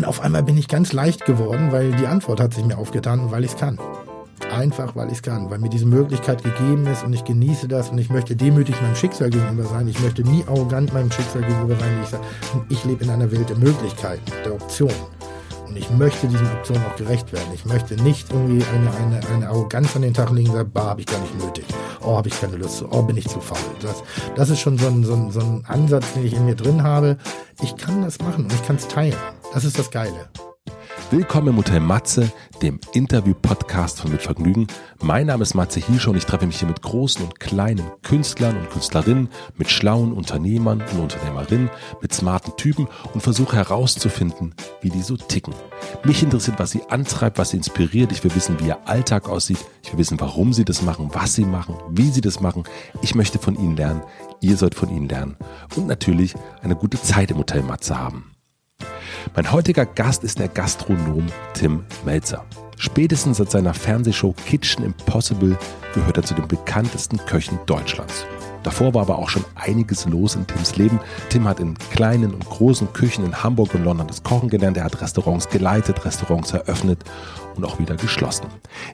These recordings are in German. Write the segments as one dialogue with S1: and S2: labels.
S1: Und auf einmal bin ich ganz leicht geworden, weil die Antwort hat sich mir aufgetan, weil ich es kann. Einfach, weil ich es kann, weil mir diese Möglichkeit gegeben ist und ich genieße das und ich möchte demütig meinem Schicksal gegenüber sein. Ich möchte nie arrogant meinem Schicksal gegenüber sein. Ich, sage, ich lebe in einer Welt der Möglichkeiten, der Optionen. Und ich möchte diesen Optionen auch gerecht werden. Ich möchte nicht irgendwie eine, eine, eine Arroganz an den Tag legen und sagen, bah, habe ich gar nicht nötig. Oh, habe ich keine Lust zu. Oh, bin ich zu faul. Das, das ist schon so ein, so, ein, so ein Ansatz, den ich in mir drin habe. Ich kann das machen und ich kann es teilen. Das ist das Geile.
S2: Willkommen im Hotel Matze, dem Interview-Podcast von Mit Vergnügen. Mein Name ist Matze Hielscher und ich treffe mich hier mit großen und kleinen Künstlern und Künstlerinnen, mit schlauen Unternehmern und Unternehmerinnen, mit smarten Typen und versuche herauszufinden, wie die so ticken. Mich interessiert, was sie antreibt, was sie inspiriert. Ich will wissen, wie ihr Alltag aussieht. Ich will wissen, warum sie das machen, was sie machen, wie sie das machen. Ich möchte von ihnen lernen. Ihr sollt von ihnen lernen. Und natürlich eine gute Zeit im Hotel Matze haben. Mein heutiger Gast ist der Gastronom Tim Melzer. Spätestens seit seiner Fernsehshow Kitchen Impossible gehört er zu den bekanntesten Köchen Deutschlands. Davor war aber auch schon einiges los in Tims Leben. Tim hat in kleinen und großen Küchen in Hamburg und London das Kochen gelernt. Er hat Restaurants geleitet, Restaurants eröffnet und auch wieder geschlossen.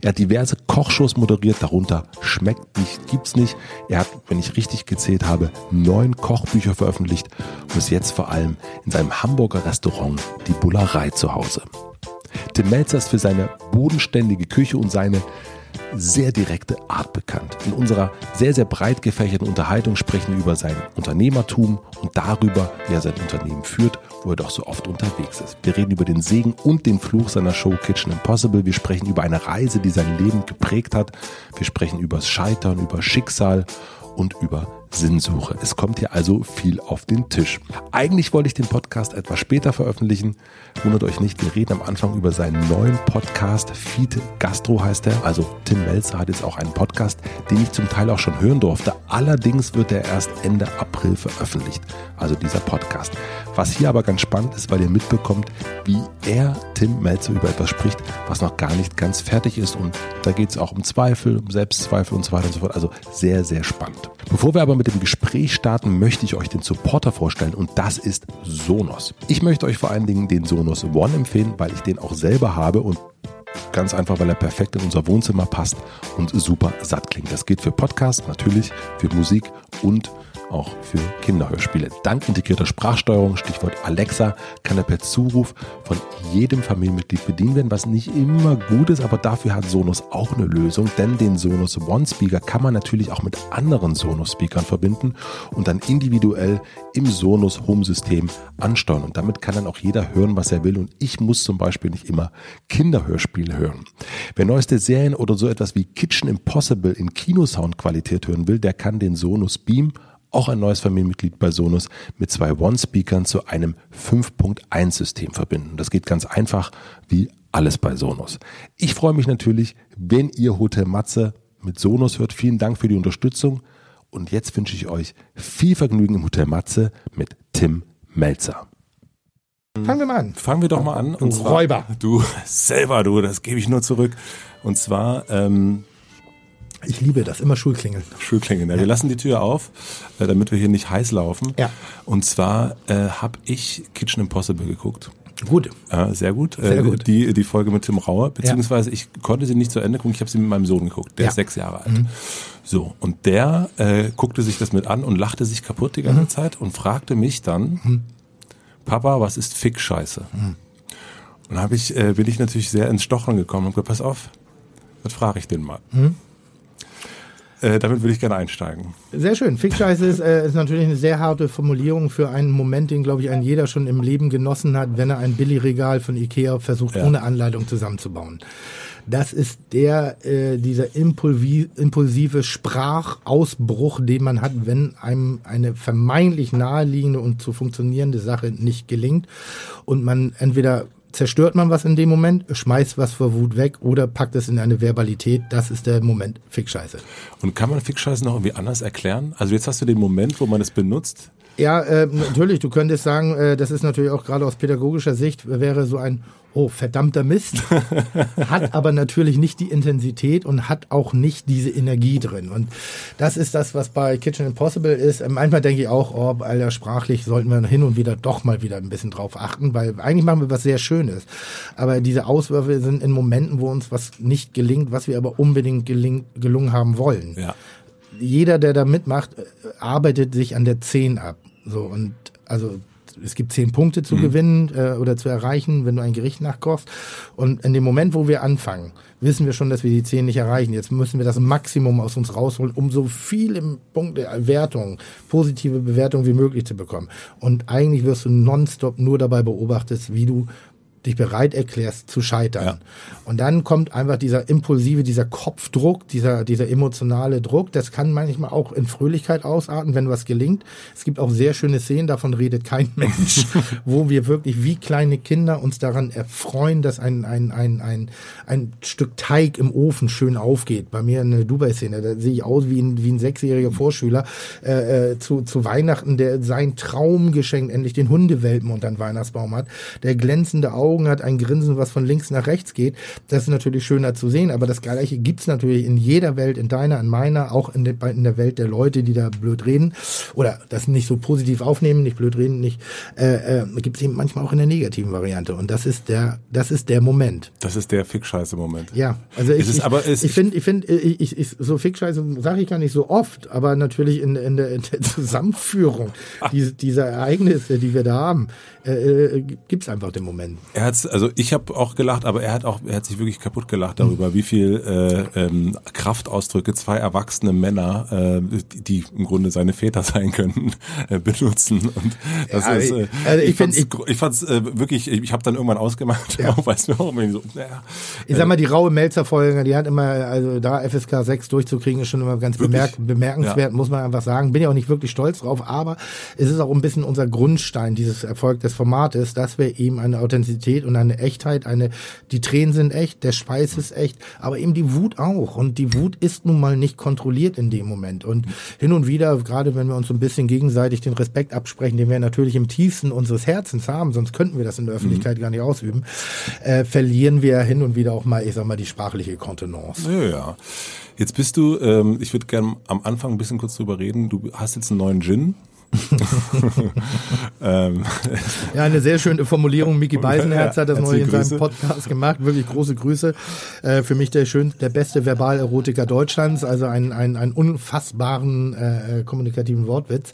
S2: Er hat diverse Kochshows moderiert, darunter Schmeckt nicht, gibt's nicht. Er hat, wenn ich richtig gezählt habe, neun Kochbücher veröffentlicht und ist jetzt vor allem in seinem Hamburger Restaurant Die Bullerei zu Hause. Tim Melzer ist für seine bodenständige Küche und seine sehr direkte Art bekannt. In unserer sehr, sehr breit gefächerten Unterhaltung sprechen wir über sein Unternehmertum und darüber, wie er sein Unternehmen führt, wo er doch so oft unterwegs ist. Wir reden über den Segen und den Fluch seiner Show Kitchen Impossible. Wir sprechen über eine Reise, die sein Leben geprägt hat. Wir sprechen über das Scheitern, über Schicksal und über Sinnsuche. Es kommt hier also viel auf den Tisch. Eigentlich wollte ich den Podcast etwas später veröffentlichen. Wundert euch nicht, wir reden am Anfang über seinen neuen Podcast. Feed Gastro heißt er. Also Tim Melzer hat jetzt auch einen Podcast, den ich zum Teil auch schon hören durfte. Allerdings wird er erst Ende April veröffentlicht. Also dieser Podcast. Was hier aber ganz spannend ist, weil ihr mitbekommt, wie er, Tim Melzer, über etwas spricht, was noch gar nicht ganz fertig ist. Und da geht es auch um Zweifel, um Selbstzweifel und so weiter und so fort. Also sehr, sehr spannend. Bevor wir aber mit dem Gespräch starten, möchte ich euch den Supporter vorstellen und das ist Sonos. Ich möchte euch vor allen Dingen den Sonos One empfehlen, weil ich den auch selber habe und Ganz einfach, weil er perfekt in unser Wohnzimmer passt und super satt klingt. Das geht für Podcasts, natürlich, für Musik und auch für Kinderhörspiele. Dank integrierter Sprachsteuerung, Stichwort Alexa, kann er per Zuruf von jedem Familienmitglied bedient werden, was nicht immer gut ist, aber dafür hat Sonos auch eine Lösung, denn den Sonos One Speaker kann man natürlich auch mit anderen Sonos Speakern verbinden und dann individuell im Sonos Home System ansteuern. Und damit kann dann auch jeder hören, was er will. Und ich muss zum Beispiel nicht immer Kinderhörspiele hören. Wer neueste Serien oder so etwas wie Kitchen Impossible in Kinosoundqualität hören will, der kann den Sonos Beam auch ein neues Familienmitglied bei Sonos mit zwei One-Speakern zu einem 5.1-System verbinden. Das geht ganz einfach wie alles bei Sonos. Ich freue mich natürlich, wenn ihr Hotel Matze mit Sonos hört. Vielen Dank für die Unterstützung. Und jetzt wünsche ich euch viel Vergnügen im Hotel Matze mit Tim Melzer.
S1: Fangen wir mal an.
S2: Fangen wir doch mal an.
S1: Und zwar, Räuber.
S2: Du selber, du, das gebe ich nur zurück. Und zwar ähm,
S1: ich liebe das, immer Schulklingeln.
S2: Schulklingeln, ja. Wir lassen die Tür auf, äh, damit wir hier nicht heiß laufen.
S1: Ja.
S2: Und zwar äh, habe ich Kitchen Impossible geguckt.
S1: Gut.
S2: Ja, sehr gut.
S1: Sehr äh, gut.
S2: Die, die Folge mit Tim Rauer, beziehungsweise ja. ich konnte sie nicht zu Ende gucken, ich habe sie mit meinem Sohn geguckt, der ja. ist sechs Jahre alt. Mhm. So, und der äh, guckte sich das mit an und lachte sich kaputt die ganze mhm. Zeit und fragte mich dann, mhm. Papa, was ist Fick-Scheiße? Mhm. Und habe ich, äh, bin ich natürlich sehr ins Stochern gekommen und gesagt, pass auf, das frage ich den mal. Äh, damit würde ich gerne einsteigen.
S1: Sehr schön. Fickscheiße ist, äh, ist natürlich eine sehr harte Formulierung für einen Moment, den, glaube ich, ein jeder schon im Leben genossen hat, wenn er ein Billigregal von Ikea versucht, ja. ohne Anleitung zusammenzubauen. Das ist der, äh, dieser impulsive Sprachausbruch, den man hat, wenn einem eine vermeintlich naheliegende und zu funktionierende Sache nicht gelingt und man entweder zerstört man was in dem Moment, schmeißt was vor Wut weg oder packt es in eine Verbalität. Das ist der Moment Fickscheiße.
S2: Und kann man Fickscheiße noch irgendwie anders erklären? Also jetzt hast du den Moment, wo man es benutzt.
S1: Ja, äh, natürlich, du könntest sagen, äh, das ist natürlich auch gerade aus pädagogischer Sicht, wäre so ein, oh, verdammter Mist, hat aber natürlich nicht die Intensität und hat auch nicht diese Energie drin. Und das ist das, was bei Kitchen Impossible ist. Manchmal denke ich auch, oh, Alter, sprachlich sollten wir hin und wieder doch mal wieder ein bisschen drauf achten, weil eigentlich machen wir was sehr Schönes. Aber diese Auswürfe sind in Momenten, wo uns was nicht gelingt, was wir aber unbedingt geling gelungen haben wollen.
S2: Ja.
S1: Jeder, der da mitmacht, äh, arbeitet sich an der 10 ab. So und also es gibt zehn Punkte zu mhm. gewinnen äh, oder zu erreichen, wenn du ein Gericht nachkochst. Und in dem Moment, wo wir anfangen, wissen wir schon, dass wir die zehn nicht erreichen. Jetzt müssen wir das Maximum aus uns rausholen, um so viele Punkte, Wertung, positive Bewertung wie möglich zu bekommen. Und eigentlich wirst du nonstop nur dabei beobachtet, wie du dich bereit erklärst zu scheitern. Ja. Und dann kommt einfach dieser impulsive, dieser Kopfdruck, dieser, dieser emotionale Druck. Das kann manchmal auch in Fröhlichkeit ausarten, wenn was gelingt. Es gibt auch sehr schöne Szenen, davon redet kein Mensch, wo wir wirklich wie kleine Kinder uns daran erfreuen, dass ein, ein, ein, ein, ein Stück Teig im Ofen schön aufgeht. Bei mir eine Dubai-Szene, da sehe ich aus wie ein, wie ein sechsjähriger Vorschüler äh, äh, zu, zu Weihnachten, der sein Traumgeschenk endlich den Hundewelpen unter den Weihnachtsbaum hat, der glänzende Augen Augen hat, ein Grinsen, was von links nach rechts geht. Das ist natürlich schöner zu sehen, aber das Gleiche gibt's natürlich in jeder Welt, in deiner, in meiner, auch in, de, in der Welt der Leute, die da blöd reden oder das nicht so positiv aufnehmen, nicht blöd reden, nicht, äh, äh, gibt es eben manchmal auch in der negativen Variante. Und das ist der, das ist der Moment.
S2: Das ist der Fickscheiße-Moment.
S1: Ja, also ich,
S2: ist, aber
S1: ich finde, ich finde, ich, ich, ich, so Fickscheiße sage ich gar nicht so oft, aber natürlich in, in, der, in der Zusammenführung diese, dieser Ereignisse, die wir da haben, äh, äh gibt einfach den Moment.
S2: Er hat's, also ich habe auch gelacht, aber er hat auch, er hat sich wirklich kaputt gelacht darüber, wie viel äh, ähm, Kraftausdrücke zwei erwachsene Männer, äh, die, die im Grunde seine Väter sein könnten, äh, benutzen. Und das ja, ist, äh, also ich, ich fand's, ich, ich fand's äh, wirklich, ich, ich habe dann irgendwann ausgemacht, ja. auch weiß mir auch so, naja.
S1: Ich sag mal, die raue Melzer-Folge, die hat immer, also da FSK 6 durchzukriegen, ist schon immer ganz bemerk bemerkenswert, ja. muss man einfach sagen. Bin ja auch nicht wirklich stolz drauf, aber es ist auch ein bisschen unser Grundstein dieses Erfolg des Formates, dass wir eben eine Authentizität und eine Echtheit, eine, die Tränen sind echt, der Schweiß ist echt, aber eben die Wut auch. Und die Wut ist nun mal nicht kontrolliert in dem Moment. Und hin und wieder, gerade wenn wir uns so ein bisschen gegenseitig den Respekt absprechen, den wir natürlich im tiefsten unseres Herzens haben, sonst könnten wir das in der Öffentlichkeit mhm. gar nicht ausüben, äh, verlieren wir hin und wieder auch mal, ich sag mal, die sprachliche Kontenance.
S2: Ja, ja. Jetzt bist du, ähm, ich würde gerne am Anfang ein bisschen kurz drüber reden. Du hast jetzt einen neuen Gin.
S1: ähm. Ja, eine sehr schöne Formulierung. Miki Beisenherz hat das neu in seinem Podcast gemacht. Wirklich große Grüße. Äh, für mich der schön, der beste Verbalerotiker Deutschlands. Also einen, einen, einen unfassbaren äh, kommunikativen Wortwitz.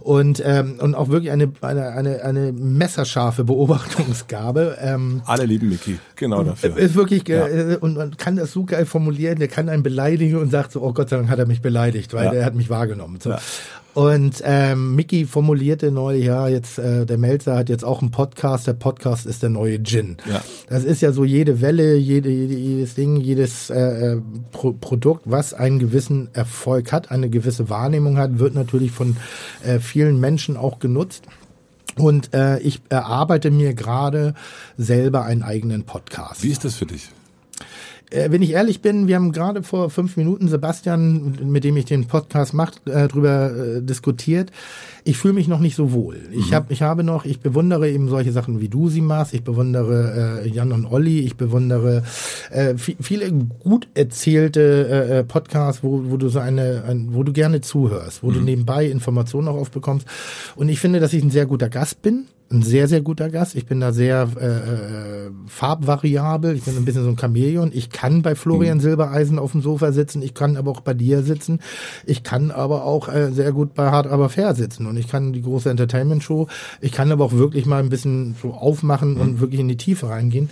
S1: Und, ähm, und auch wirklich eine, eine, eine, eine messerscharfe Beobachtungsgabe.
S2: Ähm, Alle lieben Miki. Genau dafür.
S1: Ist wirklich, ja. äh, und man kann das so geil formulieren. Der kann einen beleidigen und sagt so, oh Gott sei Dank hat er mich beleidigt, weil ja. der hat mich wahrgenommen. So. Ja. Und ähm, Mickey formulierte neulich, ja, jetzt äh, der Melzer hat jetzt auch einen Podcast, der Podcast ist der neue Gin. Ja. Das ist ja so jede Welle, jede, jede jedes Ding, jedes äh, äh, Pro Produkt, was einen gewissen Erfolg hat, eine gewisse Wahrnehmung hat, wird natürlich von äh, vielen Menschen auch genutzt. Und äh, ich erarbeite mir gerade selber einen eigenen Podcast.
S2: Wie ist das für dich?
S1: Äh, wenn ich ehrlich bin, wir haben gerade vor fünf Minuten Sebastian, mit dem ich den Podcast mache, äh, drüber äh, diskutiert. Ich fühle mich noch nicht so wohl. Ich mhm. habe, ich habe noch, ich bewundere eben solche Sachen wie du sie machst. Ich bewundere äh, Jan und Olli. Ich bewundere äh, viele gut erzählte äh, äh, Podcasts, wo, wo du so eine, ein, wo du gerne zuhörst, wo mhm. du nebenbei Informationen auch aufbekommst. Und ich finde, dass ich ein sehr guter Gast bin ein sehr, sehr guter Gast. Ich bin da sehr äh, äh, farbvariabel. Ich bin ein bisschen so ein Chamäleon. Ich kann bei Florian mhm. Silbereisen auf dem Sofa sitzen. Ich kann aber auch bei dir sitzen. Ich kann aber auch äh, sehr gut bei Hard Aber Fair sitzen. Und ich kann die große Entertainment-Show. Ich kann aber auch wirklich mal ein bisschen so aufmachen mhm. und wirklich in die Tiefe reingehen.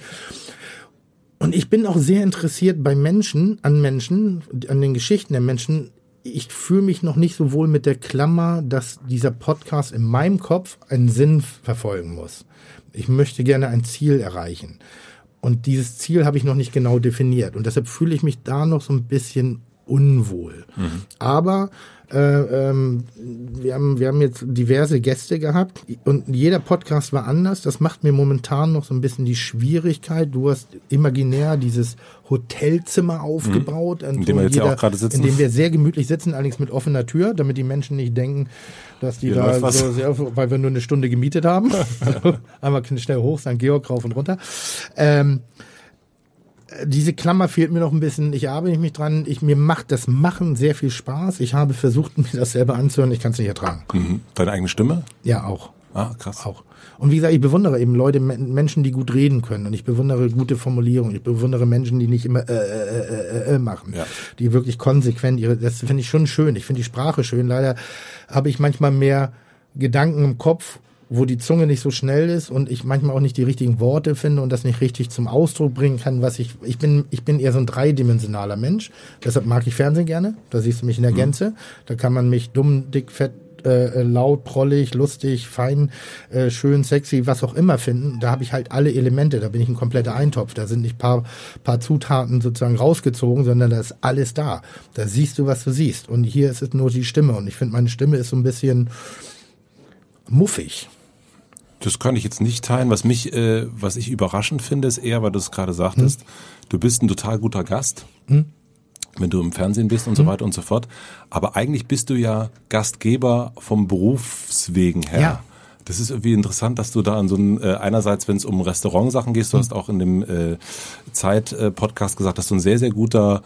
S1: Und ich bin auch sehr interessiert bei Menschen, an Menschen, an den Geschichten der Menschen, ich fühle mich noch nicht so wohl mit der Klammer, dass dieser Podcast in meinem Kopf einen Sinn verfolgen muss. Ich möchte gerne ein Ziel erreichen. Und dieses Ziel habe ich noch nicht genau definiert. Und deshalb fühle ich mich da noch so ein bisschen unwohl. Mhm. Aber Äh, ähm, wir, haben, wir haben jetzt diverse Gäste gehabt und jeder Podcast war anders. Das macht mir momentan noch so ein bisschen die Schwierigkeit. Du hast imaginär dieses Hotelzimmer aufgebaut,
S2: mhm. in dem wir jetzt jeder, ja auch gerade sitzen.
S1: In dem wir sehr gemütlich sitzen, allerdings mit offener Tür, damit die Menschen nicht denken, dass die Hier da so sehr, weil wir nur eine Stunde gemietet haben. Einmal schnell hoch, St. Georg rauf und runter. Ähm, diese Klammer fehlt mir noch ein bisschen. Ich arbeite mich dran. Ich, mir macht das Machen sehr viel Spaß. Ich habe versucht, mir das selber anzuhören. Ich kann es nicht ertragen.
S2: Mhm. Deine eigene Stimme?
S1: Ja, auch.
S2: Ah, krass.
S1: Auch. Und wie gesagt, ich bewundere eben Leute, Menschen, die gut reden können. Und ich bewundere gute Formulierungen. Ich bewundere Menschen, die nicht immer äh, äh, äh, äh machen. Ja. Die wirklich konsequent ihre, das finde ich schon schön. Ich finde die Sprache schön. Leider habe ich manchmal mehr Gedanken im Kopf wo die Zunge nicht so schnell ist und ich manchmal auch nicht die richtigen Worte finde und das nicht richtig zum Ausdruck bringen kann, was ich, ich bin, ich bin eher so ein dreidimensionaler Mensch. Deshalb mag ich Fernsehen gerne. Da siehst du mich in der mhm. Gänze. Da kann man mich dumm, dick, fett, äh, laut, prollig, lustig, fein, äh, schön, sexy, was auch immer finden. Da habe ich halt alle Elemente. Da bin ich ein kompletter Eintopf. Da sind nicht paar, paar Zutaten sozusagen rausgezogen, sondern da ist alles da. Da siehst du, was du siehst. Und hier ist es nur die Stimme. Und ich finde, meine Stimme ist so ein bisschen muffig.
S2: Das kann ich jetzt nicht teilen. Was mich, äh, was ich überraschend finde, ist eher, weil du es gerade sagtest, hm. du bist ein total guter Gast. Hm. Wenn du im Fernsehen bist und so hm. weiter und so fort. Aber eigentlich bist du ja Gastgeber vom Berufswegen her. Ja. Das ist irgendwie interessant, dass du da an so ein, äh, einerseits, wenn es um Restaurantsachen gehst, du hm. hast auch in dem äh, Zeit-Podcast gesagt, dass du ein sehr, sehr guter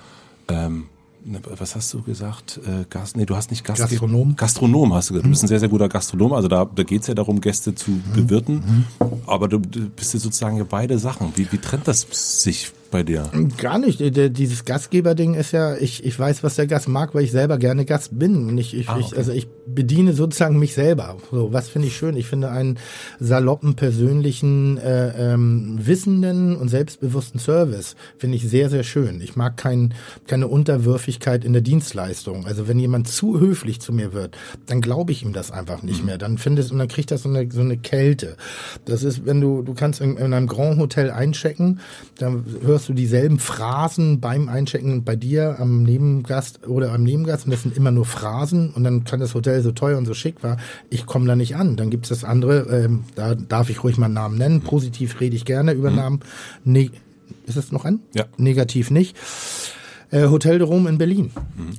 S2: ähm, was hast du gesagt? Äh, Gast, nee, du hast nicht Gast
S1: Gastronom.
S2: Gastronom hast du gesagt. Du bist ein sehr, sehr guter Gastronom. Also da, da geht es ja darum, Gäste zu mhm. bewirten. Mhm. Aber du, du bist ja sozusagen beide Sachen. Wie, wie trennt das sich bei dir?
S1: Gar nicht. Dieses Gastgeberding ist ja, ich, ich weiß, was der Gast mag, weil ich selber gerne Gast bin. Und ich, ich, ah, okay. ich also ich bediene sozusagen mich selber. So, was finde ich schön? Ich finde einen saloppen, persönlichen, äh, ähm, wissenden und selbstbewussten Service finde ich sehr, sehr schön. Ich mag kein, keine Unterwürfigkeit in der Dienstleistung. Also wenn jemand zu höflich zu mir wird, dann glaube ich ihm das einfach nicht mhm. mehr. Dann findest und dann kriegt das so eine, so eine Kälte. Das ist, wenn du, du kannst in, in einem Grand Hotel einchecken, dann hörst hörst du dieselben Phrasen beim Einchecken bei dir am Nebengast oder am Nebengast und das sind immer nur Phrasen und dann kann das Hotel so teuer und so schick war, ich komme da nicht an. Dann gibt es das andere, ähm, da darf ich ruhig mal einen Namen nennen. Positiv rede ich gerne über mhm. Namen. Ne ist das noch an?
S2: Ja.
S1: Negativ nicht. Äh, Hotel de Rome in Berlin.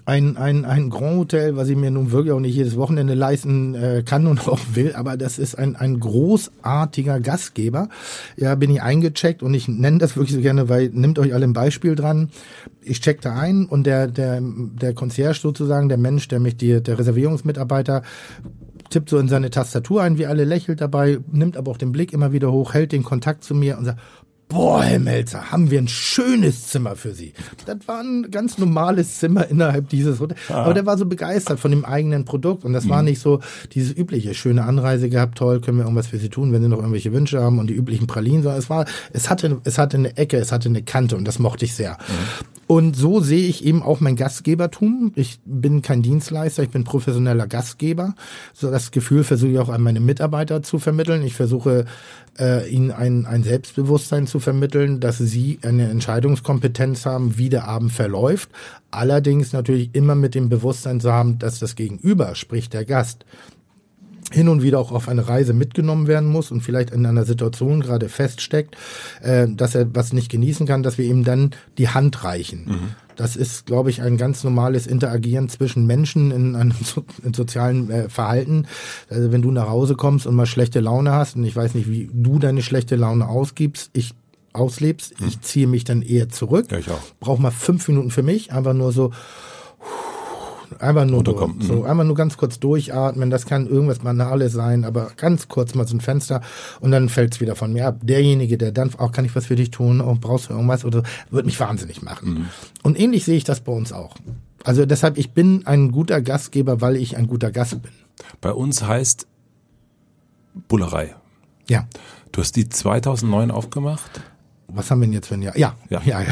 S1: Ein, ein, ein Grand Hotel, was ich mir nun wirklich auch nicht jedes Wochenende leisten äh, kann und auch will, aber das ist ein, ein großartiger Gastgeber. Ja, bin ich eingecheckt und ich nenne das wirklich so gerne, weil nimmt euch alle ein Beispiel dran. Ich check da ein und der, der, der Concierge sozusagen, der Mensch, der mich die, der Reservierungsmitarbeiter tippt so in seine Tastatur ein, wie alle lächelt dabei, nimmt aber auch den Blick immer wieder hoch, hält den Kontakt zu mir und sagt, Boah, Herr Melzer, haben wir ein schönes Zimmer für Sie. Das war ein ganz normales Zimmer innerhalb dieses Hotels. Ah. Aber der war so begeistert von dem eigenen Produkt. Und das mhm. war nicht so dieses übliche, schöne Anreise gehabt, toll, können wir irgendwas für Sie tun, wenn Sie noch irgendwelche Wünsche haben und die üblichen Pralinen, sondern es war, es hatte, es hatte eine Ecke, es hatte eine Kante und das mochte ich sehr. Mhm. Und so sehe ich eben auch mein Gastgebertum. Ich bin kein Dienstleister, ich bin professioneller Gastgeber. So das Gefühl versuche ich auch an meine Mitarbeiter zu vermitteln. Ich versuche äh, ihnen ein, ein Selbstbewusstsein zu vermitteln, dass sie eine Entscheidungskompetenz haben, wie der Abend verläuft. Allerdings natürlich immer mit dem Bewusstsein zu haben, dass das Gegenüber, sprich der Gast, hin und wieder auch auf eine Reise mitgenommen werden muss und vielleicht in einer Situation gerade feststeckt, äh, dass er was nicht genießen kann, dass wir ihm dann die Hand reichen. Mhm. Das ist, glaube ich, ein ganz normales Interagieren zwischen Menschen in einem so, in sozialen äh, Verhalten. Also wenn du nach Hause kommst und mal schlechte Laune hast, und ich weiß nicht, wie du deine schlechte Laune ausgibst, ich auslebst, hm. ich ziehe mich dann eher zurück.
S2: Ja, ich auch.
S1: Brauch mal fünf Minuten für mich, einfach nur so, Einfach nur, durch, so, mhm. einmal nur ganz kurz durchatmen. Das kann irgendwas Banales sein, aber ganz kurz mal so ein Fenster und dann fällt es wieder von mir ab. Derjenige, der dann auch, kann ich was für dich tun? Oh, brauchst du irgendwas? Oder wird mich wahnsinnig machen. Mhm. Und ähnlich sehe ich das bei uns auch. Also deshalb, ich bin ein guter Gastgeber, weil ich ein guter Gast bin.
S2: Bei uns heißt Bullerei.
S1: Ja.
S2: Du hast die 2009 aufgemacht?
S1: Was haben wir denn jetzt für ein Jahr? Ja,
S2: ja, ja. ja.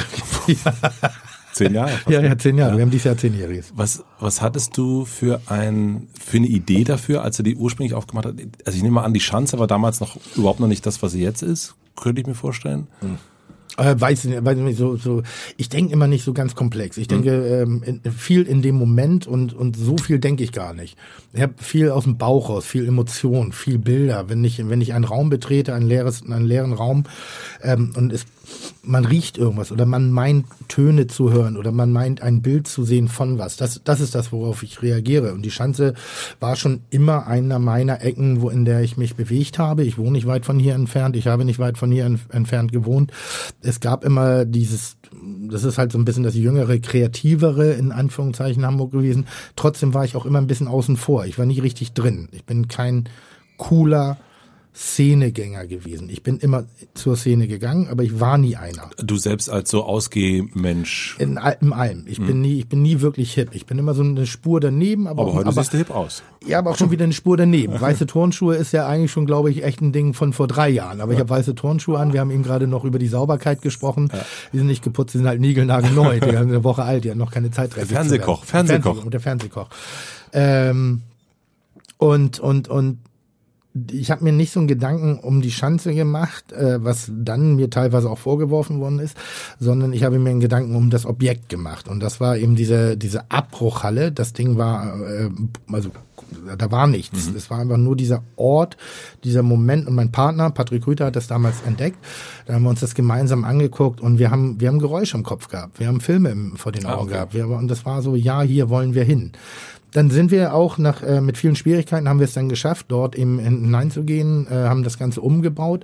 S2: Zehn Jahre?
S1: Ja, ja, zehn Jahre. Ja. Wir haben dieses Jahr zehnjähriges.
S2: Was, was hattest du für ein, für eine Idee dafür, als du die ursprünglich aufgemacht hast? Also ich nehme mal an, die Schanze war damals noch überhaupt noch nicht das, was sie jetzt ist. Könnte ich mir vorstellen. Hm.
S1: Äh, weiß nicht, weiß nicht so, so. Ich denke immer nicht so ganz komplex. Ich denke ähm, in, viel in dem Moment und und so viel denke ich gar nicht. Ich habe viel aus dem Bauch raus, viel Emotion, viel Bilder. Wenn ich wenn ich einen Raum betrete, ein leeres, einen leeren Raum ähm, und es man riecht irgendwas oder man meint Töne zu hören oder man meint ein Bild zu sehen von was. Das, das ist das, worauf ich reagiere. Und die Schanze war schon immer einer meiner Ecken, wo in der ich mich bewegt habe. Ich wohne nicht weit von hier entfernt. Ich habe nicht weit von hier entfernt gewohnt. Es gab immer dieses, das ist halt so ein bisschen das jüngere, kreativere in Anführungszeichen Hamburg gewesen. Trotzdem war ich auch immer ein bisschen außen vor. Ich war nie richtig drin. Ich bin kein cooler Szenegänger gewesen. Ich bin immer zur Szene gegangen, aber ich war nie einer.
S2: Du selbst als so Ausgehmensch.
S1: In, in allem. Ich hm. bin nie, ich bin nie wirklich hip. Ich bin immer so eine Spur daneben. Aber,
S2: aber
S1: auch,
S2: heute aber, siehst du hip aus.
S1: Ja, aber auch schon wieder eine Spur daneben. Weiße Turnschuhe ist ja eigentlich schon, glaube ich, echt ein Ding von vor drei Jahren. Aber ja. ich habe weiße Turnschuhe an. Wir haben eben gerade noch über die Sauberkeit gesprochen. Ja. Die sind nicht geputzt, die sind halt niegelnagelneu. die haben eine Woche alt, die haben noch keine Zeit.
S2: Fernsehkoch, Fernsehkoch.
S1: Und der Fernsehkoch. Ähm, und, und, und ich habe mir nicht so einen Gedanken um die Schanze gemacht, äh, was dann mir teilweise auch vorgeworfen worden ist, sondern ich habe mir einen Gedanken um das Objekt gemacht. Und das war eben diese, diese Abbruchhalle. Das Ding war, äh, also da war nichts. Mhm. Es war einfach nur dieser Ort, dieser Moment. Und mein Partner, Patrick Rüther, hat das damals entdeckt. Da haben wir uns das gemeinsam angeguckt und wir haben, wir haben Geräusche im Kopf gehabt. Wir haben Filme im, vor den ah, Augen ah, okay. gehabt. Wir, und das war so, ja, hier wollen wir hin dann sind wir auch nach äh, mit vielen Schwierigkeiten haben wir es dann geschafft, dort eben hineinzugehen, äh, haben das Ganze umgebaut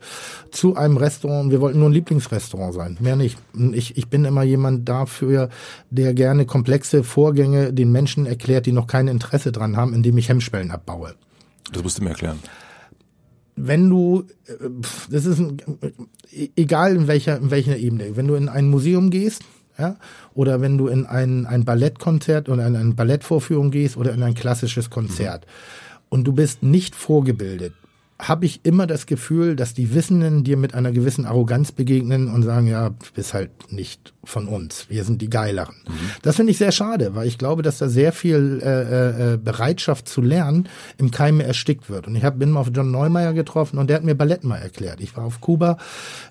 S1: zu einem Restaurant. Wir wollten nur ein Lieblingsrestaurant sein, mehr nicht. Ich, ich bin immer jemand dafür, der gerne komplexe Vorgänge den Menschen erklärt, die noch kein Interesse dran haben, indem ich Hemmschwellen abbaue.
S2: Das musst du mir erklären.
S1: Wenn du, äh, das ist ein, e-, egal in welcher, in welcher Ebene, wenn du in ein Museum gehst, ja? Oder wenn du in ein, ein Ballettkonzert oder in eine Ballettvorführung gehst oder in ein klassisches Konzert mhm. und du bist nicht vorgebildet, habe ich immer das Gefühl, dass die Wissenden dir mit einer gewissen Arroganz begegnen und sagen, ja, du bist halt nicht von uns, wir sind die Geileren. Mhm. Das finde ich sehr schade, weil ich glaube, dass da sehr viel äh, äh, Bereitschaft zu lernen im Keime erstickt wird. Und ich hab, bin mal auf John Neumeier getroffen und der hat mir Ballett mal erklärt. Ich war auf Kuba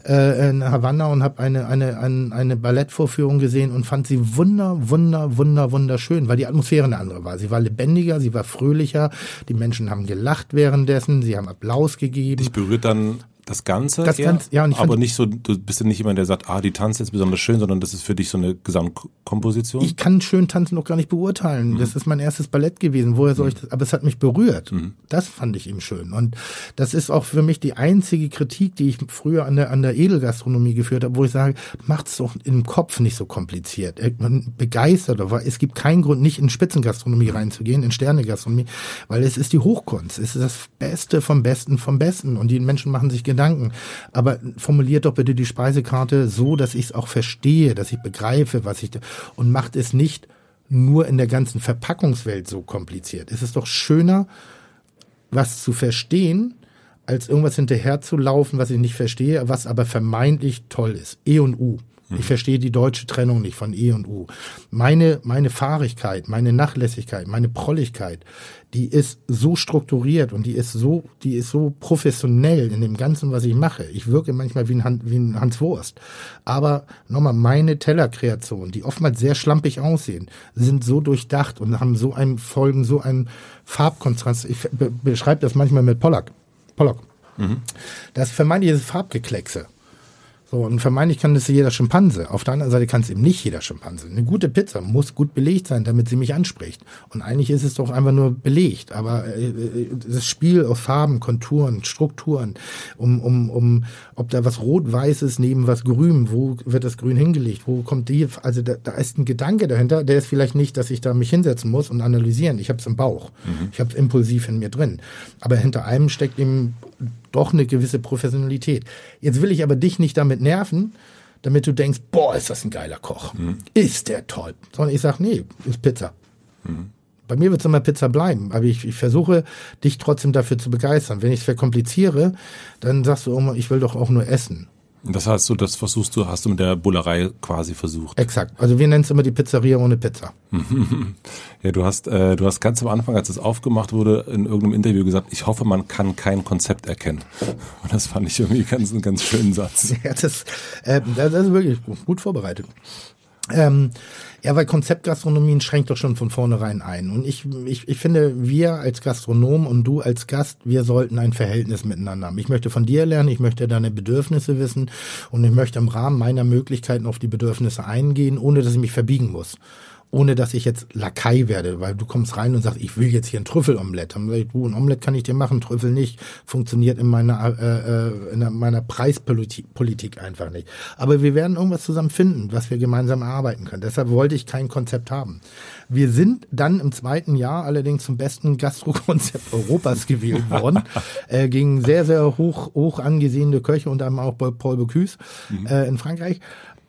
S1: äh, in Havanna und habe eine, eine, eine, eine Ballettvorführung gesehen und fand sie wunder, wunder, wunder, wunderschön, weil die Atmosphäre eine andere war. Sie war lebendiger, sie war fröhlicher, die Menschen haben gelacht währenddessen, sie haben Applaus ausgegeben.
S2: Dich berührt dann das Ganze,
S1: das Ganze ja, und
S2: ich aber nicht so, du bist ja nicht jemand, der sagt, ah, die tanzt jetzt besonders schön, sondern das ist für dich so eine Gesamtkomposition.
S1: Ich kann schön tanzen noch gar nicht beurteilen. Mhm. Das ist mein erstes Ballett gewesen. Woher soll ich das? Aber es hat mich berührt. Mhm. Das fand ich ihm schön. Und das ist auch für mich die einzige Kritik, die ich früher an der, an der Edelgastronomie geführt habe, wo ich sage, macht's doch im Kopf nicht so kompliziert. Man begeistert, aber es gibt keinen Grund, nicht in Spitzengastronomie reinzugehen, in Sternegastronomie, weil es ist die Hochkunst. Es ist das Beste vom Besten vom Besten. Und die Menschen machen sich Gedanken. Aber formuliert doch bitte die Speisekarte so, dass ich es auch verstehe, dass ich begreife, was ich und macht es nicht nur in der ganzen Verpackungswelt so kompliziert. Es ist doch schöner, was zu verstehen, als irgendwas hinterher zu laufen, was ich nicht verstehe, was aber vermeintlich toll ist. E und U. Ich verstehe die deutsche Trennung nicht von E und U. Meine, meine Fahrigkeit, meine Nachlässigkeit, meine Prolligkeit, die ist so strukturiert und die ist so, die ist so professionell in dem Ganzen, was ich mache. Ich wirke manchmal wie ein, Han, wie ein Hans Wurst. Aber nochmal, meine Tellerkreationen, die oftmals sehr schlampig aussehen, sind so durchdacht und haben so einen Folgen, so einen Farbkontrast. Ich be beschreibe das manchmal mit Pollack. Pollock. Mhm. Das vermeintliche Farbgekleckse so, und vermeintlich kann das jeder Schimpanse. Auf der anderen Seite kann es eben nicht jeder Schimpanse. Eine gute Pizza muss gut belegt sein, damit sie mich anspricht. Und eigentlich ist es doch einfach nur belegt. Aber äh, äh, das Spiel aus Farben, Konturen, Strukturen, um, um, um, ob da was Rot-Weißes neben was Grün, wo wird das Grün hingelegt, wo kommt die, also da, da ist ein Gedanke dahinter, der ist vielleicht nicht, dass ich da mich hinsetzen muss und analysieren. Ich habe es im Bauch. Mhm. Ich habe es impulsiv in mir drin. Aber hinter allem steckt eben doch eine gewisse Professionalität. Jetzt will ich aber dich nicht damit nerven, damit du denkst, boah, ist das ein geiler Koch. Mhm. Ist der toll. Sondern ich sage, nee, ist Pizza. Mhm. Bei mir wird es immer Pizza bleiben, aber ich, ich, versuche, dich trotzdem dafür zu begeistern. Wenn ich es verkompliziere, dann sagst du immer, ich will doch auch nur essen.
S2: Das heißt, du, das versuchst du, hast du mit der Bullerei quasi versucht.
S1: Exakt. Also wir nennen es immer die Pizzeria ohne Pizza.
S2: ja, du hast, äh, du hast ganz am Anfang, als es aufgemacht wurde, in irgendeinem Interview gesagt, ich hoffe, man kann kein Konzept erkennen. Und das fand ich irgendwie ganz, einen ganz schönen Satz.
S1: Ja, das, äh, das ist wirklich gut vorbereitet. Ähm, ja, weil Konzeptgastronomien schränkt doch schon von vornherein ein. Und ich, ich, ich finde, wir als Gastronom und du als Gast, wir sollten ein Verhältnis miteinander haben. Ich möchte von dir lernen, ich möchte deine Bedürfnisse wissen und ich möchte im Rahmen meiner Möglichkeiten auf die Bedürfnisse eingehen, ohne dass ich mich verbiegen muss ohne dass ich jetzt Lakai werde, weil du kommst rein und sagst, ich will jetzt hier ein Trüffelomelett. Dann sag ich, du, ein Omelett kann ich dir machen, Trüffel nicht, funktioniert in meiner, äh, äh in meiner Preispolitik einfach nicht. Aber wir werden irgendwas zusammen finden, was wir gemeinsam erarbeiten können. Deshalb wollte ich kein Konzept haben. Wir sind dann im zweiten Jahr allerdings zum besten Gastrokonzept Europas gewählt worden, äh, gegen sehr, sehr hoch, hoch angesehene Köche, unter anderem auch Paul Bocuse mhm. äh, in Frankreich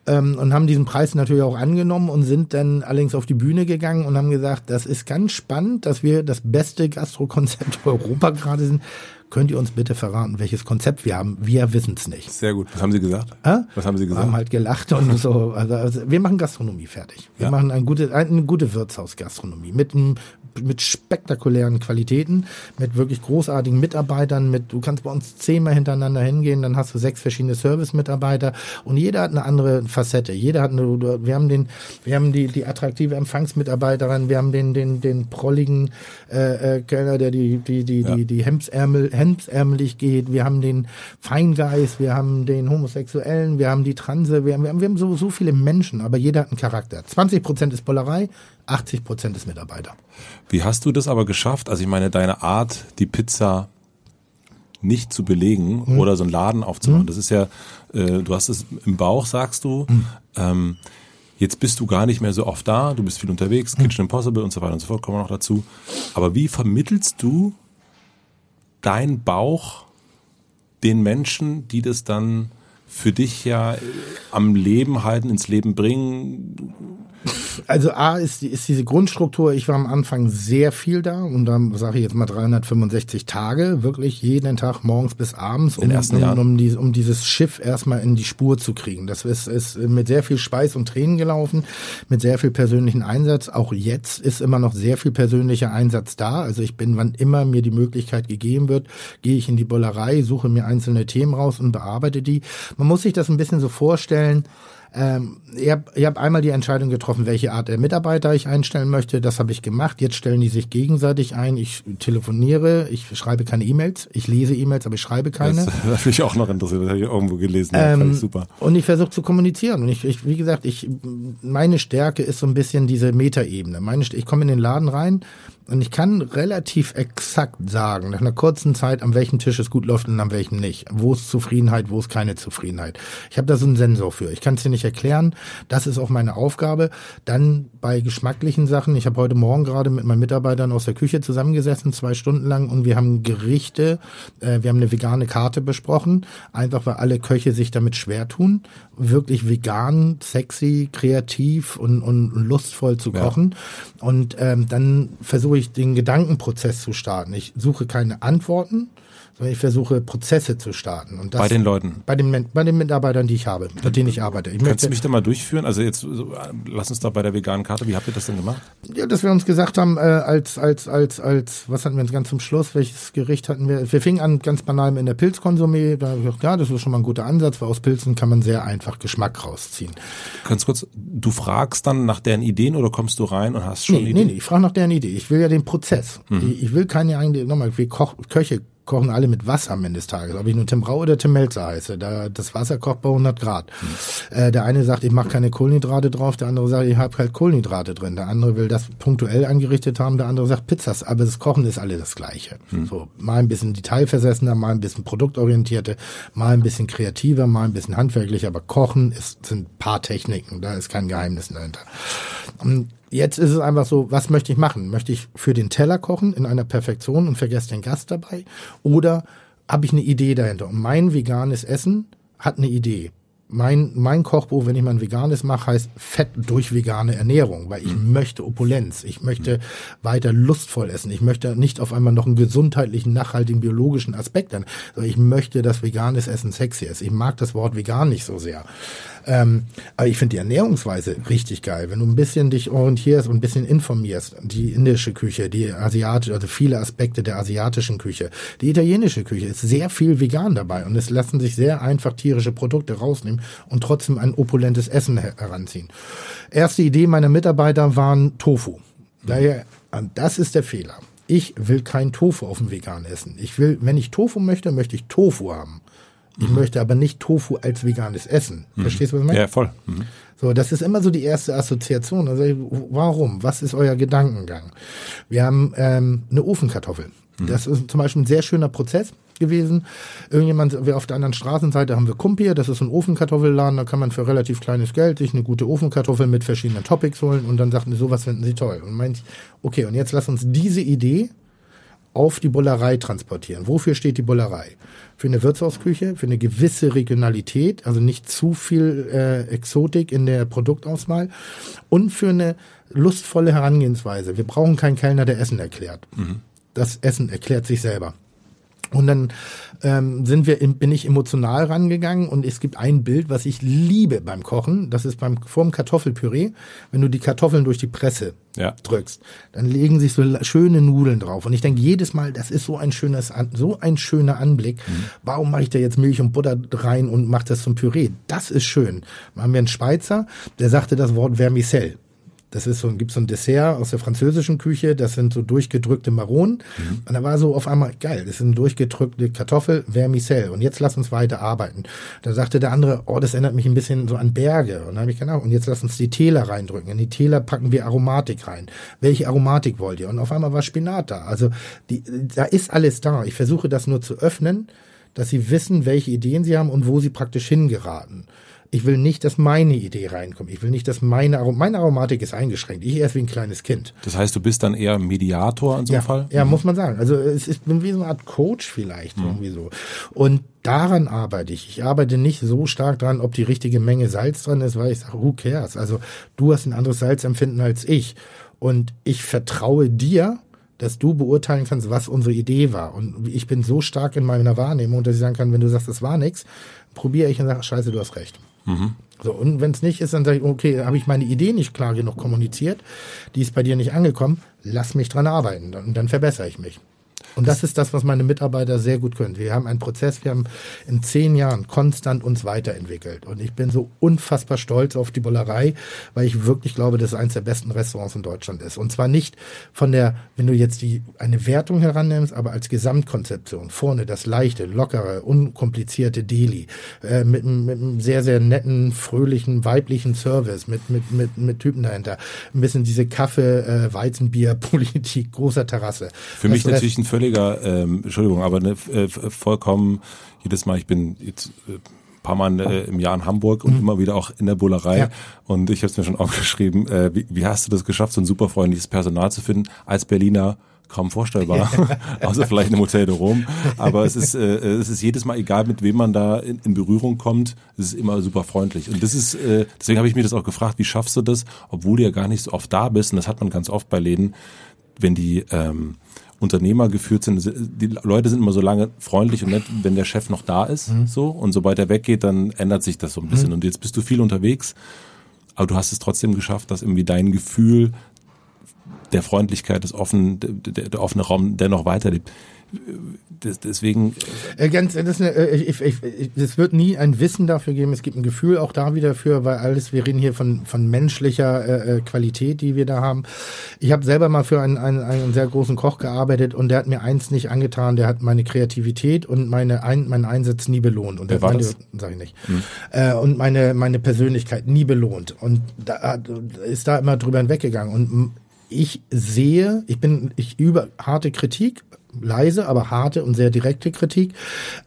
S1: ähm, und haben diesen Preis natürlich auch angenommen und sind dann allerdings auf die Bühne gegangen und haben gesagt, das ist ganz spannend, dass wir das beste Gastrokonzept Europa gerade sind. Könnt ihr uns bitte verraten, welches Konzept wir haben? Wir wissen es nicht.
S2: Sehr gut. Was haben Sie gesagt?
S1: Äh?
S2: Was haben Sie gesagt?
S1: Wir haben halt gelacht und so. Also, also wir machen Gastronomie fertig. Wir ja. machen eine gute, eine gute Wirtshausgastronomie mit einem mit spektakulären Qualitäten, mit wirklich großartigen Mitarbeitern, mit, du kannst bei uns zehnmal hintereinander hingehen, dann hast du sechs verschiedene Service-Mitarbeiter und jeder hat eine andere Facette. Jeder hat eine, wir haben den, wir haben die, die attraktive Empfangsmitarbeiterin, wir haben den, den, den prolligen äh, äh, Kellner, der die, die, die, ja. die, die Hemdsärmel, hemdsärmelig geht, wir haben den Feingeist, wir haben den Homosexuellen, wir haben die Transe, wir haben, wir haben, wir haben so, so viele Menschen, aber jeder hat einen Charakter. 20 Prozent ist Bollerei, 80 Prozent ist Mitarbeiter.
S2: Wie hast du das aber geschafft? Also ich meine, deine Art, die Pizza nicht zu belegen hm. oder so einen Laden aufzumachen, hm. das ist ja, äh, du hast es im Bauch, sagst du. Hm. Ähm, jetzt bist du gar nicht mehr so oft da, du bist viel unterwegs, hm. Kitchen Impossible und so weiter und so fort, kommen wir noch dazu. Aber wie vermittelst du deinen Bauch den Menschen, die das dann für dich ja am Leben halten, ins Leben bringen?
S1: Also A ist, ist diese Grundstruktur, ich war am Anfang sehr viel da und dann sage ich jetzt mal 365 Tage, wirklich jeden Tag morgens bis abends, um, um, um, die, um dieses Schiff erstmal in die Spur zu kriegen. Das ist, ist mit sehr viel Speis und Tränen gelaufen, mit sehr viel persönlichen Einsatz. Auch jetzt ist immer noch sehr viel persönlicher Einsatz da. Also ich bin, wann immer mir die Möglichkeit gegeben wird, gehe ich in die Bollerei, suche mir einzelne Themen raus und bearbeite die. Man muss sich das ein bisschen so vorstellen, ähm, ich habe ich hab einmal die Entscheidung getroffen, welche Art der Mitarbeiter ich einstellen möchte. Das habe ich gemacht. Jetzt stellen die sich gegenseitig ein. Ich telefoniere, ich schreibe keine E-Mails. Ich lese E-Mails, aber ich schreibe keine.
S2: Das, das mich auch noch interessiert. Das habe ich irgendwo gelesen. Ähm, super.
S1: Und ich versuche zu kommunizieren. Und ich, ich, wie gesagt, ich, meine Stärke ist so ein bisschen diese Metaebene. Meine, ich komme in den Laden rein und ich kann relativ exakt sagen, nach einer kurzen Zeit, an welchem Tisch es gut läuft und an welchem nicht. Wo ist Zufriedenheit, wo ist keine Zufriedenheit. Ich habe da so einen Sensor für. Ich kann es dir nicht erklären. Das ist auch meine Aufgabe. Dann bei geschmacklichen Sachen. Ich habe heute Morgen gerade mit meinen Mitarbeitern aus der Küche zusammengesessen, zwei Stunden lang, und wir haben Gerichte, äh, wir haben eine vegane Karte besprochen, einfach weil alle Köche sich damit schwer tun, wirklich vegan, sexy, kreativ und, und lustvoll zu kochen. Ja. Und ähm, dann versuche ich den Gedankenprozess zu starten. Ich suche keine Antworten, ich versuche Prozesse zu starten. Und
S2: das bei den Leuten?
S1: Bei den, bei den Mitarbeitern, die ich habe, mit denen ich arbeite. Ich
S2: Kannst du mich da mal durchführen? Also jetzt, lass uns da bei der veganen Karte, wie habt ihr das denn gemacht?
S1: Ja, dass wir uns gesagt haben, äh, als, als, als, als, was hatten wir uns ganz zum Schluss, welches Gericht hatten wir? Wir fingen an ganz banal in der Pilzkonsumé, da habe ich gedacht, ja, das ist schon mal ein guter Ansatz, weil aus Pilzen kann man sehr einfach Geschmack rausziehen.
S2: Ganz kurz, du fragst dann nach deren Ideen oder kommst du rein und hast schon
S1: nee, Ideen? Nee, nee, ich frage nach deren Idee. Ich will ja den Prozess. Mhm. Ich, ich will keine eigene, nochmal, wir Koch, Köche kochen alle mit Wasser am Ende des Tages. Ob ich nur Tim Brau oder Tim Melzer heiße, da, das Wasser kocht bei 100 Grad. Mhm. Äh, der eine sagt, ich mache keine Kohlenhydrate drauf, der andere sagt, ich habe halt Kohlenhydrate drin. Der andere will das punktuell angerichtet haben, der andere sagt Pizzas. Aber das Kochen ist alle das Gleiche. Mhm. So mal ein bisschen detailversessener, mal ein bisschen produktorientierter, mal ein bisschen kreativer, mal ein bisschen handwerklicher. Aber Kochen ist, sind paar Techniken, da ist kein Geheimnis dahinter. Und Jetzt ist es einfach so, was möchte ich machen? Möchte ich für den Teller kochen in einer Perfektion und vergesse den Gast dabei? Oder habe ich eine Idee dahinter? Und mein veganes Essen hat eine Idee. mein, mein Kochbuch, wenn ich mal ein veganes mache, heißt Fett durch vegane Ernährung, weil ich mhm. möchte Opulenz, ich möchte mhm. weiter lustvoll essen, ich möchte nicht auf einmal noch einen gesundheitlichen, nachhaltigen, biologischen Aspekt an, sondern ich möchte, dass veganes Essen sexy ist. Ich mag das Wort vegan nicht so sehr. Ähm, aber ich finde die Ernährungsweise richtig geil. Wenn du ein bisschen dich orientierst und ein bisschen informierst, die indische Küche, die asiatische, also viele Aspekte der asiatischen Küche, die italienische Küche ist sehr viel vegan dabei und es lassen sich sehr einfach tierische Produkte rausnehmen und trotzdem ein opulentes Essen her heranziehen. Erste Idee meiner Mitarbeiter waren Tofu. Daher, das ist der Fehler. Ich will kein Tofu auf dem Vegan essen. Ich will, wenn ich Tofu möchte, möchte ich Tofu haben. Ich mhm. möchte aber nicht Tofu als veganes Essen. Mhm. Verstehst du, was ich meine?
S2: Ja, voll. Mhm.
S1: So, das ist immer so die erste Assoziation. Also, warum? Was ist euer Gedankengang? Wir haben ähm, eine Ofenkartoffel. Mhm. Das ist zum Beispiel ein sehr schöner Prozess gewesen. Irgendjemand, wir auf der anderen Straßenseite haben wir Kumpier, das ist ein Ofenkartoffelladen, da kann man für relativ kleines Geld sich eine gute Ofenkartoffel mit verschiedenen Topics holen und dann sagten sie, sowas finden sie toll. Und meint, okay, und jetzt lass uns diese Idee auf die Bullerei transportieren. Wofür steht die Bullerei? Für eine Wirtshausküche, für eine gewisse Regionalität, also nicht zu viel äh, Exotik in der Produktauswahl und für eine lustvolle Herangehensweise. Wir brauchen keinen Kellner, der Essen erklärt. Mhm. Das Essen erklärt sich selber. Und dann ähm, sind wir, bin ich emotional rangegangen und es gibt ein Bild, was ich liebe beim Kochen. Das ist beim vorm Kartoffelpüree, wenn du die Kartoffeln durch die Presse ja. drückst, dann legen sich so schöne Nudeln drauf. Und ich denke jedes Mal, das ist so ein schönes, so ein schöner Anblick. Mhm. Warum mache ich da jetzt Milch und Butter rein und mache das zum Püree? Das ist schön. Da haben wir einen Schweizer, der sagte das Wort Vermicelle. Das ist so, gibt so ein Dessert aus der französischen Küche, das sind so durchgedrückte Maronen. Mhm. Und da war so auf einmal, geil, das sind durchgedrückte Kartoffel, Vermicelle. Und jetzt lass uns weiter arbeiten. Da sagte der andere, oh, das erinnert mich ein bisschen so an Berge. Und dann habe ich genau, und jetzt lass uns die Täler reindrücken. In die Täler packen wir Aromatik rein. Welche Aromatik wollt ihr? Und auf einmal war Spinat da. Also die, da ist alles da. Ich versuche das nur zu öffnen, dass sie wissen, welche Ideen sie haben und wo sie praktisch hingeraten. Ich will nicht, dass meine Idee reinkommt. Ich will nicht, dass meine, Arom meine Aromatik ist eingeschränkt. Ich erst wie ein kleines Kind.
S2: Das heißt, du bist dann eher Mediator in so einem
S1: ja,
S2: Fall?
S1: Ja, mhm. muss man sagen. Also es ist bin wie so eine Art Coach vielleicht mhm. irgendwie so. Und daran arbeite ich. Ich arbeite nicht so stark dran, ob die richtige Menge Salz dran ist, weil ich sage, who cares? Also du hast ein anderes Salzempfinden als ich. Und ich vertraue dir, dass du beurteilen kannst, was unsere Idee war. Und ich bin so stark in meiner Wahrnehmung, dass ich sagen kann, wenn du sagst, das war nichts, probiere ich und sage, scheiße, du hast recht. Mhm. So, und wenn es nicht ist, dann sage ich, okay, habe ich meine Idee nicht klar genug kommuniziert, die ist bei dir nicht angekommen, lass mich dran arbeiten und dann verbessere ich mich. Und das ist das, was meine Mitarbeiter sehr gut können. Wir haben einen Prozess, wir haben in zehn Jahren konstant uns weiterentwickelt. Und ich bin so unfassbar stolz auf die Bollerei, weil ich wirklich glaube, dass es eines der besten Restaurants in Deutschland ist. Und zwar nicht von der, wenn du jetzt die, eine Wertung herannimmst, aber als Gesamtkonzeption. Vorne das leichte, lockere, unkomplizierte Deli, äh, mit, mit einem sehr, sehr netten, fröhlichen, weiblichen Service, mit, mit, mit, mit Typen dahinter. Ein bisschen diese Kaffee, äh, großer Terrasse.
S2: Für das mich natürlich ein völlig völliger, ähm, Entschuldigung, aber ne, äh, vollkommen jedes Mal, ich bin jetzt äh, paar Mal äh, im Jahr in Hamburg und mhm. immer wieder auch in der Bullerei. Ja. Und ich habe es mir schon aufgeschrieben, äh, wie, wie hast du das geschafft, so ein super freundliches Personal zu finden als Berliner? kaum vorstellbar, außer vielleicht im Hotel de Rom. Aber es ist, äh, es ist jedes Mal egal, mit wem man da in, in Berührung kommt, es ist immer super freundlich. Und das ist, äh, deswegen habe ich mir das auch gefragt, wie schaffst du das, obwohl du ja gar nicht so oft da bist, und das hat man ganz oft bei Läden, wenn die ähm, Unternehmer geführt sind, die Leute sind immer so lange freundlich und nett, wenn der Chef noch da ist, mhm. so. Und sobald er weggeht, dann ändert sich das so ein bisschen. Mhm. Und jetzt bist du viel unterwegs, aber du hast es trotzdem geschafft, dass irgendwie dein Gefühl der Freundlichkeit, des offenen, der, der offene Raum dennoch weiterlebt deswegen.
S1: Äh, ganz, das, äh, ich, ich, es wird nie ein Wissen dafür geben. Es gibt ein Gefühl auch da wieder für, weil alles, wir reden hier von, von menschlicher äh, äh, Qualität, die wir da haben. Ich habe selber mal für einen, einen, einen sehr großen Koch gearbeitet und der hat mir eins nicht angetan. Der hat meine Kreativität und meine ein, meinen Einsatz nie belohnt. Und
S2: Wer war
S1: meine,
S2: das?
S1: Sag ich nicht. Hm. Äh, und meine, meine Persönlichkeit nie belohnt. Und da ist da immer drüber hinweggegangen. Und ich sehe, ich bin, ich über harte Kritik, leise, aber harte und sehr direkte Kritik.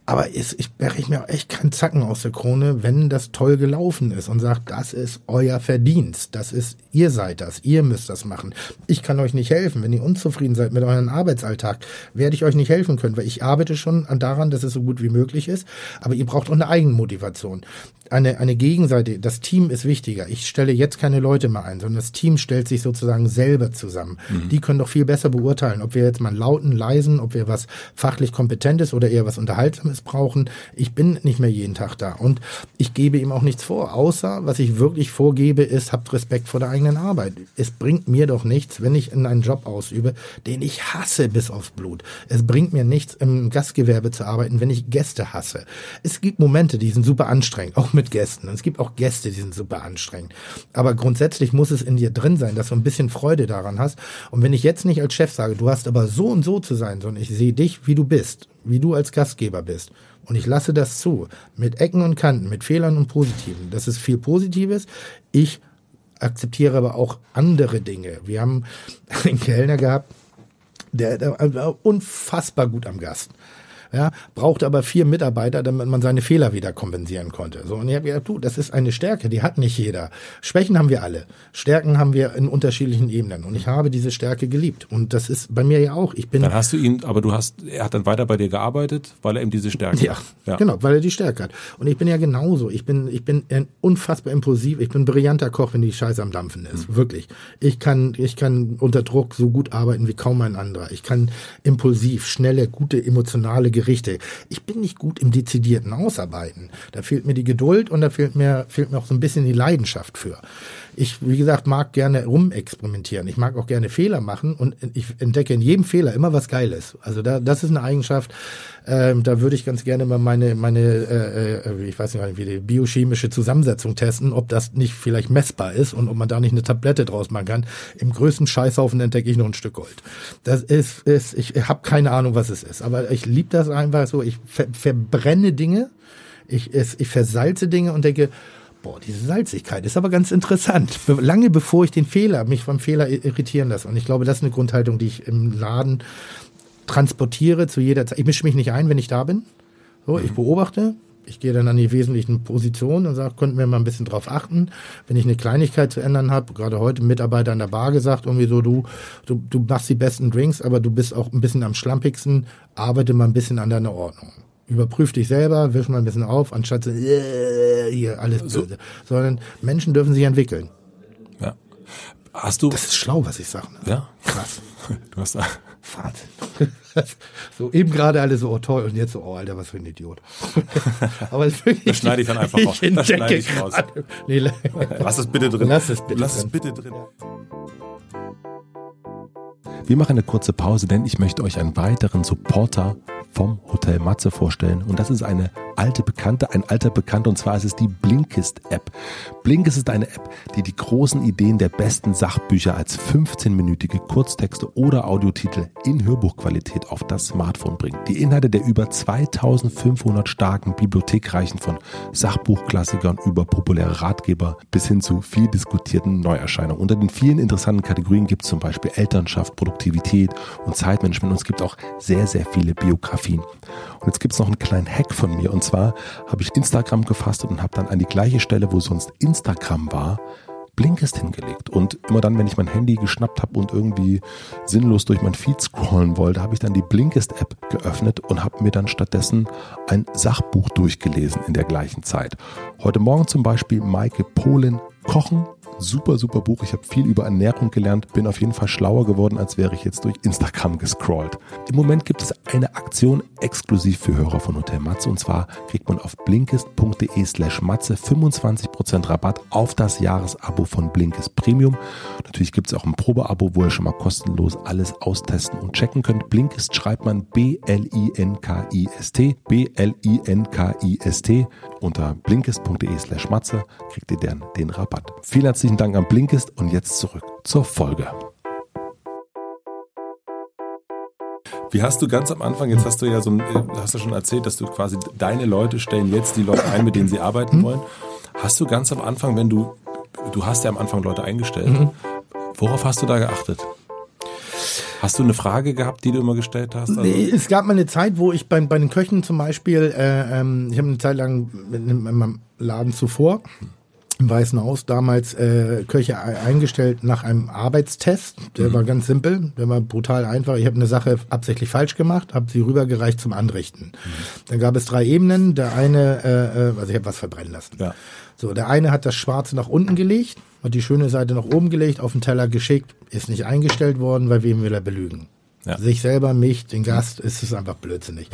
S1: Aber ist, ich breche mir echt keinen Zacken aus der Krone, wenn das toll gelaufen ist und sagt, das ist euer Verdienst. Das ist, ihr seid das. Ihr müsst das machen. Ich kann euch nicht helfen. Wenn ihr unzufrieden seid mit eurem Arbeitsalltag, werde ich euch nicht helfen können, weil ich arbeite schon daran, dass es so gut wie möglich ist. Aber ihr braucht auch eine Eigenmotivation eine, eine Gegenseite, das Team ist wichtiger. Ich stelle jetzt keine Leute mehr ein, sondern das Team stellt sich sozusagen selber zusammen. Mhm. Die können doch viel besser beurteilen, ob wir jetzt mal lauten, leisen, ob wir was fachlich Kompetentes oder eher was Unterhaltsames brauchen. Ich bin nicht mehr jeden Tag da und ich gebe ihm auch nichts vor, außer was ich wirklich vorgebe, ist, habt Respekt vor der eigenen Arbeit. Es bringt mir doch nichts, wenn ich in einen Job ausübe, den ich hasse bis aufs Blut. Es bringt mir nichts, im Gastgewerbe zu arbeiten, wenn ich Gäste hasse. Es gibt Momente, die sind super anstrengend, auch mit Gästen. Und es gibt auch Gäste, die sind super anstrengend. Aber grundsätzlich muss es in dir drin sein, dass du ein bisschen Freude daran hast. Und wenn ich jetzt nicht als Chef sage, du hast aber so und so zu sein, sondern ich sehe dich, wie du bist, wie du als Gastgeber bist. Und ich lasse das zu. Mit Ecken und Kanten, mit Fehlern und Positiven. Das ist viel Positives. Ich akzeptiere aber auch andere Dinge. Wir haben einen Kellner gehabt, der, der war unfassbar gut am Gast ja, brauchte aber vier Mitarbeiter, damit man seine Fehler wieder kompensieren konnte. So, und ich habe gesagt, du, das ist eine Stärke, die hat nicht jeder. Schwächen haben wir alle. Stärken haben wir in unterschiedlichen Ebenen. Und ich habe diese Stärke geliebt. Und das ist bei mir ja auch. Ich bin.
S2: Dann hast du ihn, aber du hast, er hat dann weiter bei dir gearbeitet, weil er eben diese Stärke
S1: ja, hat. Ja, genau, weil er die Stärke hat. Und ich bin ja genauso. Ich bin, ich bin unfassbar impulsiv. Ich bin ein brillanter Koch, wenn die Scheiße am Dampfen ist. Mhm. Wirklich. Ich kann, ich kann unter Druck so gut arbeiten wie kaum ein anderer. Ich kann impulsiv, schnelle, gute, emotionale Gerichte. Ich bin nicht gut im dezidierten Ausarbeiten. Da fehlt mir die Geduld und da fehlt mir, fehlt mir auch so ein bisschen die Leidenschaft für. Ich, wie gesagt, mag gerne rumexperimentieren. Ich mag auch gerne Fehler machen und ich entdecke in jedem Fehler immer was Geiles. Also da, das ist eine Eigenschaft, ähm, da würde ich ganz gerne mal meine, meine, äh, äh, ich weiß nicht, wie die biochemische Zusammensetzung testen, ob das nicht vielleicht messbar ist und ob man da nicht eine Tablette draus machen kann. Im größten Scheißhaufen entdecke ich noch ein Stück Gold. Das ist, ist ich habe keine Ahnung, was es ist, aber ich liebe das einfach so. Ich ver verbrenne Dinge, ich, es, ich versalze Dinge und denke, boah, diese Salzigkeit ist aber ganz interessant. Lange bevor ich den Fehler, mich vom Fehler irritieren lasse. Und ich glaube, das ist eine Grundhaltung, die ich im Laden transportiere zu jeder Zeit. Ich mische mich nicht ein, wenn ich da bin. So, ich mhm. beobachte. Ich gehe dann an die wesentlichen Positionen und sage, könnten wir mal ein bisschen drauf achten. Wenn ich eine Kleinigkeit zu ändern habe, gerade heute ein Mitarbeiter an der Bar gesagt, irgendwie so, du, du, du machst die besten Drinks, aber du bist auch ein bisschen am schlampigsten, arbeite mal ein bisschen an deiner Ordnung überprüf dich selber, wirf mal ein bisschen auf, anstatt so, äh, hier alles böse. So. Sondern Menschen dürfen sich entwickeln.
S2: Ja. Hast du.
S1: Das ist schlau, was ich sage. Ne?
S2: Ja. Krass. Du hast da.
S1: Wahnsinn. so eben gerade alle so, oh toll, und jetzt so, oh Alter, was für ein Idiot.
S2: Aber es wirklich, das schneide ich dann einfach raus. Das schneide ich raus. Nee, Lass es bitte drin.
S1: Lass es bitte
S2: Lass drin. es bitte drin. Wir machen eine kurze Pause, denn ich möchte euch einen weiteren Supporter vom Hotel Matze vorstellen. Und das ist eine alte Bekannte, ein alter Bekannter, und zwar ist es die Blinkist-App. Blinkist ist eine App, die die großen Ideen der besten Sachbücher als 15-minütige Kurztexte oder Audiotitel in Hörbuchqualität auf das Smartphone bringt. Die Inhalte der über 2500 starken Bibliothek reichen von Sachbuchklassikern über populäre Ratgeber bis hin zu viel diskutierten Neuerscheinungen. Unter den vielen interessanten Kategorien gibt es zum Beispiel Elternschaft, Produktivität und Zeitmanagement und es gibt auch sehr, sehr viele Biografien. Und jetzt gibt es noch einen kleinen Hack von mir und zwar habe ich Instagram gefasst und habe dann an die gleiche Stelle, wo sonst Instagram war, Blinkist hingelegt. Und immer dann, wenn ich mein Handy geschnappt habe und irgendwie sinnlos durch mein Feed scrollen wollte, habe ich dann die Blinkist-App geöffnet und habe mir dann stattdessen ein Sachbuch durchgelesen in der gleichen Zeit. Heute Morgen zum Beispiel Maike Polen Kochen super, super Buch. Ich habe viel über Ernährung gelernt, bin auf jeden Fall schlauer geworden, als wäre ich jetzt durch Instagram gescrollt. Im Moment gibt es eine Aktion exklusiv für Hörer von Hotel Matze und zwar kriegt man auf blinkist.de slash Matze 25% Rabatt auf das Jahresabo von Blinkist Premium. Natürlich gibt es auch ein Probeabo, wo ihr schon mal kostenlos alles austesten und checken könnt. Blinkist schreibt man B-L-I-N-K-I-S-T, B-L-I-N-K-I-S-T. Unter blinkist.de slash Matze kriegt ihr dann den Rabatt. Vielen herzlichen Herzlichen Dank an Blinkist und jetzt zurück zur Folge. Wie hast du ganz am Anfang, jetzt hast du ja so ein, äh, hast du schon erzählt, dass du quasi deine Leute stellen jetzt die Leute ein, mit denen sie arbeiten mhm. wollen. Hast du ganz am Anfang, wenn du, du hast ja am Anfang Leute eingestellt, mhm. worauf hast du da geachtet? Hast du eine Frage gehabt, die du immer gestellt hast? Also
S1: nee, es gab mal eine Zeit, wo ich bei, bei den Köchen zum Beispiel, äh, ähm, ich habe eine Zeit lang in meinem Laden zuvor im Weißen Haus damals äh, Köche eingestellt nach einem Arbeitstest. Der mhm. war ganz simpel, der war brutal einfach. Ich habe eine Sache absichtlich falsch gemacht, habe sie rübergereicht zum Anrichten. Mhm. Dann gab es drei Ebenen. Der eine, äh, äh, also ich habe was verbrennen lassen. Ja. So, der eine hat das Schwarze nach unten gelegt, hat die schöne Seite nach oben gelegt, auf den Teller geschickt, ist nicht eingestellt worden, weil wem will er belügen? Ja. Sich selber, mich, den Gast, ist es einfach blödsinnig.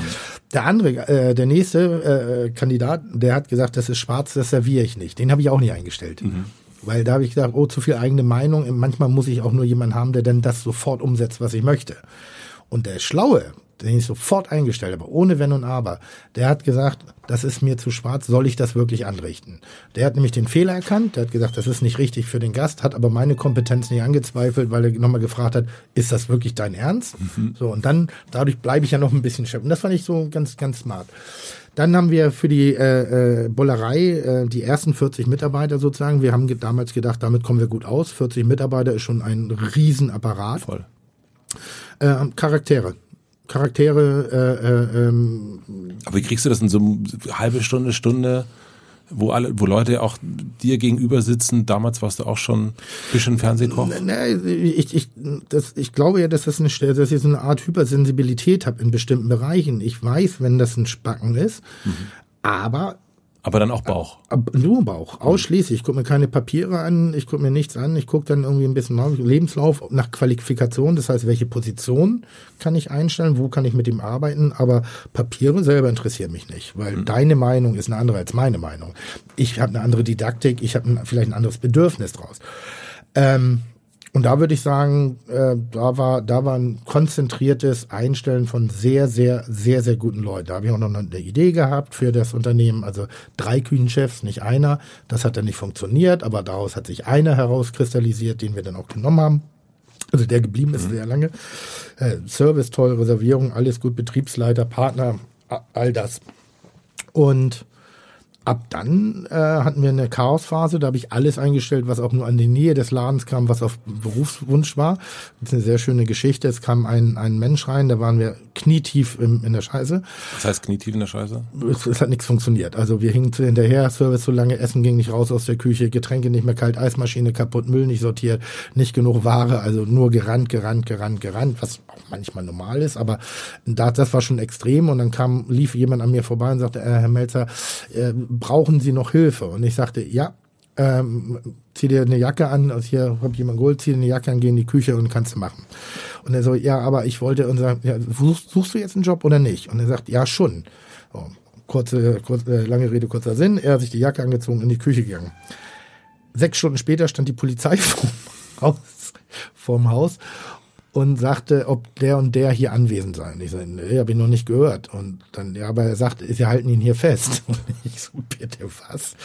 S1: Der andere, äh, der nächste äh, Kandidat, der hat gesagt, das ist schwarz, das serviere ich nicht. Den habe ich auch nicht eingestellt. Mhm. Weil da habe ich gesagt, oh, zu viel eigene Meinung. Manchmal muss ich auch nur jemanden haben, der dann das sofort umsetzt, was ich möchte. Und der Schlaue, den ich sofort eingestellt habe, ohne Wenn und Aber, der hat gesagt, das ist mir zu schwarz, soll ich das wirklich anrichten? Der hat nämlich den Fehler erkannt, der hat gesagt, das ist nicht richtig für den Gast, hat aber meine Kompetenz nicht angezweifelt, weil er nochmal gefragt hat, ist das wirklich dein Ernst? Mhm. So, und dann, dadurch bleibe ich ja noch ein bisschen chef. Und das fand ich so ganz, ganz smart. Dann haben wir für die äh, äh, Bollerei äh, die ersten 40 Mitarbeiter sozusagen. Wir haben ge damals gedacht, damit kommen wir gut aus. 40 Mitarbeiter ist schon ein Riesenapparat. Voll. Äh, Charaktere. Charaktere. Äh, äh, ähm,
S2: Aber wie kriegst du das in so eine halbe Stunde, Stunde, wo alle, wo Leute auch dir gegenüber sitzen? Damals warst du auch schon ein bisschen Fernsehkoch.
S1: Nee, ich, ich, das, ich glaube ja, dass das eine, dass ich so eine Art Hypersensibilität habe in bestimmten Bereichen. Ich weiß, wenn das ein Spacken ist, mhm. aber
S2: aber dann auch Bauch.
S1: Nur Bauch, ausschließlich. Ich gucke mir keine Papiere an, ich gucke mir nichts an. Ich gucke dann irgendwie ein bisschen nach Lebenslauf nach Qualifikation. Das heißt, welche Position kann ich einstellen, wo kann ich mit ihm arbeiten. Aber Papiere selber interessieren mich nicht, weil mhm. deine Meinung ist eine andere als meine Meinung. Ich habe eine andere Didaktik, ich habe vielleicht ein anderes Bedürfnis draus. Ähm, und da würde ich sagen, äh, da war da war ein konzentriertes Einstellen von sehr, sehr, sehr, sehr guten Leuten. Da habe ich auch noch eine Idee gehabt für das Unternehmen. Also drei Küchenchefs, nicht einer. Das hat dann nicht funktioniert, aber daraus hat sich einer herauskristallisiert, den wir dann auch genommen haben. Also der geblieben ist mhm. sehr lange. Äh, Service toll, Reservierung, alles gut, Betriebsleiter, Partner, all das. Und ab dann äh, hatten wir eine Chaosphase, da habe ich alles eingestellt, was auch nur an die Nähe des Ladens kam, was auf Berufswunsch war. Das ist eine sehr schöne Geschichte. Es kam ein, ein Mensch rein, da waren wir knietief im, in der Scheiße.
S2: Was heißt knietief in der Scheiße?
S1: Es, es hat nichts funktioniert. Also wir hingen zu hinterher, Service so lange, Essen ging nicht raus aus der Küche, Getränke nicht mehr kalt, Eismaschine kaputt, Müll nicht sortiert, nicht genug Ware, also nur gerannt, gerannt, gerannt, gerannt, was auch manchmal normal ist, aber da, das war schon extrem und dann kam, lief jemand an mir vorbei und sagte, äh, Herr Melzer, äh, brauchen Sie noch Hilfe? Und ich sagte, ja, ähm, zieh dir eine Jacke an, also hier hab jemand geholt, zieh dir eine Jacke an, geh in die Küche und kannst du machen. Und er so, ja, aber ich wollte und sagt, ja, suchst, suchst, du jetzt einen Job oder nicht? Und er sagt, ja, schon. So, kurze, kurze, lange Rede, kurzer Sinn. Er hat sich die Jacke angezogen, in die Küche gegangen. Sechs Stunden später stand die Polizei vorm Haus, vorm Haus und sagte, ob der und der hier anwesend sei. Und ich so, nee, habe ich noch nicht gehört. Und dann, ja, aber er sagt, sie halten ihn hier fest. Und ich so, bitte was?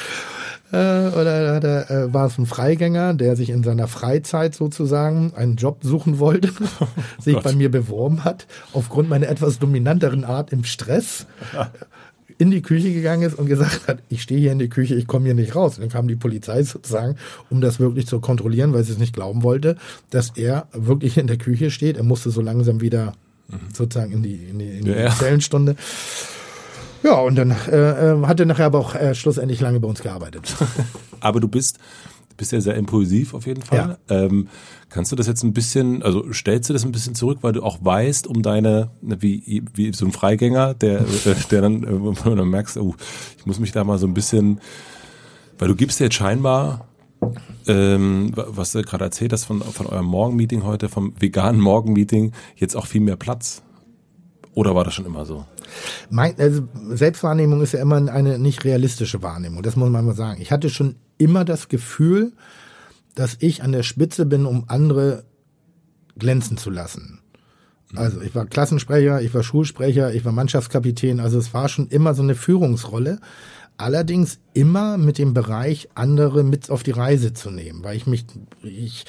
S1: Äh, oder er, äh, war es ein Freigänger, der sich in seiner Freizeit sozusagen einen Job suchen wollte, oh sich bei mir beworben hat, aufgrund meiner etwas dominanteren Art im Stress in die Küche gegangen ist und gesagt hat, ich stehe hier in der Küche, ich komme hier nicht raus. Und dann kam die Polizei sozusagen, um das wirklich zu kontrollieren, weil sie es nicht glauben wollte, dass er wirklich in der Küche steht. Er musste so langsam wieder mhm. sozusagen in die, in die, in die ja, Zellenstunde. Ja, und dann äh, äh, hat er nachher aber auch äh, schlussendlich lange bei uns gearbeitet.
S2: aber du bist bist ja sehr impulsiv auf jeden Fall. Ja. Ähm, kannst du das jetzt ein bisschen, also stellst du das ein bisschen zurück, weil du auch weißt um deine, wie, wie so ein Freigänger, der, äh, der dann, äh, wo du merkst, oh, ich muss mich da mal so ein bisschen, weil du gibst jetzt scheinbar ähm, was du gerade erzählt hast von, von eurem Morgenmeeting heute, vom veganen Morgenmeeting, jetzt auch viel mehr Platz. Oder war das schon immer so?
S1: Mein, also Selbstwahrnehmung ist ja immer eine nicht realistische Wahrnehmung, das muss man mal sagen. Ich hatte schon immer das Gefühl, dass ich an der Spitze bin, um andere glänzen zu lassen. Also ich war Klassensprecher, ich war Schulsprecher, ich war Mannschaftskapitän, also es war schon immer so eine Führungsrolle. Allerdings immer mit dem Bereich, andere mit auf die Reise zu nehmen, weil ich mich, ich,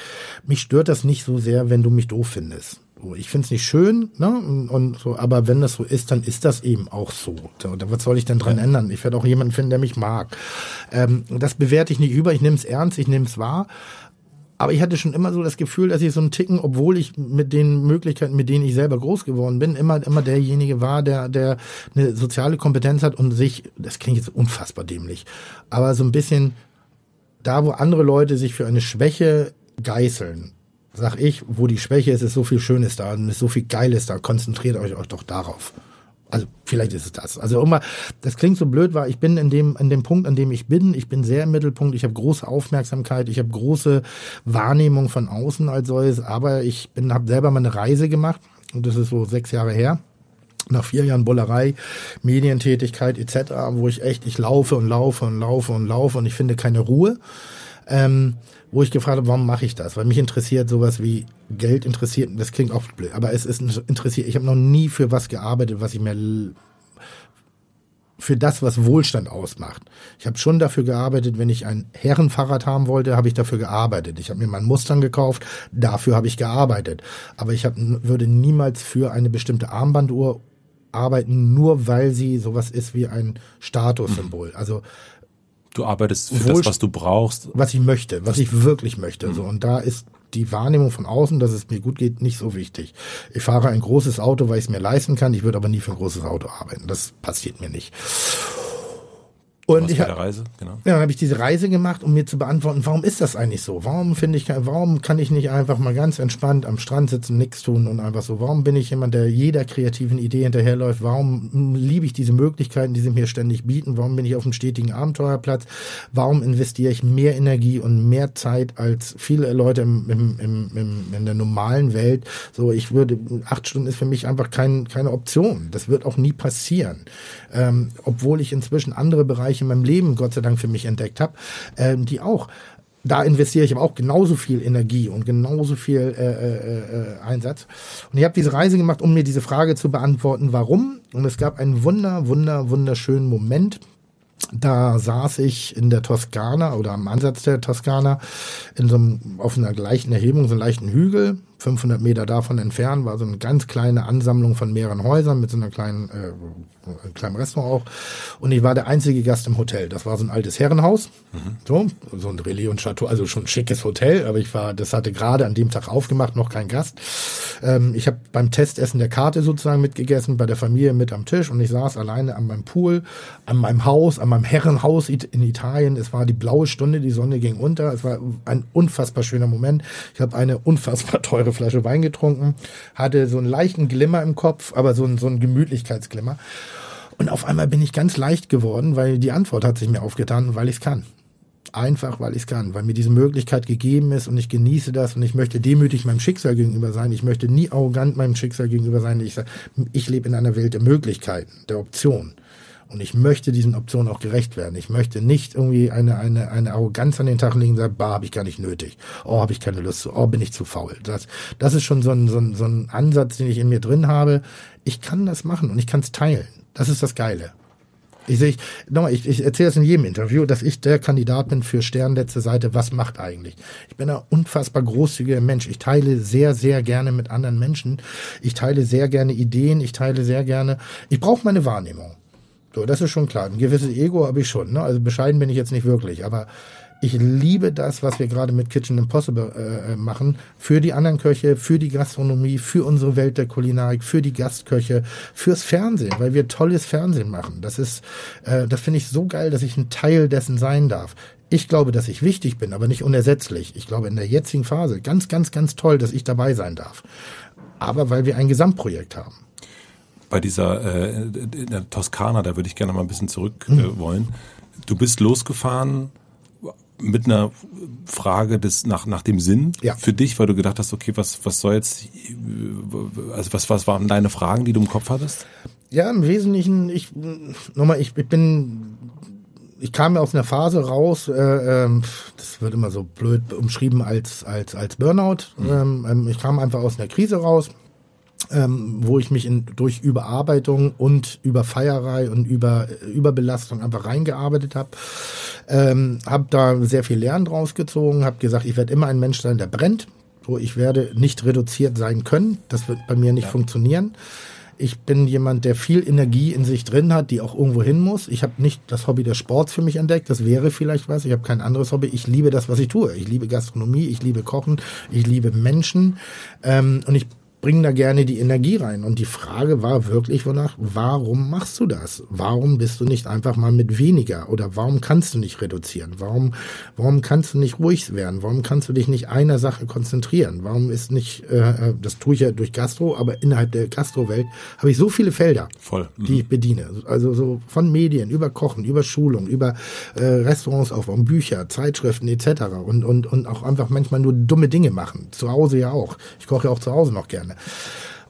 S1: mich stört das nicht so sehr, wenn du mich doof findest. Ich finde es nicht schön, ne? Und, und, so, aber wenn das so ist, dann ist das eben auch so. so was soll ich denn dran ja. ändern? Ich werde auch jemanden finden, der mich mag. Ähm, das bewerte ich nicht über, ich nehme es ernst, ich nehme es wahr. Aber ich hatte schon immer so das Gefühl, dass ich so einen Ticken, obwohl ich mit den Möglichkeiten, mit denen ich selber groß geworden bin, immer, immer derjenige war, der, der eine soziale Kompetenz hat und sich, das klingt jetzt unfassbar dämlich, aber so ein bisschen da, wo andere Leute sich für eine Schwäche geißeln, sag ich, wo die Schwäche ist, ist so viel Schönes da und ist so viel Geiles da, konzentriert euch, euch doch darauf. Also vielleicht ist es das. Also irgendwann, das klingt so blöd, weil ich bin in dem, in dem Punkt, an dem ich bin, ich bin sehr im Mittelpunkt, ich habe große Aufmerksamkeit, ich habe große Wahrnehmung von außen als solches, aber ich bin, habe selber mal eine Reise gemacht und das ist so sechs Jahre her nach vier Jahren Bullerei, Medientätigkeit etc., wo ich echt, ich laufe und laufe und laufe und laufe und ich finde keine Ruhe. Ähm, wo ich gefragt habe, warum mache ich das? Weil mich interessiert sowas wie Geld interessiert, das klingt auch blöd, aber es ist interessiert. Ich habe noch nie für was gearbeitet, was ich mir für das, was Wohlstand ausmacht. Ich habe schon dafür gearbeitet, wenn ich ein Herrenfahrrad haben wollte, habe ich dafür gearbeitet. Ich habe mir meinen Mustang gekauft, dafür habe ich gearbeitet. Aber ich hab, würde niemals für eine bestimmte Armbanduhr arbeiten, nur weil sie sowas ist wie ein Statussymbol. Also
S2: Du arbeitest für Wohl, das, was du brauchst.
S1: Was ich möchte, was ich wirklich möchte. Mhm. So. Und da ist die Wahrnehmung von außen, dass es mir gut geht, nicht so wichtig. Ich fahre ein großes Auto, weil ich es mir leisten kann. Ich würde aber nie für ein großes Auto arbeiten. Das passiert mir nicht. Und ich
S2: habe genau.
S1: Ja, dann habe ich diese Reise gemacht, um mir zu beantworten, warum ist das eigentlich so? Warum finde ich, warum kann ich nicht einfach mal ganz entspannt am Strand sitzen, nichts tun und einfach so? Warum bin ich jemand, der jeder kreativen Idee hinterherläuft? Warum liebe ich diese Möglichkeiten, die sie mir ständig bieten? Warum bin ich auf einem stetigen Abenteuerplatz? Warum investiere ich mehr Energie und mehr Zeit als viele Leute im, im, im, im, in der normalen Welt? So, ich würde acht Stunden ist für mich einfach kein, keine Option. Das wird auch nie passieren, ähm, obwohl ich inzwischen andere Bereiche Bereiche in meinem Leben Gott sei Dank für mich entdeckt habe, ähm, die auch da investiere ich aber auch genauso viel Energie und genauso viel äh, äh, äh, Einsatz. Und ich habe diese Reise gemacht, um mir diese Frage zu beantworten, warum. Und es gab einen wunder, wunder, wunderschönen Moment. Da saß ich in der Toskana oder am Ansatz der Toskana in so einem, auf einer gleichen Erhebung, so einem leichten Hügel, 500 Meter davon entfernt war so eine ganz kleine Ansammlung von mehreren Häusern mit so einer kleinen, äh, einem kleinen Restaurant auch. Und ich war der einzige Gast im Hotel. Das war so ein altes Herrenhaus, mhm. so, so ein Relais und Chateau, also schon ein schickes Hotel, aber ich war, das hatte gerade an dem Tag aufgemacht, noch kein Gast. Ähm, ich habe beim Testessen der Karte sozusagen mitgegessen, bei der Familie mit am Tisch und ich saß alleine an meinem Pool, an meinem Haus, an meinem Herrenhaus in Italien. Es war die blaue Stunde, die Sonne ging unter. Es war ein unfassbar schöner Moment. Ich habe eine unfassbar teure Flasche Wein getrunken, hatte so einen leichten Glimmer im Kopf, aber so ein, so ein Gemütlichkeitsglimmer. Und auf einmal bin ich ganz leicht geworden, weil die Antwort hat sich mir aufgetan, weil ich es kann. Einfach, weil ich es kann, weil mir diese Möglichkeit gegeben ist und ich genieße das und ich möchte demütig meinem Schicksal gegenüber sein. Ich möchte nie arrogant meinem Schicksal gegenüber sein. Ich, ich lebe in einer Welt der Möglichkeiten, der Optionen. Und ich möchte diesen Optionen auch gerecht werden. Ich möchte nicht irgendwie eine, eine, eine Arroganz an den Tag legen und sagen, bah, habe ich gar nicht nötig. Oh, habe ich keine Lust zu. Oh, bin ich zu faul. Das, das ist schon so ein, so, ein, so ein Ansatz, den ich in mir drin habe. Ich kann das machen und ich kann es teilen. Das ist das Geile. Ich, ich, nochmal, ich, ich erzähle es in jedem Interview, dass ich der Kandidat bin für Sternletzte Seite. Was macht eigentlich? Ich bin ein unfassbar großzügiger Mensch. Ich teile sehr, sehr gerne mit anderen Menschen. Ich teile sehr gerne Ideen. Ich teile sehr gerne. Ich brauche meine Wahrnehmung. So, das ist schon klar. Ein gewisses Ego habe ich schon. Ne? Also bescheiden bin ich jetzt nicht wirklich. Aber ich liebe das, was wir gerade mit Kitchen Impossible äh, äh, machen. Für die anderen Köche, für die Gastronomie, für unsere Welt der Kulinarik, für die Gastköche, fürs Fernsehen, weil wir tolles Fernsehen machen. Das ist, äh, das finde ich so geil, dass ich ein Teil dessen sein darf. Ich glaube, dass ich wichtig bin, aber nicht unersetzlich. Ich glaube, in der jetzigen Phase ganz, ganz, ganz toll, dass ich dabei sein darf. Aber weil wir ein Gesamtprojekt haben
S2: bei dieser äh, in der Toskana, da würde ich gerne mal ein bisschen zurück äh, mhm. wollen. Du bist losgefahren mit einer Frage des nach nach dem Sinn ja. für dich, weil du gedacht hast, okay, was was soll jetzt also was was waren deine Fragen, die du im Kopf hattest?
S1: Ja, im Wesentlichen ich nochmal ich, ich bin ich kam aus einer Phase raus, äh, äh, das wird immer so blöd umschrieben als als als Burnout. Mhm. Ähm, ähm ich kam einfach aus einer Krise raus, ähm, wo ich mich in, durch Überarbeitung und Überfeierei und über Überbelastung einfach reingearbeitet habe. Ähm, habe da sehr viel Lernen draus gezogen, habe gesagt, ich werde immer ein Mensch sein, der brennt. So, ich werde nicht reduziert sein können. Das wird bei mir nicht ja. funktionieren. Ich bin jemand, der viel Energie in sich drin hat, die auch irgendwo hin muss. Ich habe nicht das Hobby des Sports für mich entdeckt. Das wäre vielleicht was. Ich habe kein anderes Hobby. Ich liebe das, was ich tue. Ich liebe Gastronomie, ich liebe Kochen, ich liebe Menschen. Ähm, und ich bringen da gerne die Energie rein. Und die Frage war wirklich wonach, warum machst du das? Warum bist du nicht einfach mal mit weniger? Oder warum kannst du nicht reduzieren? Warum, warum kannst du nicht ruhig werden? Warum kannst du dich nicht einer Sache konzentrieren? Warum ist nicht, äh, äh das tue ich ja durch Gastro, aber innerhalb der Gastrowelt habe ich so viele Felder,
S2: Voll.
S1: Mhm. die ich bediene. Also so von Medien, über Kochen, über Schulung, über äh, Restaurants aufbauen, Bücher, Zeitschriften etc. Und, und, und auch einfach manchmal nur dumme Dinge machen. Zu Hause ja auch. Ich koche ja auch zu Hause noch gerne.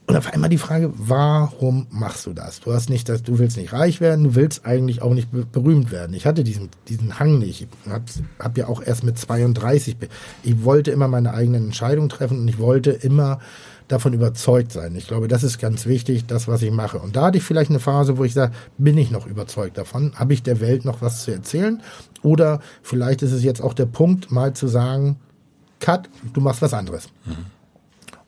S1: Und auf einmal die Frage, warum machst du das? Du hast nicht, das, du willst nicht reich werden, du willst eigentlich auch nicht berühmt werden. Ich hatte diesen, diesen Hang nicht. Ich hab, hab ja auch erst mit 32, ich wollte immer meine eigenen Entscheidungen treffen und ich wollte immer davon überzeugt sein. Ich glaube, das ist ganz wichtig, das, was ich mache. Und da hatte ich vielleicht eine Phase, wo ich sage, bin ich noch überzeugt davon? Habe ich der Welt noch was zu erzählen? Oder vielleicht ist es jetzt auch der Punkt, mal zu sagen, Cut, du machst was anderes. Mhm.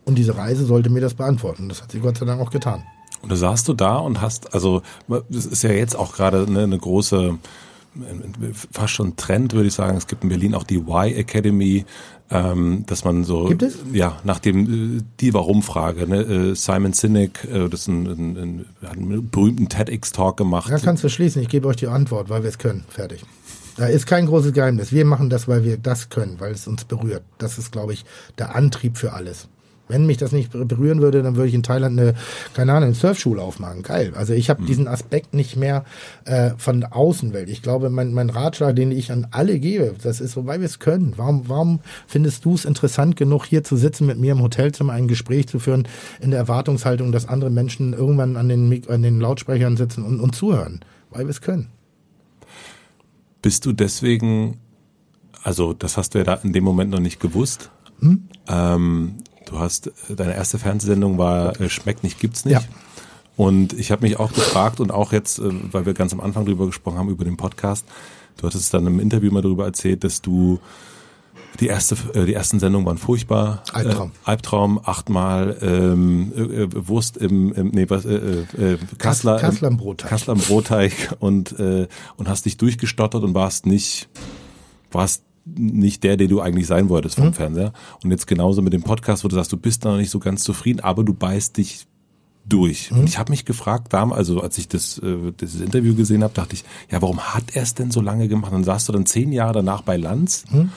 S1: Und diese Reise sollte mir das beantworten. Das hat sie Gott sei Dank auch getan.
S2: Und da saßt du da und hast, also das ist ja jetzt auch gerade eine, eine große, fast schon Trend, würde ich sagen. Es gibt in Berlin auch die Y Academy, ähm, dass man so,
S1: gibt es?
S2: ja, nach dem äh, die Warum-Frage, ne? Äh, Simon Sinek, äh, das ist ein, ein, ein, hat einen berühmten TEDx-Talk gemacht.
S1: Da kannst du schließen. Ich gebe euch die Antwort, weil wir es können. Fertig. Da ist kein großes Geheimnis. Wir machen das, weil wir das können, weil es uns berührt. Das ist, glaube ich, der Antrieb für alles. Wenn mich das nicht berühren würde, dann würde ich in Thailand eine, keine Ahnung, eine Surfschule aufmachen. Geil. Also ich habe mhm. diesen Aspekt nicht mehr äh, von der Außenwelt. Ich glaube, mein, mein Ratschlag, den ich an alle gebe, das ist so, weil wir es können. Warum, warum findest du es interessant genug, hier zu sitzen, mit mir im Hotelzimmer ein Gespräch zu führen, in der Erwartungshaltung, dass andere Menschen irgendwann an den, an den Lautsprechern sitzen und, und zuhören? Weil wir es können.
S2: Bist du deswegen, also das hast du ja da in dem Moment noch nicht gewusst, hm? ähm, Du hast, deine erste Fernsehsendung war äh, Schmeckt nicht, gibt's nicht. Ja. Und ich habe mich auch gefragt und auch jetzt, äh, weil wir ganz am Anfang drüber gesprochen haben, über den Podcast, du hattest dann im Interview mal darüber erzählt, dass du die erste, äh, die ersten Sendungen waren furchtbar.
S1: Albtraum.
S2: Äh, Albtraum, achtmal ähm, äh, Wurst im, im nee, was, äh, äh, Kassler,
S1: Kassler im Brotteig.
S2: Kassler im Brotteig und äh, und hast dich durchgestottert und warst nicht, warst nicht der, der du eigentlich sein wolltest vom mhm. Fernseher. Und jetzt genauso mit dem Podcast, wo du sagst, du bist noch nicht so ganz zufrieden, aber du beißt dich durch. Mhm. Und ich habe mich gefragt, damals, also als ich das, äh, dieses Interview gesehen habe, dachte ich, ja, warum hat er es denn so lange gemacht? dann saßt du dann zehn Jahre danach bei Lanz mhm.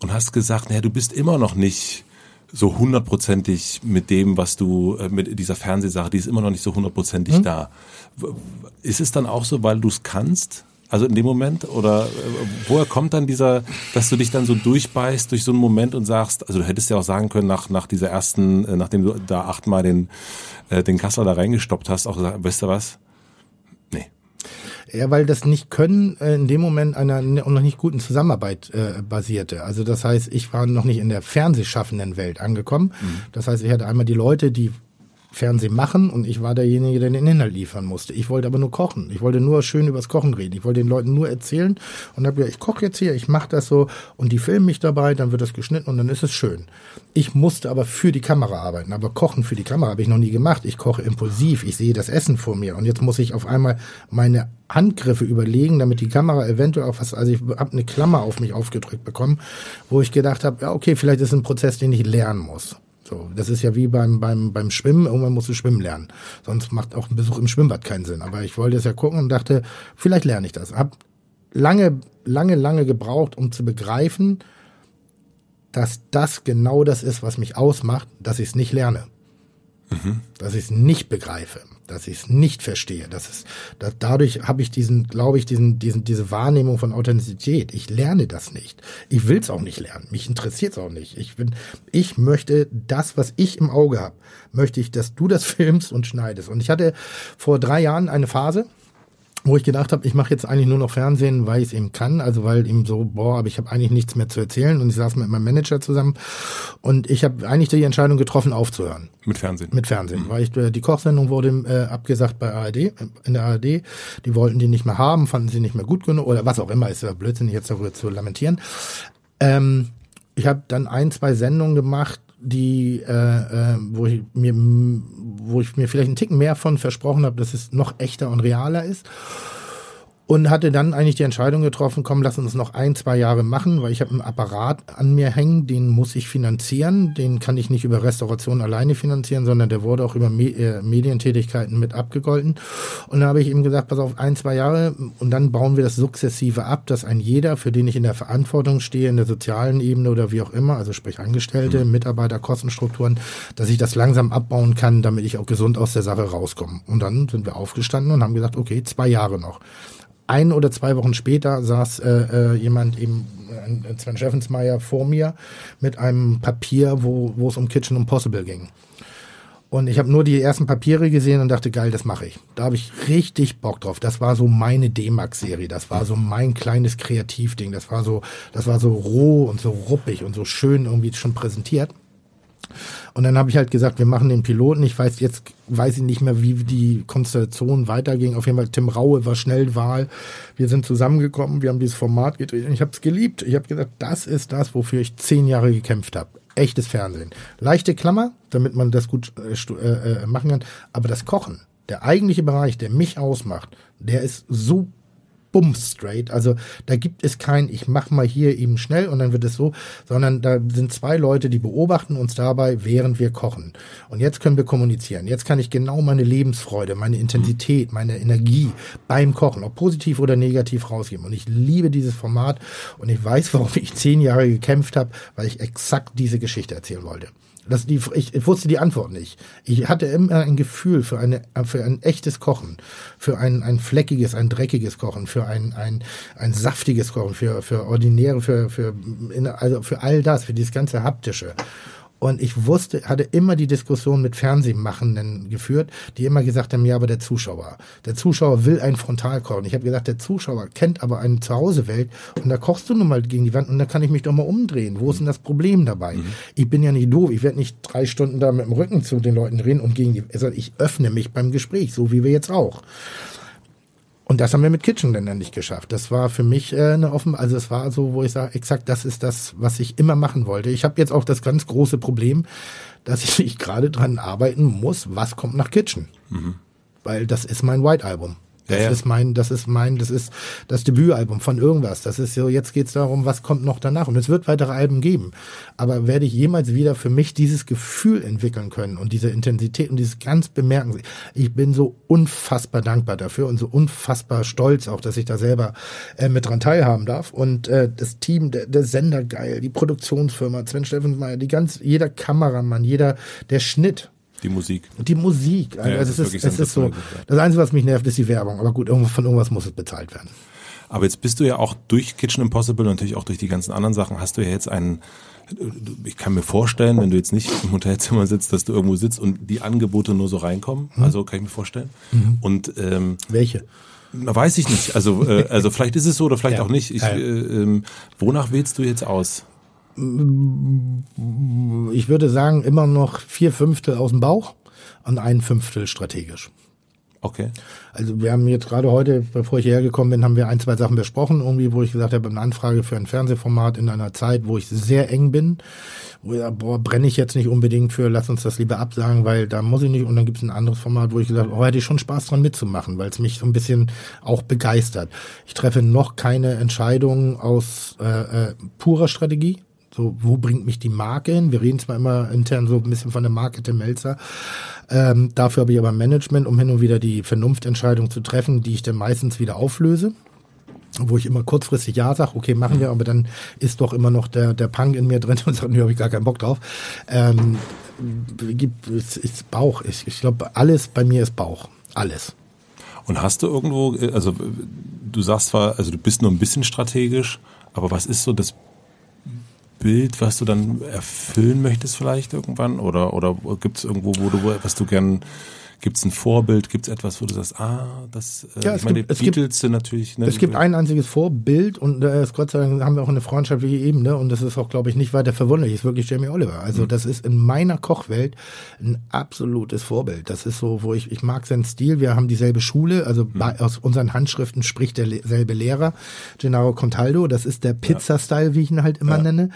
S2: und hast gesagt, naja, du bist immer noch nicht so hundertprozentig mit dem, was du, äh, mit dieser Fernsehsache, die ist immer noch nicht so hundertprozentig mhm. da. Ist es dann auch so, weil du es kannst? Also in dem Moment? Oder äh, woher kommt dann dieser, dass du dich dann so durchbeißt durch so einen Moment und sagst, also du hättest ja auch sagen können, nach, nach dieser ersten, äh, nachdem du da achtmal den, äh, den Kassler da reingestoppt hast, auch gesagt, weißt du was? Nee.
S1: Ja, weil das nicht können äh, in dem Moment einer noch nicht guten Zusammenarbeit äh, basierte. Also das heißt, ich war noch nicht in der fernsehschaffenden Welt angekommen. Mhm. Das heißt, ich hatte einmal die Leute, die Fernsehen machen und ich war derjenige, der den Inhalt liefern musste. Ich wollte aber nur kochen. Ich wollte nur schön übers Kochen reden. Ich wollte den Leuten nur erzählen und habe gesagt, ich koche jetzt hier, ich mache das so und die filmen mich dabei, dann wird das geschnitten und dann ist es schön. Ich musste aber für die Kamera arbeiten, aber kochen für die Kamera habe ich noch nie gemacht. Ich koche impulsiv, ich sehe das Essen vor mir und jetzt muss ich auf einmal meine Handgriffe überlegen, damit die Kamera eventuell auch was, also ich habe eine Klammer auf mich aufgedrückt bekommen, wo ich gedacht habe, ja okay, vielleicht ist ein Prozess, den ich lernen muss. So, das ist ja wie beim, beim, beim Schwimmen. Irgendwann musst du schwimmen lernen. Sonst macht auch ein Besuch im Schwimmbad keinen Sinn. Aber ich wollte es ja gucken und dachte, vielleicht lerne ich das. Hab lange, lange, lange gebraucht, um zu begreifen, dass das genau das ist, was mich ausmacht, dass ich es nicht lerne. Mhm. Dass ich es nicht begreife dass ich es nicht verstehe. Das ist, dass dadurch habe ich diesen, glaube ich, diesen, diesen, diese Wahrnehmung von Authentizität. Ich lerne das nicht. Ich will es auch nicht lernen. Mich interessiert es auch nicht. Ich bin, ich möchte das, was ich im Auge habe, möchte ich, dass du das filmst und schneidest. Und ich hatte vor drei Jahren eine Phase, wo ich gedacht habe, ich mache jetzt eigentlich nur noch Fernsehen, weil ich es eben kann, also weil ihm so, boah, aber ich habe eigentlich nichts mehr zu erzählen und ich saß mit meinem Manager zusammen und ich habe eigentlich die Entscheidung getroffen, aufzuhören.
S2: Mit Fernsehen?
S1: Mit Fernsehen, mhm. weil ich, äh, die Kochsendung wurde äh, abgesagt bei ARD, in der ARD, die wollten die nicht mehr haben, fanden sie nicht mehr gut genug oder was auch immer, ist ja blödsinnig jetzt darüber zu lamentieren. Ähm, ich habe dann ein, zwei Sendungen gemacht, die, äh, äh, wo ich mir, wo ich mir vielleicht einen Ticken mehr von versprochen habe, dass es noch echter und realer ist und hatte dann eigentlich die Entscheidung getroffen, komm, lass uns noch ein, zwei Jahre machen, weil ich habe einen Apparat an mir hängen, den muss ich finanzieren, den kann ich nicht über Restauration alleine finanzieren, sondern der wurde auch über Me äh, Medientätigkeiten mit abgegolten. Und da habe ich ihm gesagt, pass auf, ein, zwei Jahre und dann bauen wir das sukzessive ab, dass ein jeder, für den ich in der Verantwortung stehe, in der sozialen Ebene oder wie auch immer, also sprich Angestellte, mhm. Mitarbeiter, Kostenstrukturen, dass ich das langsam abbauen kann, damit ich auch gesund aus der Sache rauskomme. Und dann sind wir aufgestanden und haben gesagt, okay, zwei Jahre noch ein oder zwei Wochen später saß äh, äh, jemand eben, äh, Sven Scheffensmeier, vor mir mit einem Papier, wo, wo es um Kitchen Impossible ging. Und ich habe nur die ersten Papiere gesehen und dachte, geil, das mache ich. Da habe ich richtig Bock drauf. Das war so meine D-Max-Serie. Das war so mein kleines Kreativding. Das war so, das war so roh und so ruppig und so schön irgendwie schon präsentiert. Und dann habe ich halt gesagt, wir machen den Piloten. Ich weiß jetzt, weiß ich nicht mehr, wie die Konstellation weiterging. Auf jeden Fall, Tim Raue war schnell Wahl. Wir sind zusammengekommen, wir haben dieses Format gedreht und ich habe es geliebt. Ich habe gesagt, das ist das, wofür ich zehn Jahre gekämpft habe. Echtes Fernsehen. Leichte Klammer, damit man das gut äh, äh, äh, machen kann. Aber das Kochen, der eigentliche Bereich, der mich ausmacht, der ist so bums straight. Also da gibt es kein, ich mach mal hier eben schnell und dann wird es so, sondern da sind zwei Leute, die beobachten uns dabei, während wir kochen. Und jetzt können wir kommunizieren. Jetzt kann ich genau meine Lebensfreude, meine Intensität, meine Energie beim Kochen, ob positiv oder negativ rausgeben. Und ich liebe dieses Format und ich weiß, warum ich zehn Jahre gekämpft habe, weil ich exakt diese Geschichte erzählen wollte. Das die, ich, wusste die Antwort nicht. Ich hatte immer ein Gefühl für, eine, für ein echtes Kochen, für ein, ein fleckiges, ein dreckiges Kochen, für ein, ein, ein saftiges Kochen, für, für ordinäre, für, für, also für all das, für dieses ganze Haptische. Und ich wusste, hatte immer die Diskussion mit Fernsehmachenden geführt, die immer gesagt haben, ja, aber der Zuschauer. Der Zuschauer will ein Frontalkochen. Ich habe gesagt, der Zuschauer kennt aber eine Zuhausewelt und da kochst du nun mal gegen die Wand und da kann ich mich doch mal umdrehen. Wo ist denn das Problem dabei? Mhm. Ich bin ja nicht doof. Ich werde nicht drei Stunden da mit dem Rücken zu den Leuten drehen und gegen die, also ich öffne mich beim Gespräch, so wie wir jetzt auch. Und das haben wir mit Kitchen dann nicht geschafft. Das war für mich äh, eine offen, also es war so, wo ich sage, exakt, das ist das, was ich immer machen wollte. Ich habe jetzt auch das ganz große Problem, dass ich gerade dran arbeiten muss, was kommt nach Kitchen. Mhm. Weil das ist mein White Album. Das ja, ja. ist mein, das ist mein, das ist das Debütalbum von irgendwas. Das ist so, jetzt geht's darum, was kommt noch danach. Und es wird weitere Alben geben. Aber werde ich jemals wieder für mich dieses Gefühl entwickeln können und diese Intensität und dieses ganz bemerken. Ich bin so unfassbar dankbar dafür und so unfassbar stolz auch, dass ich da selber äh, mit dran teilhaben darf. Und äh, das Team, der, der Sender geil, die Produktionsfirma, Sven Steffensmeier, die ganz, jeder Kameramann, jeder, der Schnitt,
S2: die Musik.
S1: Die Musik. Also ja, es ist, es ist so. Das Einzige, was mich nervt, ist die Werbung. Aber gut, von irgendwas muss es bezahlt werden.
S2: Aber jetzt bist du ja auch durch Kitchen Impossible und natürlich auch durch die ganzen anderen Sachen hast du ja jetzt einen, ich kann mir vorstellen, wenn du jetzt nicht im Hotelzimmer sitzt, dass du irgendwo sitzt und die Angebote nur so reinkommen. Mhm. Also kann ich mir vorstellen. Mhm. Und ähm,
S1: welche?
S2: Weiß ich nicht. Also, äh, also vielleicht ist es so oder vielleicht ja. auch nicht. Ich, äh, äh, wonach wählst du jetzt aus?
S1: Ich würde sagen, immer noch vier Fünftel aus dem Bauch und ein Fünftel strategisch.
S2: Okay.
S1: Also wir haben jetzt gerade heute, bevor ich hierher gekommen bin, haben wir ein, zwei Sachen besprochen, irgendwie, wo ich gesagt habe, eine Anfrage für ein Fernsehformat in einer Zeit, wo ich sehr eng bin, wo ich sage, boah, brenne ich jetzt nicht unbedingt für, lass uns das lieber absagen, weil da muss ich nicht. Und dann gibt es ein anderes Format, wo ich gesagt habe, oh, hätte ich schon Spaß dran mitzumachen, weil es mich so ein bisschen auch begeistert. Ich treffe noch keine Entscheidung aus äh, äh, purer Strategie, so, wo bringt mich die Marke hin? Wir reden zwar immer intern so ein bisschen von der Marke Tim Melzer. Ähm, dafür habe ich aber Management, um hin und wieder die Vernunftentscheidung zu treffen, die ich dann meistens wieder auflöse wo ich immer kurzfristig ja sage, okay, machen wir, aber dann ist doch immer noch der, der Punk in mir drin und sagt, nee, habe ich gar keinen Bock drauf. Ähm, es ist Bauch. Ich, ich glaube, alles bei mir ist Bauch. Alles.
S2: Und hast du irgendwo, also du sagst zwar, also du bist nur ein bisschen strategisch, aber was ist so das Bild, was du dann erfüllen möchtest vielleicht irgendwann? Oder, oder gibt es irgendwo, wo du, was du gern Gibt es ein Vorbild? Gibt es etwas, wo du sagst, ah, das,
S1: äh, ja, ich meine,
S2: gibt, die Beatles sind natürlich.
S1: Ne, es gibt ein einziges Vorbild und äh, Gott sei Dank haben wir auch eine Freundschaft wie eben, ne? Und das ist auch, glaube ich, nicht weiter verwunderlich. Ist wirklich Jamie Oliver. Also mhm. das ist in meiner Kochwelt ein absolutes Vorbild. Das ist so, wo ich, ich mag seinen Stil. Wir haben dieselbe Schule, also mhm. bei, aus unseren Handschriften spricht derselbe Lehrer, Gennaro Contaldo. Das ist der Pizza-Style, wie ich ihn halt immer ja. nenne.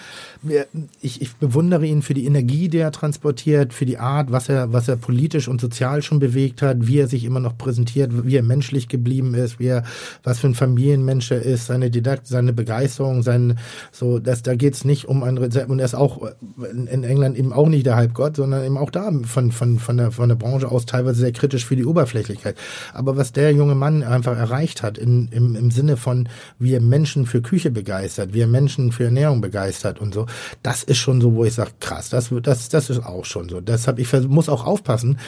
S1: Ich, ich bewundere ihn für die Energie, die er transportiert, für die Art, was er, was er politisch und sozial schon bewegt hat, wie er sich immer noch präsentiert, wie er menschlich geblieben ist, wie er, was für ein Familienmensch er ist, seine Didakt, seine Begeisterung, sein, so, das, da geht's nicht um ein Rezept, und er ist auch in England eben auch nicht der Halbgott, sondern eben auch da von, von, von der, von der Branche aus teilweise sehr kritisch für die Oberflächlichkeit. Aber was der junge Mann einfach erreicht hat, in, im, im Sinne von, wie er Menschen für Küche begeistert, wie er Menschen für Ernährung begeistert und so, das ist schon so, wo ich sage, krass, das, das, das ist auch schon so. Deshalb, ich muss auch aufpassen,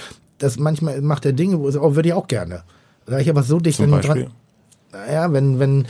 S1: das manchmal macht er Dinge, wo es auch, würde ich auch gerne. Da ich aber so dicht dran. Naja, wenn, wenn,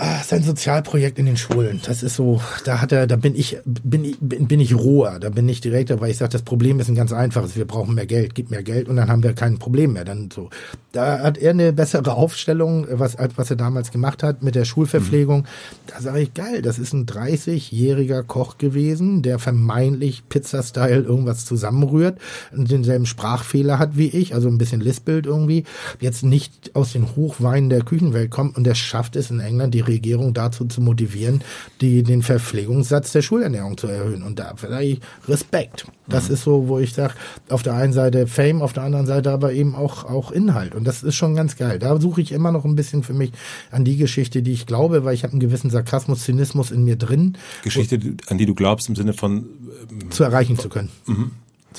S1: Ah, sein Sozialprojekt in den Schulen. Das ist so, da hat er, da bin ich, bin ich, bin, ich roher, da bin ich direkter, weil ich sage, das Problem ist ein ganz einfaches. Wir brauchen mehr Geld, gib mehr Geld und dann haben wir kein Problem mehr. Dann so, da hat er eine bessere Aufstellung, was was er damals gemacht hat mit der Schulverpflegung. Mhm. Da sage ich geil, das ist ein 30-jähriger Koch gewesen, der vermeintlich Pizza-Style irgendwas zusammenrührt und denselben Sprachfehler hat wie ich, also ein bisschen Lispelt irgendwie. Jetzt nicht aus den Hochweinen der Küchenwelt kommt und der schafft es in England die Regierung dazu zu motivieren, die, den Verpflegungssatz der Schulernährung zu erhöhen. Und da vielleicht Respekt. Das mhm. ist so, wo ich sage, auf der einen Seite Fame, auf der anderen Seite aber eben auch, auch Inhalt. Und das ist schon ganz geil. Da suche ich immer noch ein bisschen für mich an die Geschichte, die ich glaube, weil ich habe einen gewissen Sarkasmus, Zynismus in mir drin.
S2: Geschichte, an die du glaubst im Sinne von
S1: ähm, zu erreichen zu können. Mhm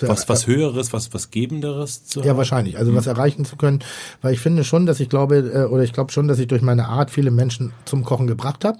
S2: was, was Höheres, was, was Gebenderes
S1: zu haben? Ja, wahrscheinlich. Also mhm. was erreichen zu können. Weil ich finde schon, dass ich glaube, äh, oder ich glaube schon, dass ich durch meine Art viele Menschen zum Kochen gebracht habe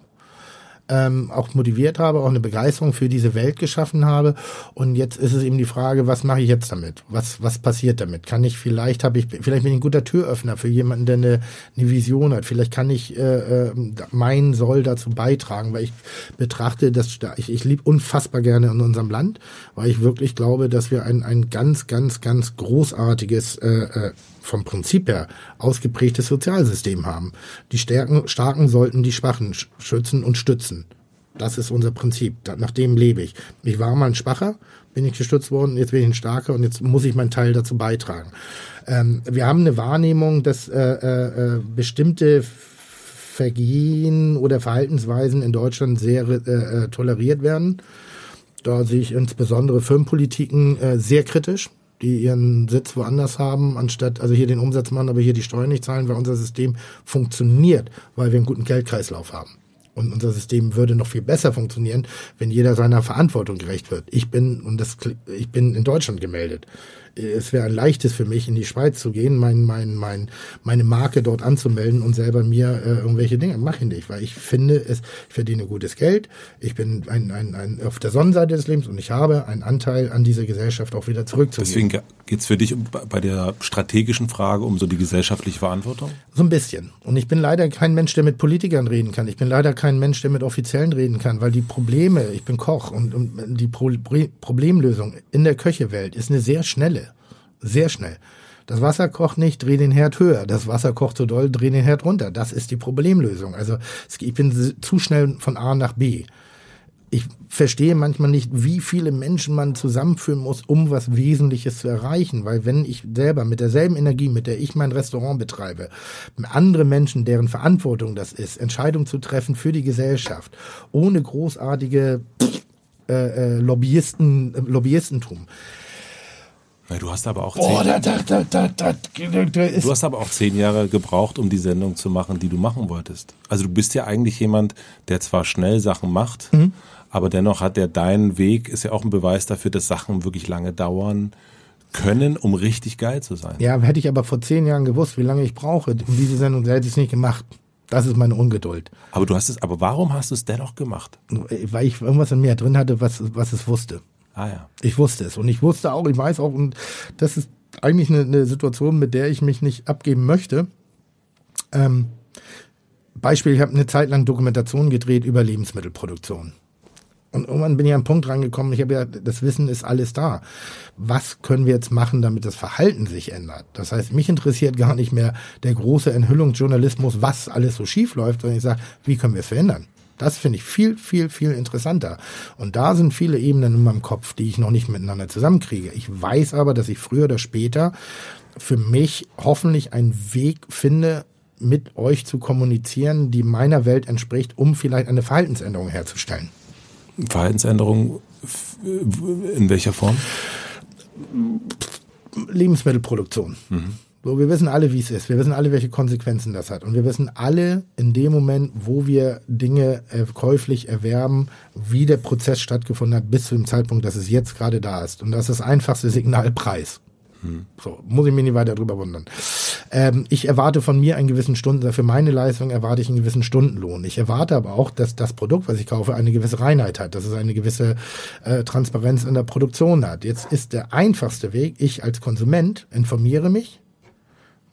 S1: ähm, auch motiviert habe, auch eine Begeisterung für diese Welt geschaffen habe. Und jetzt ist es eben die Frage, was mache ich jetzt damit? Was, was passiert damit? Kann ich vielleicht, habe ich, vielleicht bin ich ein guter Türöffner für jemanden, der eine, eine Vision hat. Vielleicht kann ich äh, äh mein Soll dazu beitragen, weil ich betrachte, dass ich, ich liebe unfassbar gerne in unserem Land, weil ich wirklich glaube, dass wir ein, ein ganz, ganz, ganz großartiges äh, äh, vom Prinzip her ausgeprägtes Sozialsystem haben. Die Stärken, Starken sollten die Schwachen schützen und stützen. Das ist unser Prinzip. Nach dem lebe ich. Ich war mal ein Schwacher, bin ich gestützt worden, jetzt bin ich ein Starker und jetzt muss ich meinen Teil dazu beitragen. Ähm, wir haben eine Wahrnehmung, dass äh, äh, äh bestimmte Vergehen oder Verhaltensweisen in Deutschland sehr äh, äh, toleriert werden. Da sehe ich insbesondere Firmenpolitiken äh, sehr kritisch die ihren Sitz woanders haben, anstatt also hier den Umsatz machen, aber hier die Steuern nicht zahlen, weil unser System funktioniert, weil wir einen guten Geldkreislauf haben. Und unser System würde noch viel besser funktionieren, wenn jeder seiner Verantwortung gerecht wird. Ich bin, und das, ich bin in Deutschland gemeldet es wäre ein leichtes für mich, in die Schweiz zu gehen, mein, mein, mein, meine Marke dort anzumelden und selber mir äh, irgendwelche Dinge. Mache ich nicht, weil ich finde, es, ich verdiene gutes Geld, ich bin ein, ein, ein, auf der Sonnenseite des Lebens und ich habe einen Anteil an dieser Gesellschaft auch wieder zurückzugeben.
S2: Deswegen geht es für dich bei der strategischen Frage um so die gesellschaftliche Verantwortung?
S1: So ein bisschen. Und ich bin leider kein Mensch, der mit Politikern reden kann. Ich bin leider kein Mensch, der mit Offiziellen reden kann, weil die Probleme, ich bin Koch und, und die Pro Problemlösung in der Köchewelt ist eine sehr schnelle. Sehr schnell. Das Wasser kocht nicht, dreh den Herd höher. Das Wasser kocht zu doll, dreh den Herd runter. Das ist die Problemlösung. Also ich bin zu schnell von A nach B. Ich verstehe manchmal nicht, wie viele Menschen man zusammenführen muss, um was Wesentliches zu erreichen. Weil wenn ich selber mit derselben Energie, mit der ich mein Restaurant betreibe, andere Menschen, deren Verantwortung das ist, Entscheidungen zu treffen für die Gesellschaft, ohne großartige äh, äh, Lobbyisten, äh, Lobbyistentum,
S2: Du hast aber auch Boah, zehn, da, da, da, du hast aber auch zehn Jahre gebraucht, um die Sendung zu machen, die du machen wolltest. Also du bist ja eigentlich jemand, der zwar schnell Sachen macht, mhm. aber dennoch hat der deinen Weg, ist ja auch ein Beweis dafür, dass Sachen wirklich lange dauern können, um richtig geil zu sein.
S1: Ja, hätte ich aber vor zehn Jahren gewusst, wie lange ich brauche, um diese Sendung, hätte ich es nicht gemacht. Das ist meine Ungeduld.
S2: Aber du hast es, aber warum hast du es dennoch gemacht?
S1: Weil ich irgendwas in mir drin hatte, was, was es wusste.
S2: Ah ja.
S1: Ich wusste es. Und ich wusste auch, ich weiß auch, und das ist eigentlich eine, eine Situation, mit der ich mich nicht abgeben möchte. Ähm, Beispiel, ich habe eine Zeit lang Dokumentationen gedreht über Lebensmittelproduktion. Und irgendwann bin ich an einen Punkt rangekommen, ich habe ja, das Wissen ist alles da. Was können wir jetzt machen, damit das Verhalten sich ändert? Das heißt, mich interessiert gar nicht mehr der große Enthüllungsjournalismus, was alles so schief läuft, sondern ich sage, wie können wir es verändern? Das finde ich viel, viel, viel interessanter. Und da sind viele Ebenen in meinem Kopf, die ich noch nicht miteinander zusammenkriege. Ich weiß aber, dass ich früher oder später für mich hoffentlich einen Weg finde, mit euch zu kommunizieren, die meiner Welt entspricht, um vielleicht eine Verhaltensänderung herzustellen.
S2: Verhaltensänderung in welcher Form?
S1: Lebensmittelproduktion. Mhm. So, wir wissen alle, wie es ist. Wir wissen alle, welche Konsequenzen das hat. Und wir wissen alle in dem Moment, wo wir Dinge äh, käuflich erwerben, wie der Prozess stattgefunden hat, bis zu dem Zeitpunkt, dass es jetzt gerade da ist. Und das ist das einfachste Signal Preis. Hm. So, muss ich mich nicht weiter drüber wundern. Ähm, ich erwarte von mir einen gewissen Stunden, für meine Leistung erwarte ich einen gewissen Stundenlohn. Ich erwarte aber auch, dass das Produkt, was ich kaufe, eine gewisse Reinheit hat, dass es eine gewisse äh, Transparenz in der Produktion hat. Jetzt ist der einfachste Weg, ich als Konsument informiere mich,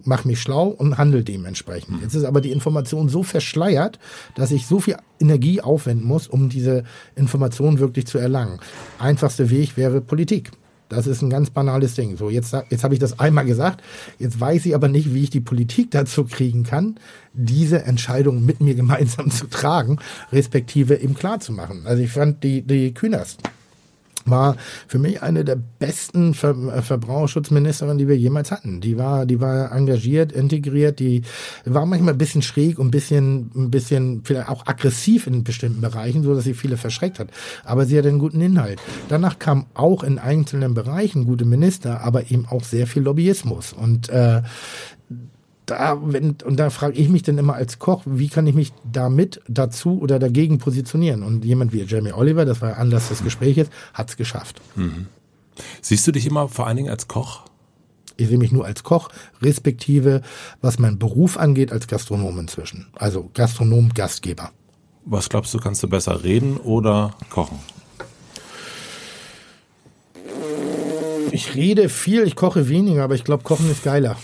S1: mache mich schlau und handle dementsprechend. Jetzt ist aber die Information so verschleiert, dass ich so viel Energie aufwenden muss, um diese Information wirklich zu erlangen. Einfachste Weg wäre Politik. Das ist ein ganz banales Ding. So, jetzt, jetzt habe ich das einmal gesagt. Jetzt weiß ich aber nicht, wie ich die Politik dazu kriegen kann, diese Entscheidung mit mir gemeinsam zu tragen, respektive eben klar zu machen. Also ich fand die, die Künast war für mich eine der besten Ver äh, Verbraucherschutzministerinnen, die wir jemals hatten. Die war, die war engagiert, integriert, die war manchmal ein bisschen schräg und ein bisschen, ein bisschen vielleicht auch aggressiv in bestimmten Bereichen, so dass sie viele verschreckt hat. Aber sie hat einen guten Inhalt. Danach kam auch in einzelnen Bereichen gute Minister, aber eben auch sehr viel Lobbyismus. Und äh, da, wenn, und da frage ich mich dann immer als Koch, wie kann ich mich damit dazu oder dagegen positionieren? Und jemand wie Jamie Oliver, das war Anlass des Gesprächs, hat es geschafft. Mhm.
S2: Siehst du dich immer vor allen Dingen als Koch?
S1: Ich sehe mich nur als Koch, respektive, was mein Beruf angeht, als Gastronom inzwischen. Also Gastronom, Gastgeber.
S2: Was glaubst du, kannst du besser reden oder kochen?
S1: Ich rede viel, ich koche weniger, aber ich glaube, Kochen ist geiler.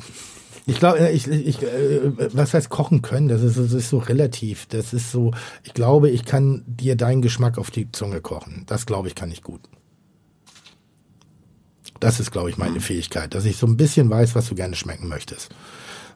S1: Ich glaube, äh, ich, ich, äh, was heißt kochen können? Das ist, das ist so relativ. Das ist so, ich glaube, ich kann dir deinen Geschmack auf die Zunge kochen. Das glaube ich, kann ich gut. Das ist, glaube ich, meine Fähigkeit, dass ich so ein bisschen weiß, was du gerne schmecken möchtest.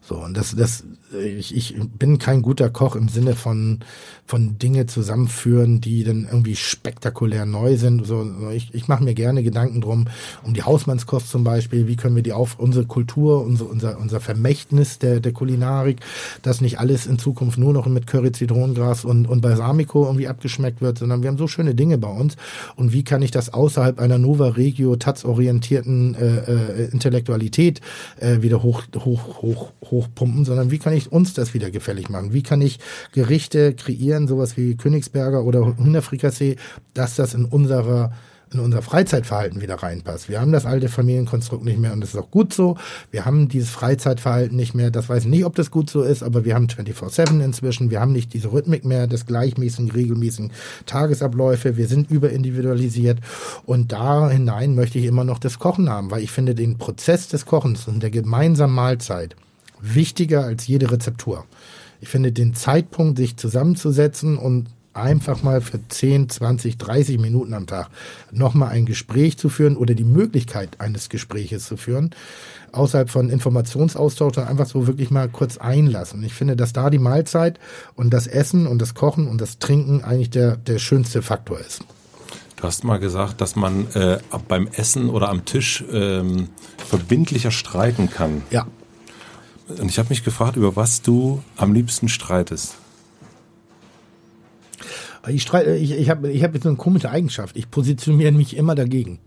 S1: So, und das, das, ich, ich bin kein guter Koch im Sinne von, von Dinge zusammenführen, die dann irgendwie spektakulär neu sind. So, ich, ich mache mir gerne Gedanken drum, um die Hausmannskost zum Beispiel. Wie können wir die auf unsere Kultur, unser, unser, unser Vermächtnis der, der Kulinarik, dass nicht alles in Zukunft nur noch mit Curry, Zitronengras und, und Balsamico irgendwie abgeschmeckt wird, sondern wir haben so schöne Dinge bei uns. Und wie kann ich das außerhalb einer Nova Regio, Taz-orientierten äh, äh, Intellektualität äh, wieder hoch, hoch, hoch, hoch hochpumpen, sondern wie kann ich uns das wieder gefällig machen? Wie kann ich Gerichte kreieren, sowas wie Königsberger oder Hunderfrikassee, dass das in unserer in unser Freizeitverhalten wieder reinpasst. Wir haben das alte Familienkonstrukt nicht mehr und das ist auch gut so. Wir haben dieses Freizeitverhalten nicht mehr. Das weiß ich nicht, ob das gut so ist, aber wir haben 24-7 inzwischen. Wir haben nicht diese Rhythmik mehr des gleichmäßigen, regelmäßigen Tagesabläufe. Wir sind überindividualisiert und da hinein möchte ich immer noch das Kochen haben, weil ich finde den Prozess des Kochens und der gemeinsamen Mahlzeit wichtiger als jede Rezeptur. Ich finde den Zeitpunkt, sich zusammenzusetzen und einfach mal für 10, 20, 30 Minuten am Tag nochmal ein Gespräch zu führen oder die Möglichkeit eines Gespräches zu führen, außerhalb von Informationsaustausch, einfach so wirklich mal kurz einlassen. Ich finde, dass da die Mahlzeit und das Essen und das Kochen und das Trinken eigentlich der, der schönste Faktor ist.
S2: Du hast mal gesagt, dass man äh, beim Essen oder am Tisch ähm, verbindlicher streiten kann.
S1: Ja.
S2: Und ich habe mich gefragt, über was du am liebsten streitest.
S1: Ich streite, ich, ich habe ich hab jetzt eine komische Eigenschaft. Ich positioniere mich immer dagegen.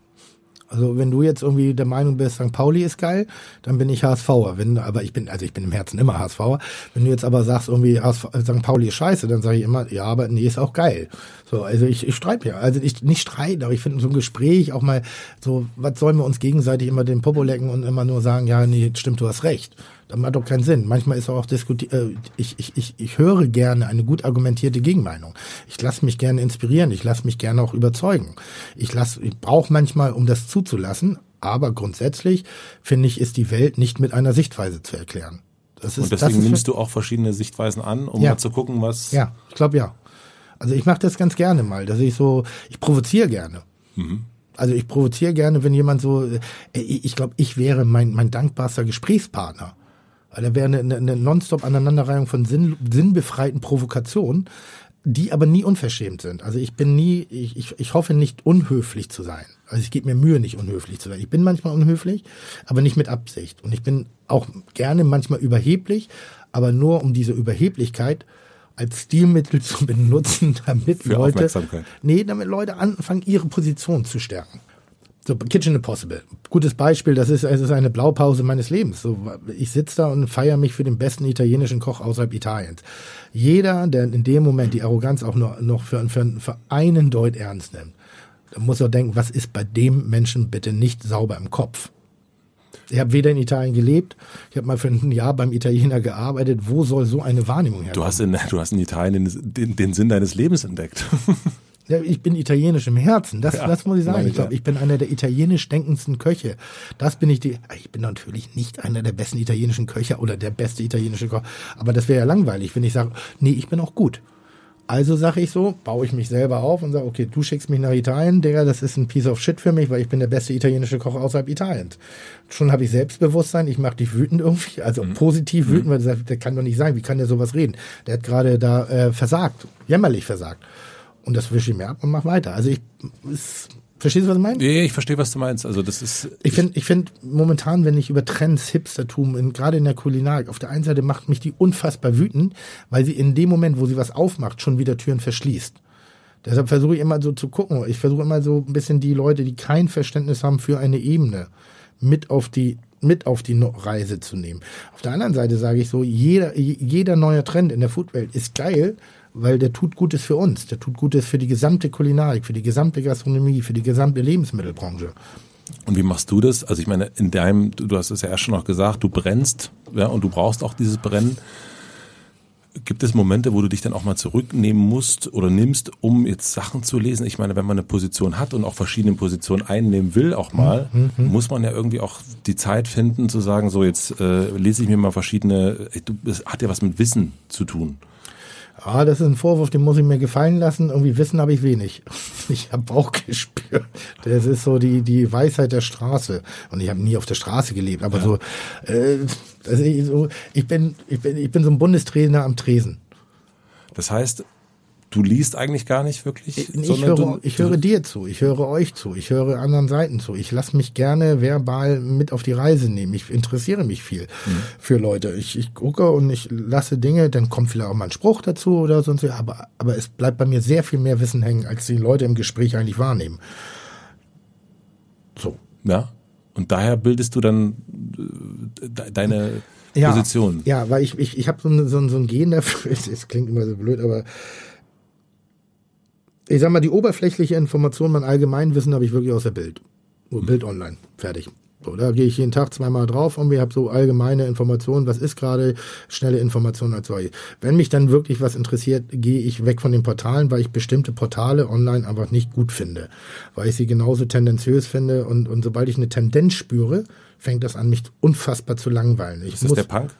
S1: Also wenn du jetzt irgendwie der Meinung bist, St. Pauli ist geil, dann bin ich HSVer. Wenn, aber ich bin, also ich bin im Herzen immer HSVer. Wenn du jetzt aber sagst, irgendwie HSV, St. Pauli ist scheiße, dann sage ich immer, ja, aber nee, ist auch geil. So, also ich, ich streite ja. Also ich nicht streiten, aber ich finde so ein Gespräch auch mal so, was sollen wir uns gegenseitig immer den Popo lecken und immer nur sagen, ja, nee, stimmt, du hast recht. Das macht doch keinen Sinn. Manchmal ist auch diskutiert, äh, ich, ich, ich, ich höre gerne eine gut argumentierte Gegenmeinung. Ich lasse mich gerne inspirieren, ich lasse mich gerne auch überzeugen. Ich lasse, ich brauche manchmal, um das zuzulassen, aber grundsätzlich finde ich, ist die Welt nicht mit einer Sichtweise zu erklären.
S2: Das ist, Und deswegen nimmst du auch verschiedene Sichtweisen an, um ja. mal zu gucken, was.
S1: Ja, ich glaube ja. Also ich mache das ganz gerne mal, dass ich so, ich provoziere gerne. Mhm. Also ich provoziere gerne, wenn jemand so, äh, ich glaube, ich wäre mein, mein dankbarster Gesprächspartner. Da wäre eine, eine nonstop Aneinanderreihung von sinn, sinnbefreiten Provokationen, die aber nie unverschämt sind. Also ich bin nie, ich, ich, ich hoffe nicht unhöflich zu sein. Also ich gebe mir Mühe, nicht unhöflich zu sein. Ich bin manchmal unhöflich, aber nicht mit Absicht. Und ich bin auch gerne manchmal überheblich, aber nur um diese Überheblichkeit als Stilmittel zu benutzen, damit
S2: Für
S1: Leute, nee, damit Leute anfangen, ihre Position zu stärken. So, Kitchen Impossible. Gutes Beispiel, das ist, es ist eine Blaupause meines Lebens. So, ich sitze da und feiere mich für den besten italienischen Koch außerhalb Italiens. Jeder, der in dem Moment die Arroganz auch noch, noch für, für, für einen Deut ernst nimmt, muss er denken, was ist bei dem Menschen bitte nicht sauber im Kopf? Ich habe weder in Italien gelebt, ich habe mal für ein Jahr beim Italiener gearbeitet. Wo soll so eine Wahrnehmung herkommen?
S2: Du hast in, du hast in Italien den, den, den Sinn deines Lebens entdeckt.
S1: Ja, ich bin italienisch im Herzen. Das, ja, das muss ich sagen. Ich glaube, ich bin einer der italienisch denkendsten Köche. Das bin ich die. Ich bin natürlich nicht einer der besten italienischen Köche oder der beste italienische Koch. Aber das wäre ja langweilig, wenn ich sage, nee, ich bin auch gut. Also sage ich so, baue ich mich selber auf und sage, okay, du schickst mich nach Italien, Digga, das ist ein Piece of shit für mich, weil ich bin der beste italienische Koch außerhalb Italiens. Schon habe ich Selbstbewusstsein, ich mache dich wütend irgendwie, also mhm. positiv wütend, mhm. weil der, der kann doch nicht sein, wie kann der sowas reden? Der hat gerade da äh, versagt, jämmerlich versagt. Und das wische ich mir ab und mache weiter. Also ich, ist, Verstehst du, was ich meine?
S2: Nee, ich verstehe, was du meinst. Also das ist.
S1: Ich finde, ich finde momentan, wenn ich über Trends, Hipstertum, in, gerade in der Kulinarik, auf der einen Seite macht mich die unfassbar wütend, weil sie in dem Moment, wo sie was aufmacht, schon wieder Türen verschließt. Deshalb versuche ich immer so zu gucken. Ich versuche immer so ein bisschen die Leute, die kein Verständnis haben für eine Ebene, mit auf die mit auf die Reise zu nehmen. Auf der anderen Seite sage ich so, jeder, jeder neue Trend in der Foodwelt ist geil, weil der tut Gutes für uns. Der tut Gutes für die gesamte Kulinarik, für die gesamte Gastronomie, für die gesamte Lebensmittelbranche.
S2: Und wie machst du das? Also ich meine, in deinem, du hast es ja erst schon noch gesagt, du brennst, ja, und du brauchst auch dieses Brennen. Gibt es Momente, wo du dich dann auch mal zurücknehmen musst oder nimmst, um jetzt Sachen zu lesen? Ich meine, wenn man eine Position hat und auch verschiedene Positionen einnehmen will, auch mal, mhm. mhm. muss man ja irgendwie auch die Zeit finden, zu sagen, so jetzt äh, lese ich mir mal verschiedene, das hat ja was mit Wissen zu tun.
S1: Ah, das ist ein Vorwurf, den muss ich mir gefallen lassen. Irgendwie Wissen habe ich wenig. Ich habe Bauchgespür. Das ist so die, die Weisheit der Straße. Und ich habe nie auf der Straße gelebt, aber ja. so, äh, also ich, so, ich bin, ich bin, ich bin so ein Bundestrainer am Tresen.
S2: Das heißt, du liest eigentlich gar nicht wirklich.
S1: Ich, ich, höre, du, ich höre dir zu, ich höre euch zu, ich höre anderen Seiten zu. Ich lasse mich gerne verbal mit auf die Reise nehmen. Ich interessiere mich viel mhm. für Leute. Ich, ich gucke und ich lasse Dinge, dann kommt vielleicht auch mal ein Spruch dazu oder sonst was. Aber, aber es bleibt bei mir sehr viel mehr Wissen hängen, als die Leute im Gespräch eigentlich wahrnehmen. So.
S2: Ja. Und daher bildest du dann äh, deine ja, Position.
S1: Ja, weil ich, ich, ich habe so, ein, so, so ein Gen dafür, es klingt immer so blöd, aber ich sag mal, die oberflächliche Information, mein Allgemeinwissen habe ich wirklich aus der Bild. Nur Bild online. Fertig. So, da gehe ich jeden Tag zweimal drauf und wir haben so allgemeine Informationen, was ist gerade, schnelle Informationen als solche. Wenn mich dann wirklich was interessiert, gehe ich weg von den Portalen, weil ich bestimmte Portale online einfach nicht gut finde. Weil ich sie genauso tendenziös finde und, und sobald ich eine Tendenz spüre, fängt das an, mich unfassbar zu langweilen. Ich
S2: ist das der Punk?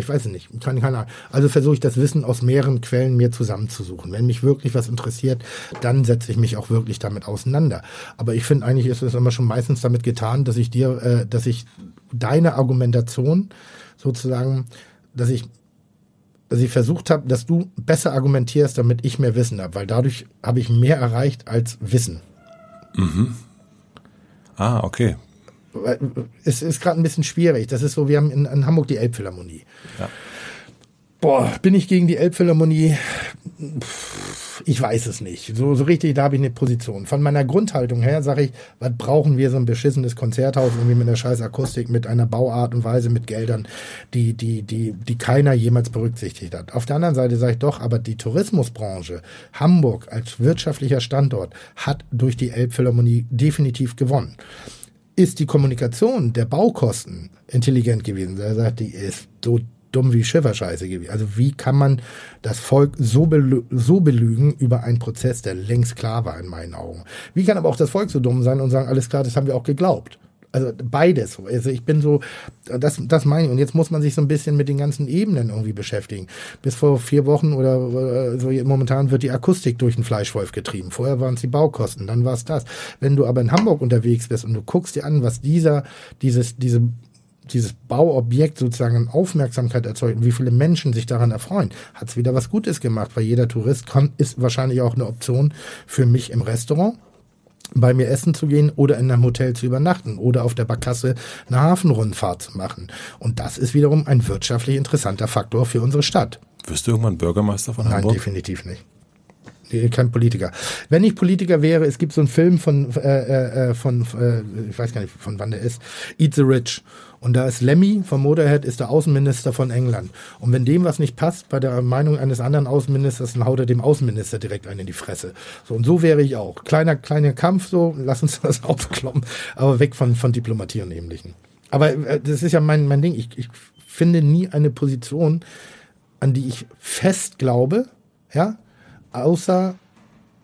S1: Ich weiß es nicht. Keine Ahnung. Also versuche ich das Wissen aus mehreren Quellen mir zusammenzusuchen. Wenn mich wirklich was interessiert, dann setze ich mich auch wirklich damit auseinander. Aber ich finde eigentlich ist es immer schon meistens damit getan, dass ich dir, äh, dass ich deine Argumentation sozusagen, dass ich dass ich versucht habe, dass du besser argumentierst, damit ich mehr Wissen habe, weil dadurch habe ich mehr erreicht als Wissen.
S2: Mhm. Ah, okay
S1: es ist gerade ein bisschen schwierig. Das ist so, wir haben in, in Hamburg die Elbphilharmonie. Ja. Boah, bin ich gegen die Elbphilharmonie? Ich weiß es nicht. So, so richtig, da habe ich eine Position. Von meiner Grundhaltung her sage ich, was brauchen wir so ein beschissenes Konzerthaus irgendwie mit einer scheiß Akustik, mit einer Bauart und Weise, mit Geldern, die, die, die, die keiner jemals berücksichtigt hat. Auf der anderen Seite sage ich doch, aber die Tourismusbranche, Hamburg als wirtschaftlicher Standort, hat durch die Elbphilharmonie definitiv gewonnen ist die Kommunikation der Baukosten intelligent gewesen. Er sagt, die ist so dumm wie Schifferscheiße gewesen. Also wie kann man das Volk so, belü so belügen über einen Prozess, der längst klar war in meinen Augen? Wie kann aber auch das Volk so dumm sein und sagen, alles klar, das haben wir auch geglaubt. Also beides. Also ich bin so, das, das meine ich. Und jetzt muss man sich so ein bisschen mit den ganzen Ebenen irgendwie beschäftigen. Bis vor vier Wochen oder, oder so momentan wird die Akustik durch den Fleischwolf getrieben. Vorher waren es die Baukosten, dann war es das. Wenn du aber in Hamburg unterwegs bist und du guckst dir an, was dieser, dieses, diese dieses Bauobjekt sozusagen Aufmerksamkeit erzeugt und wie viele Menschen sich daran erfreuen, hat es wieder was Gutes gemacht, weil jeder Tourist kann, ist wahrscheinlich auch eine Option für mich im Restaurant bei mir essen zu gehen oder in einem Hotel zu übernachten oder auf der Barkasse eine Hafenrundfahrt zu machen. Und das ist wiederum ein wirtschaftlich interessanter Faktor für unsere Stadt.
S2: Wirst du irgendwann Bürgermeister von Hamburg?
S1: Nein, definitiv nicht. Kein Politiker. Wenn ich Politiker wäre, es gibt so einen Film von, äh, äh, von äh, ich weiß gar nicht, von wann der ist, Eat the Rich. Und da ist Lemmy vom Motorhead, ist der Außenminister von England. Und wenn dem was nicht passt bei der Meinung eines anderen Außenministers, dann haut er dem Außenminister direkt einen in die Fresse. So, und so wäre ich auch. Kleiner, kleiner Kampf, so, lass uns das aufkloppen, aber weg von, von Diplomatie und Ähnlichen. Aber äh, das ist ja mein, mein Ding. Ich, ich finde nie eine Position, an die ich fest glaube, ja, außer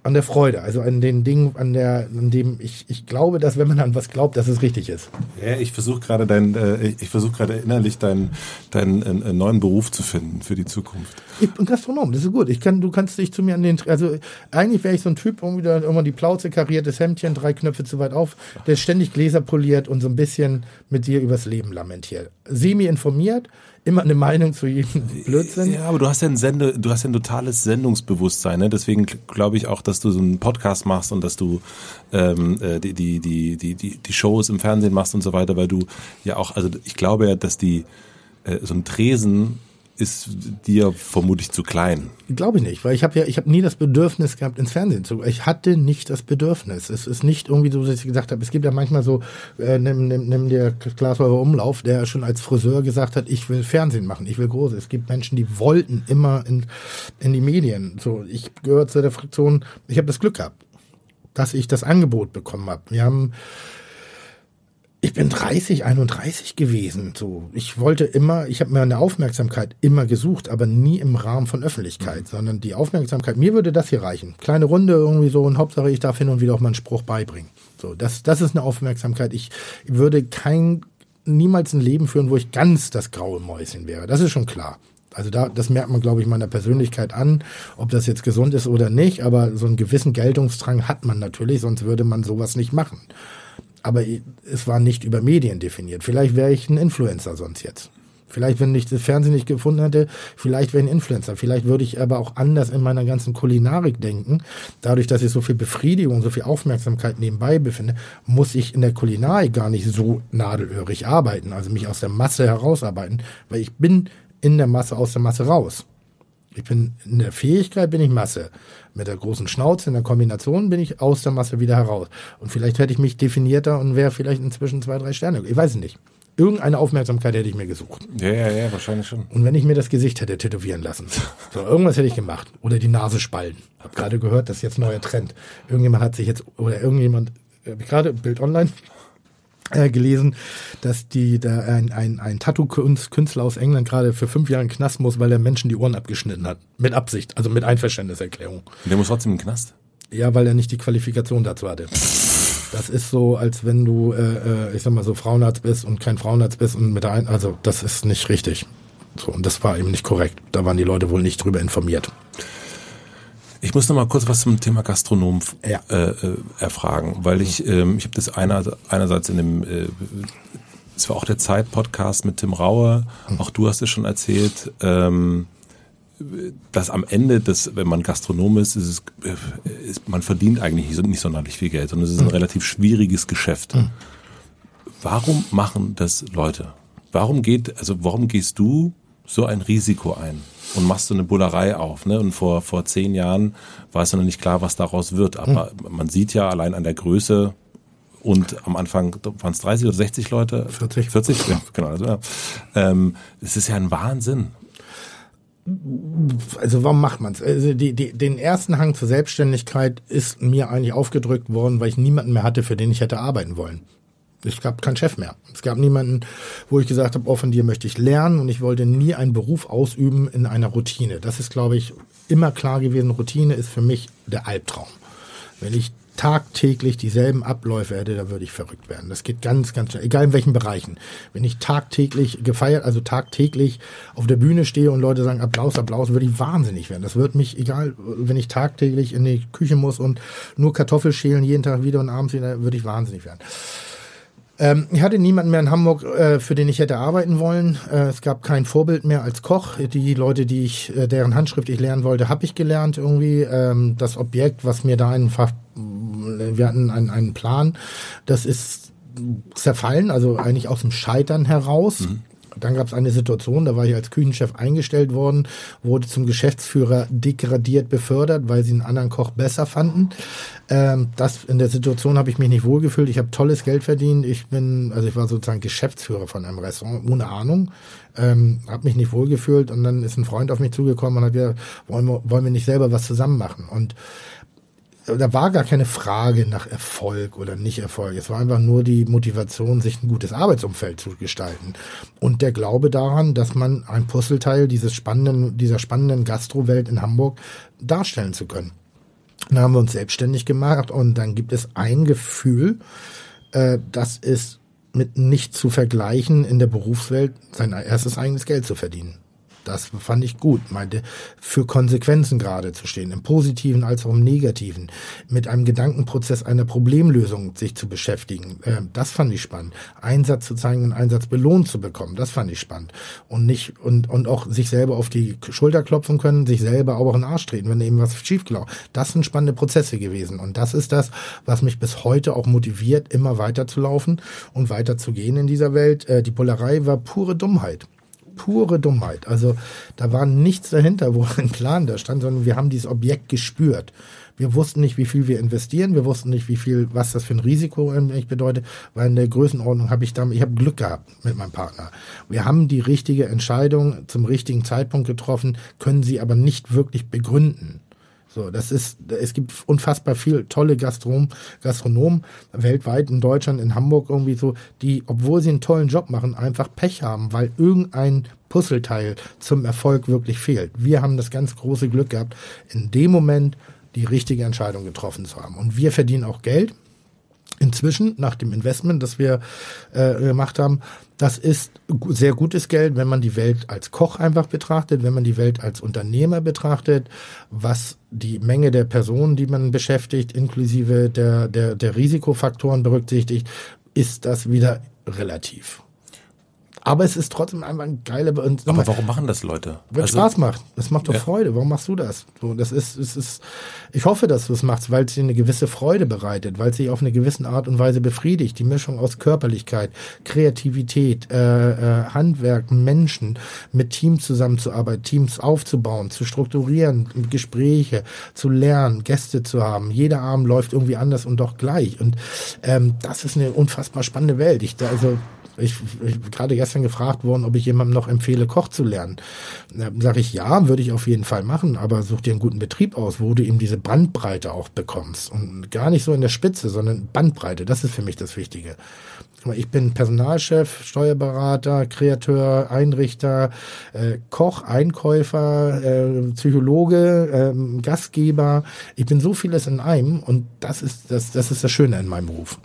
S1: an der Freude, also an den Dingen, an der, an dem ich, ich glaube, dass wenn man an was glaubt, dass es richtig ist.
S2: Ja, ich versuche gerade dein, äh, ich versuche gerade innerlich deinen, deinen äh, neuen Beruf zu finden für die Zukunft.
S1: Ich bin Gastronom, das ist gut. Ich kann, du kannst dich zu mir an den, also eigentlich wäre ich so ein Typ, irgendwie da immer die Plauze, kariertes Hemdchen, drei Knöpfe zu weit auf, der ständig Gläser poliert und so ein bisschen mit dir übers Leben lamentiert. Semi informiert, immer eine Meinung zu jedem Blödsinn.
S2: Ja, aber du hast ja ein Sende, du hast ja ein totales Sendungsbewusstsein, ne? Deswegen glaube ich auch, dass du so einen Podcast machst und dass du ähm, äh, die, die, die, die, die, die Shows im Fernsehen machst und so weiter, weil du ja auch, also ich glaube ja, dass die äh, so ein Tresen ist dir vermutlich zu klein.
S1: Glaube ich nicht, weil ich habe ja, ich habe nie das Bedürfnis gehabt, ins Fernsehen zu. Ich hatte nicht das Bedürfnis. Es ist nicht irgendwie so, dass ich gesagt habe. Es gibt ja manchmal so, äh, nimm, nimm, nimm dir Glashäufer Umlauf, der schon als Friseur gesagt hat, ich will Fernsehen machen, ich will groß. Es gibt Menschen, die wollten immer in, in die Medien. So, ich gehöre zu der Fraktion. Ich habe das Glück gehabt, dass ich das Angebot bekommen habe. Wir haben ich bin 30, 31 gewesen. So, ich wollte immer, ich habe mir eine Aufmerksamkeit immer gesucht, aber nie im Rahmen von Öffentlichkeit, mhm. sondern die Aufmerksamkeit. Mir würde das hier reichen. Kleine Runde irgendwie so und Hauptsache ich darf hin und wieder auch mal einen Spruch beibringen. So, das, das ist eine Aufmerksamkeit. Ich würde kein niemals ein Leben führen, wo ich ganz das graue Mäuschen wäre. Das ist schon klar. Also da, das merkt man, glaube ich, meiner Persönlichkeit an, ob das jetzt gesund ist oder nicht. Aber so einen gewissen Geltungsdrang hat man natürlich, sonst würde man sowas nicht machen aber es war nicht über Medien definiert. Vielleicht wäre ich ein Influencer sonst jetzt. Vielleicht, wenn ich das Fernsehen nicht gefunden hätte, vielleicht wäre ich ein Influencer. Vielleicht würde ich aber auch anders in meiner ganzen Kulinarik denken. Dadurch, dass ich so viel Befriedigung, so viel Aufmerksamkeit nebenbei befinde, muss ich in der Kulinarik gar nicht so nadelöhrig arbeiten, also mich aus der Masse herausarbeiten, weil ich bin in der Masse aus der Masse raus. Ich bin in der Fähigkeit bin ich Masse. Mit der großen Schnauze in der Kombination bin ich aus der Masse wieder heraus. Und vielleicht hätte ich mich definierter und wäre vielleicht inzwischen zwei, drei Sterne. Ich weiß es nicht. Irgendeine Aufmerksamkeit hätte ich mir gesucht.
S2: Ja, ja, ja, wahrscheinlich schon.
S1: Und wenn ich mir das Gesicht hätte tätowieren lassen, so irgendwas hätte ich gemacht. Oder die Nase spalten. Hab gerade gehört, das ist jetzt neuer Trend. Irgendjemand hat sich jetzt, oder irgendjemand, habe ich gerade Bild online, äh, gelesen, dass die da ein, ein, ein Tattoo-Künstler aus England gerade für fünf Jahre in den Knast muss, weil er Menschen die Ohren abgeschnitten hat. Mit Absicht, also mit Einverständniserklärung.
S2: Der muss trotzdem in den Knast?
S1: Ja, weil er nicht die Qualifikation dazu hatte. Das ist so, als wenn du, äh, äh ich sag mal so, Frauenarzt bist und kein Frauenarzt bist und mit der ein, also das ist nicht richtig. So, und das war eben nicht korrekt. Da waren die Leute wohl nicht drüber informiert.
S2: Ich muss noch mal kurz was zum Thema Gastronom ja. äh, äh, erfragen, weil ich, ähm, ich habe das einer, einerseits in dem, äh, es war auch der Zeit-Podcast mit Tim Raue, mhm. auch du hast es schon erzählt, ähm, dass am Ende, des, wenn man Gastronom ist, ist, es, äh, ist man verdient eigentlich nicht sonderlich viel Geld, sondern es ist ein mhm. relativ schwieriges Geschäft. Mhm. Warum machen das Leute? Warum geht, also warum gehst du so ein Risiko ein? Und machst du eine Bullerei auf. Ne? Und vor, vor zehn Jahren war es noch nicht klar, was daraus wird. Aber hm. man sieht ja allein an der Größe und am Anfang waren es 30 oder 60 Leute?
S1: 40.
S2: 40, ja, genau. Also, ja. Ähm, das ist ja ein Wahnsinn.
S1: Also warum macht man es? Also die, die, den ersten Hang zur Selbstständigkeit ist mir eigentlich aufgedrückt worden, weil ich niemanden mehr hatte, für den ich hätte arbeiten wollen. Es gab keinen Chef mehr. Es gab niemanden, wo ich gesagt habe, oh, von dir möchte ich lernen und ich wollte nie einen Beruf ausüben in einer Routine. Das ist, glaube ich, immer klar gewesen. Routine ist für mich der Albtraum. Wenn ich tagtäglich dieselben Abläufe hätte, da würde ich verrückt werden. Das geht ganz, ganz schnell, egal in welchen Bereichen. Wenn ich tagtäglich gefeiert, also tagtäglich auf der Bühne stehe und Leute sagen Applaus, Applaus, würde ich wahnsinnig werden. Das wird mich, egal, wenn ich tagtäglich in die Küche muss und nur Kartoffel schälen, jeden Tag wieder und abends wieder, würde ich wahnsinnig werden. Ähm, ich hatte niemanden mehr in Hamburg, äh, für den ich hätte arbeiten wollen. Äh, es gab kein Vorbild mehr als Koch. Die Leute, die ich, äh, deren Handschrift ich lernen wollte, habe ich gelernt irgendwie. Ähm, das Objekt, was mir da einfach, wir hatten einen, einen Plan, das ist zerfallen, also eigentlich aus dem Scheitern heraus. Mhm. Dann gab es eine Situation, da war ich als Küchenchef eingestellt worden, wurde zum Geschäftsführer degradiert befördert, weil sie einen anderen Koch besser fanden. Ähm, das in der Situation habe ich mich nicht wohlgefühlt. Ich habe tolles Geld verdient. Ich bin, also ich war sozusagen Geschäftsführer von einem Restaurant ohne Ahnung. Ähm, habe mich nicht wohlgefühlt und dann ist ein Freund auf mich zugekommen und hat gesagt, wollen wir, wollen wir nicht selber was zusammen machen? Und da war gar keine Frage nach Erfolg oder nicht Erfolg. Es war einfach nur die Motivation, sich ein gutes Arbeitsumfeld zu gestalten. Und der Glaube daran, dass man ein Puzzleteil dieses spannenden, dieser spannenden Gastrowelt in Hamburg darstellen zu können. Dann haben wir uns selbstständig gemacht und dann gibt es ein Gefühl, äh, das ist mit nicht zu vergleichen in der Berufswelt, sein erstes eigenes Geld zu verdienen. Das fand ich gut, meinte, für Konsequenzen gerade zu stehen, im Positiven als auch im Negativen, mit einem Gedankenprozess einer Problemlösung sich zu beschäftigen. Äh, das fand ich spannend. Einsatz zu zeigen und Einsatz belohnt zu bekommen, das fand ich spannend. Und nicht, und, und auch sich selber auf die Schulter klopfen können, sich selber auch in den Arsch treten, wenn eben was schiefgelaufen. Das sind spannende Prozesse gewesen. Und das ist das, was mich bis heute auch motiviert, immer weiter zu laufen und weiter zu gehen in dieser Welt. Äh, die Polerei war pure Dummheit pure Dummheit. Also da war nichts dahinter, wo ein Plan da stand, sondern wir haben dieses Objekt gespürt. Wir wussten nicht, wie viel wir investieren. Wir wussten nicht, wie viel, was das für ein Risiko eigentlich bedeutet, weil in der Größenordnung habe ich damit, ich habe Glück gehabt mit meinem Partner. Wir haben die richtige Entscheidung zum richtigen Zeitpunkt getroffen, können sie aber nicht wirklich begründen. So, das ist, es gibt unfassbar viel tolle Gastrom, Gastronomen weltweit, in Deutschland, in Hamburg irgendwie so, die, obwohl sie einen tollen Job machen, einfach Pech haben, weil irgendein Puzzleteil zum Erfolg wirklich fehlt. Wir haben das ganz große Glück gehabt, in dem Moment die richtige Entscheidung getroffen zu haben. Und wir verdienen auch Geld. Inzwischen, nach dem Investment, das wir äh, gemacht haben, das ist sehr gutes Geld, wenn man die Welt als Koch einfach betrachtet, wenn man die Welt als Unternehmer betrachtet, was die Menge der Personen, die man beschäftigt, inklusive der, der, der Risikofaktoren berücksichtigt, ist das wieder relativ. Aber es ist trotzdem einfach ein geiler.
S2: Aber warum machen das Leute?
S1: Weil also, Spaß macht. Es macht doch ja. Freude. Warum machst du das? So, das ist, es ist. Ich hoffe, dass du es machst, weil es dir eine gewisse Freude bereitet, weil es dich auf eine gewisse Art und Weise befriedigt. Die Mischung aus Körperlichkeit, Kreativität, äh, äh, Handwerk, Menschen, mit Teams zusammenzuarbeiten, Teams aufzubauen, zu strukturieren, Gespräche zu lernen, Gäste zu haben. Jeder Abend läuft irgendwie anders und doch gleich. Und ähm, das ist eine unfassbar spannende Welt. Ich also ich, ich gerade gestern gefragt worden, ob ich jemandem noch empfehle, Koch zu lernen. Sage ich, ja, würde ich auf jeden Fall machen, aber such dir einen guten Betrieb aus, wo du eben diese Bandbreite auch bekommst. Und gar nicht so in der Spitze, sondern Bandbreite. Das ist für mich das Wichtige. Ich bin Personalchef, Steuerberater, Kreateur, Einrichter, äh, Koch, Einkäufer, äh, Psychologe, äh, Gastgeber. Ich bin so vieles in einem und das ist das, das ist das Schöne in meinem Beruf.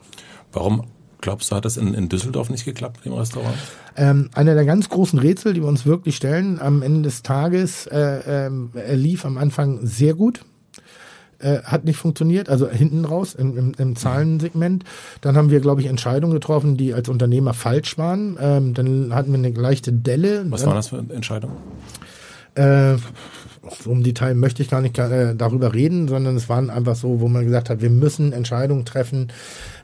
S2: Warum Glaubst du, hat das in, in Düsseldorf nicht geklappt mit dem Restaurant?
S1: Ähm, einer der ganz großen Rätsel, die wir uns wirklich stellen, am Ende des Tages, äh, er lief am Anfang sehr gut. Äh, hat nicht funktioniert, also hinten raus im, im, im Zahlensegment. Dann haben wir, glaube ich, Entscheidungen getroffen, die als Unternehmer falsch waren. Ähm, dann hatten wir eine leichte Delle.
S2: Was waren das für Entscheidungen?
S1: Äh, so im Detail möchte ich gar nicht äh, darüber reden, sondern es waren einfach so, wo man gesagt hat, wir müssen Entscheidungen treffen,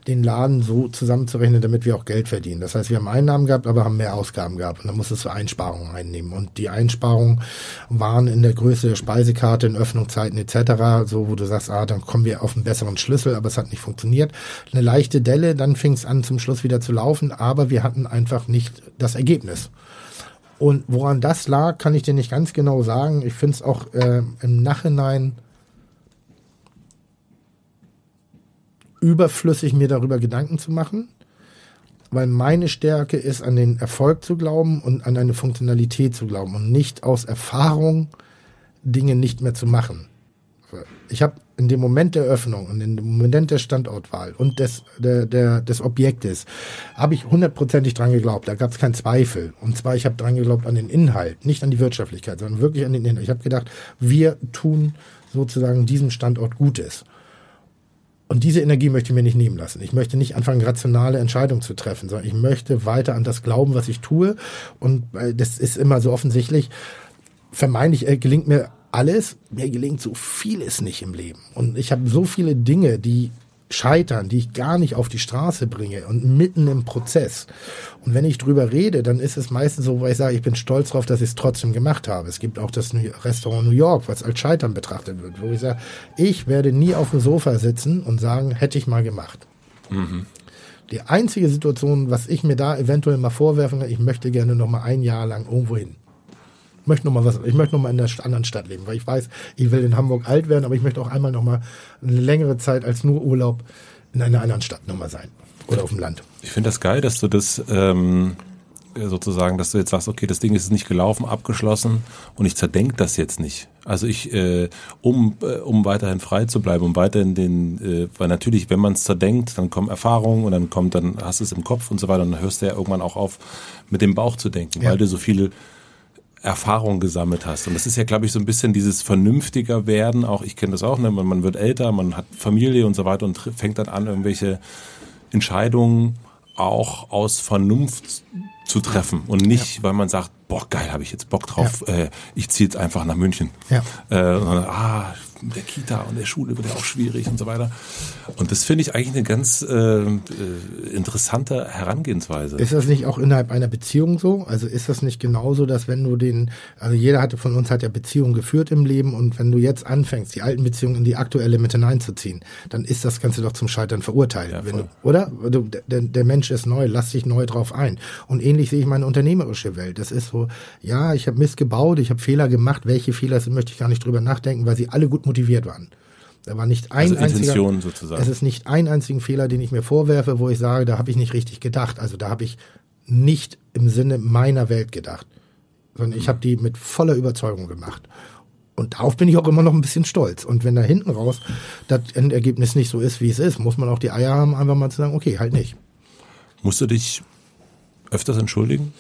S1: den Laden so zusammenzurechnen, damit wir auch Geld verdienen. Das heißt, wir haben Einnahmen gehabt, aber haben mehr Ausgaben gehabt. Und dann musstest du Einsparungen einnehmen. Und die Einsparungen waren in der Größe der Speisekarte, in Öffnungszeiten etc., so wo du sagst, ah, dann kommen wir auf einen besseren Schlüssel, aber es hat nicht funktioniert. Eine leichte Delle, dann fing es an, zum Schluss wieder zu laufen, aber wir hatten einfach nicht das Ergebnis. Und woran das lag, kann ich dir nicht ganz genau sagen. Ich finde es auch äh, im Nachhinein überflüssig, mir darüber Gedanken zu machen, weil meine Stärke ist, an den Erfolg zu glauben und an eine Funktionalität zu glauben und nicht aus Erfahrung Dinge nicht mehr zu machen. Ich habe in dem Moment der Öffnung und in dem Moment der Standortwahl und des, der, der, des Objektes habe ich hundertprozentig dran geglaubt. Da gab es keinen Zweifel. Und zwar, ich habe dran geglaubt an den Inhalt, nicht an die Wirtschaftlichkeit, sondern wirklich an den Inhalt. Ich habe gedacht, wir tun sozusagen diesem Standort Gutes. Und diese Energie möchte ich mir nicht nehmen lassen. Ich möchte nicht anfangen, rationale Entscheidungen zu treffen, sondern ich möchte weiter an das glauben, was ich tue. Und äh, das ist immer so offensichtlich. Vermeintlich äh, gelingt mir alles, mir gelingt so vieles nicht im Leben. Und ich habe so viele Dinge, die scheitern, die ich gar nicht auf die Straße bringe und mitten im Prozess. Und wenn ich drüber rede, dann ist es meistens so, weil ich sage, ich bin stolz darauf, dass ich es trotzdem gemacht habe. Es gibt auch das Restaurant New York, was als Scheitern betrachtet wird, wo ich sage, ich werde nie auf dem Sofa sitzen und sagen, hätte ich mal gemacht. Mhm. Die einzige Situation, was ich mir da eventuell mal vorwerfen kann, ich möchte gerne noch mal ein Jahr lang irgendwo hin möchte noch mal was, ich möchte noch mal in einer anderen Stadt leben, weil ich weiß, ich will in Hamburg alt werden, aber ich möchte auch einmal noch mal eine längere Zeit als nur Urlaub in einer anderen Stadt noch mal sein oder auf dem Land.
S2: Ich finde das geil, dass du das ähm, sozusagen, dass du jetzt sagst, okay, das Ding ist nicht gelaufen, abgeschlossen und ich zerdenke das jetzt nicht. Also ich, äh, um, äh, um weiterhin frei zu bleiben, um weiterhin den, äh, weil natürlich, wenn man es zerdenkt, dann kommen Erfahrungen und dann kommt, dann hast du es im Kopf und so weiter und dann hörst du ja irgendwann auch auf, mit dem Bauch zu denken, ja. weil du so viele Erfahrung gesammelt hast. Und das ist ja, glaube ich, so ein bisschen dieses vernünftiger werden. Auch ich kenne das auch, ne? man, man wird älter, man hat Familie und so weiter und fängt dann an, irgendwelche Entscheidungen auch aus Vernunft zu treffen und nicht, ja. weil man sagt, boah, geil, habe ich jetzt Bock drauf, ja. äh, ich ziehe jetzt einfach nach München. Ja. Äh, sondern, ah, der Kita und der Schule wird ja auch schwierig und so weiter. Und das finde ich eigentlich eine ganz äh, äh, interessante Herangehensweise.
S1: Ist das nicht auch innerhalb einer Beziehung so? Also ist das nicht genauso, dass wenn du den, also jeder hatte von uns hat ja Beziehungen geführt im Leben und wenn du jetzt anfängst, die alten Beziehungen in die aktuelle mit hineinzuziehen, dann ist das Ganze doch zum Scheitern verurteilt. Ja, du, oder? Du, der, der Mensch ist neu, lass dich neu drauf ein. Und ähnlich sehe ich meine unternehmerische Welt. Das ist so, ja, ich habe Mist gebaut, ich habe Fehler gemacht. Welche Fehler sind, möchte ich gar nicht drüber nachdenken, weil sie alle gut motiviert waren. Da war nicht ein also einziger, sozusagen. es ist nicht ein einzigen Fehler, den ich mir vorwerfe, wo ich sage, da habe ich nicht richtig gedacht. Also da habe ich nicht im Sinne meiner Welt gedacht, sondern ich habe die mit voller Überzeugung gemacht. Und darauf bin ich auch immer noch ein bisschen stolz. Und wenn da hinten raus das Endergebnis nicht so ist, wie es ist, muss man auch die Eier haben, einfach mal zu sagen, okay, halt nicht.
S2: Musst du dich öfters entschuldigen?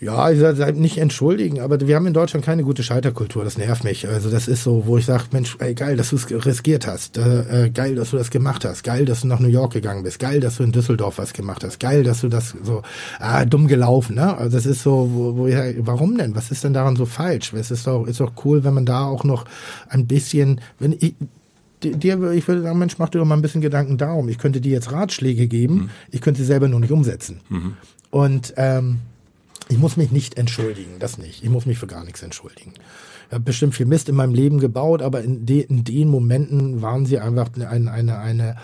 S1: Ja, ich sage nicht entschuldigen, aber wir haben in Deutschland keine gute Scheiterkultur. Das nervt mich. Also das ist so, wo ich sage, Mensch, ey, geil, dass du es riskiert hast. Äh, äh, geil, dass du das gemacht hast. Geil, dass du nach New York gegangen bist. Geil, dass du in Düsseldorf was gemacht hast. Geil, dass du das so ah, dumm gelaufen. Ne? Also das ist so, wo, wo ich sage, warum denn? Was ist denn daran so falsch? Es ist doch, ist doch cool, wenn man da auch noch ein bisschen, wenn ich, dir, ich würde sagen, Mensch, mach dir doch mal ein bisschen Gedanken darum. Ich könnte dir jetzt Ratschläge geben, mhm. ich könnte sie selber nur nicht umsetzen. Mhm. Und ähm, ich muss mich nicht entschuldigen, das nicht. Ich muss mich für gar nichts entschuldigen. Ich habe bestimmt viel Mist in meinem Leben gebaut, aber in, de, in den Momenten waren sie einfach eine, eine, eine,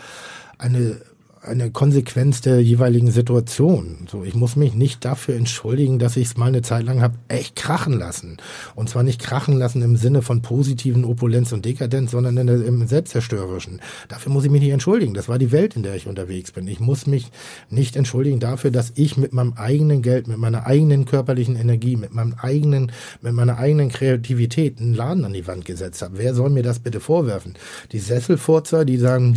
S1: eine eine Konsequenz der jeweiligen Situation. So, ich muss mich nicht dafür entschuldigen, dass ich es mal eine Zeit lang habe echt krachen lassen. Und zwar nicht krachen lassen im Sinne von positiven Opulenz und Dekadenz, sondern in der, im Selbstzerstörerischen. Dafür muss ich mich nicht entschuldigen. Das war die Welt, in der ich unterwegs bin. Ich muss mich nicht entschuldigen dafür, dass ich mit meinem eigenen Geld, mit meiner eigenen körperlichen Energie, mit meinem eigenen, mit meiner eigenen Kreativität einen Laden an die Wand gesetzt habe. Wer soll mir das bitte vorwerfen? Die Sesselfurzer, die sagen,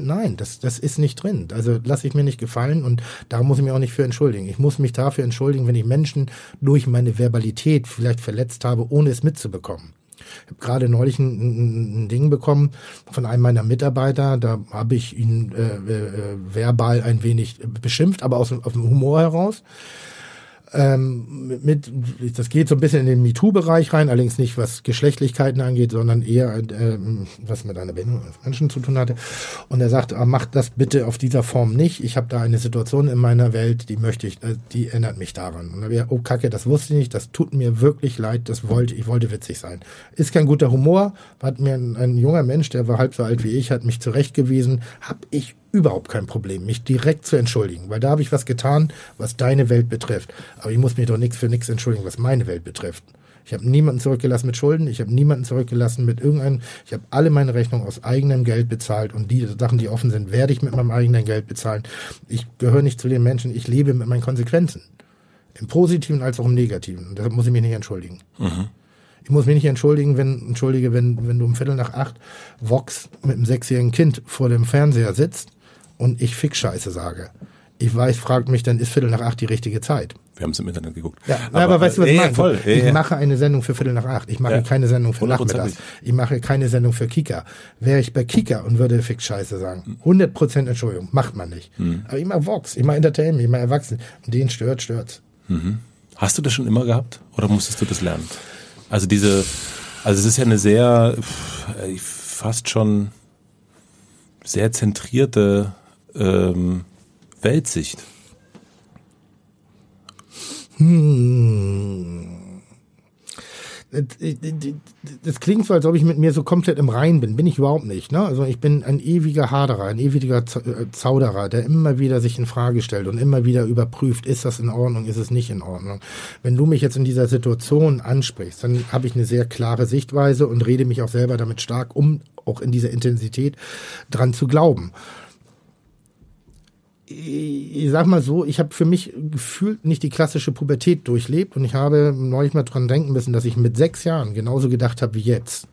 S1: nein, das, das ist nicht drin sind. Also lasse ich mir nicht gefallen und da muss ich mich auch nicht für entschuldigen. Ich muss mich dafür entschuldigen, wenn ich Menschen durch meine Verbalität vielleicht verletzt habe, ohne es mitzubekommen. Ich habe gerade neulich ein, ein, Ding bekommen von einem meiner Mitarbeiter. Da habe ich ihn äh, äh, verbal ein wenig beschimpft, aber aus, aus dem Humor heraus ähm, mit, das geht so ein bisschen in den MeToo-Bereich rein, allerdings nicht was Geschlechtlichkeiten angeht, sondern eher äh, was mit einer Behinderung als Menschen zu tun hatte. Und er sagt, ah, macht das bitte auf dieser Form nicht. Ich habe da eine Situation in meiner Welt, die möchte ich, äh, die erinnert mich daran. Und dann wäre, oh Kacke, das wusste ich nicht, das tut mir wirklich leid, das wollte, ich wollte witzig sein. Ist kein guter Humor, hat mir ein, ein junger Mensch, der war halb so alt wie ich, hat mich zurechtgewiesen, habe ich überhaupt kein Problem, mich direkt zu entschuldigen, weil da habe ich was getan, was deine Welt betrifft. Aber ich muss mich doch nichts für nichts entschuldigen, was meine Welt betrifft. Ich habe niemanden zurückgelassen mit Schulden, ich habe niemanden zurückgelassen mit irgendeinem, ich habe alle meine Rechnungen aus eigenem Geld bezahlt und die Sachen, die offen sind, werde ich mit meinem eigenen Geld bezahlen. Ich gehöre nicht zu den Menschen, ich lebe mit meinen Konsequenzen. Im Positiven als auch im Negativen. Und deshalb muss ich mich nicht entschuldigen. Mhm. Ich muss mich nicht entschuldigen, wenn, entschuldige, wenn, wenn du um Viertel nach acht Vox mit einem sechsjährigen Kind vor dem Fernseher sitzt und ich Fick-Scheiße sage. Ich weiß, fragt mich, dann ist Viertel nach acht die richtige Zeit.
S2: Wir haben es im Internet geguckt.
S1: Ja, aber, aber weißt du, was ich meine?
S2: voll.
S1: Ich mache eine Sendung für Viertel nach acht. Ich mache
S2: Ja.
S1: keine Sendung für. Nachmittags. Ich mache keine Sendung für Kika. Wäre ich bei Kika und würde Fick Scheiße sagen, 100 Prozent Entschuldigung, macht man nicht.
S2: Hm.
S1: Aber ich mache Vox, ich mache Entertainment, ich mache Erwachsene. Und den stört, stört's.
S2: Hast du das schon immer gehabt oder musstest du das lernen? Also diese, also es ist ja eine sehr, äh, fast schon sehr zentrierte ähm, Weltsicht.
S1: Das, das klingt so, als ob ich mit mir so komplett im Rein bin. Bin ich überhaupt nicht. Ne? Also ich bin ein ewiger Haderer, ein ewiger äh, Zauderer, der immer wieder sich in Frage stellt und immer wieder überprüft, ist das in Ordnung, ist es nicht in Ordnung. Wenn du mich jetzt in dieser Situation ansprichst, dann habe ich eine sehr klare Sichtweise und rede mich auch selber damit stark, um auch in dieser Intensität dran zu glauben ich sag mal so, ich habe für mich gefühlt nicht die klassische Pubertät durchlebt und ich habe neulich mal dran denken müssen, dass ich mit sechs Jahren genauso gedacht habe wie jetzt.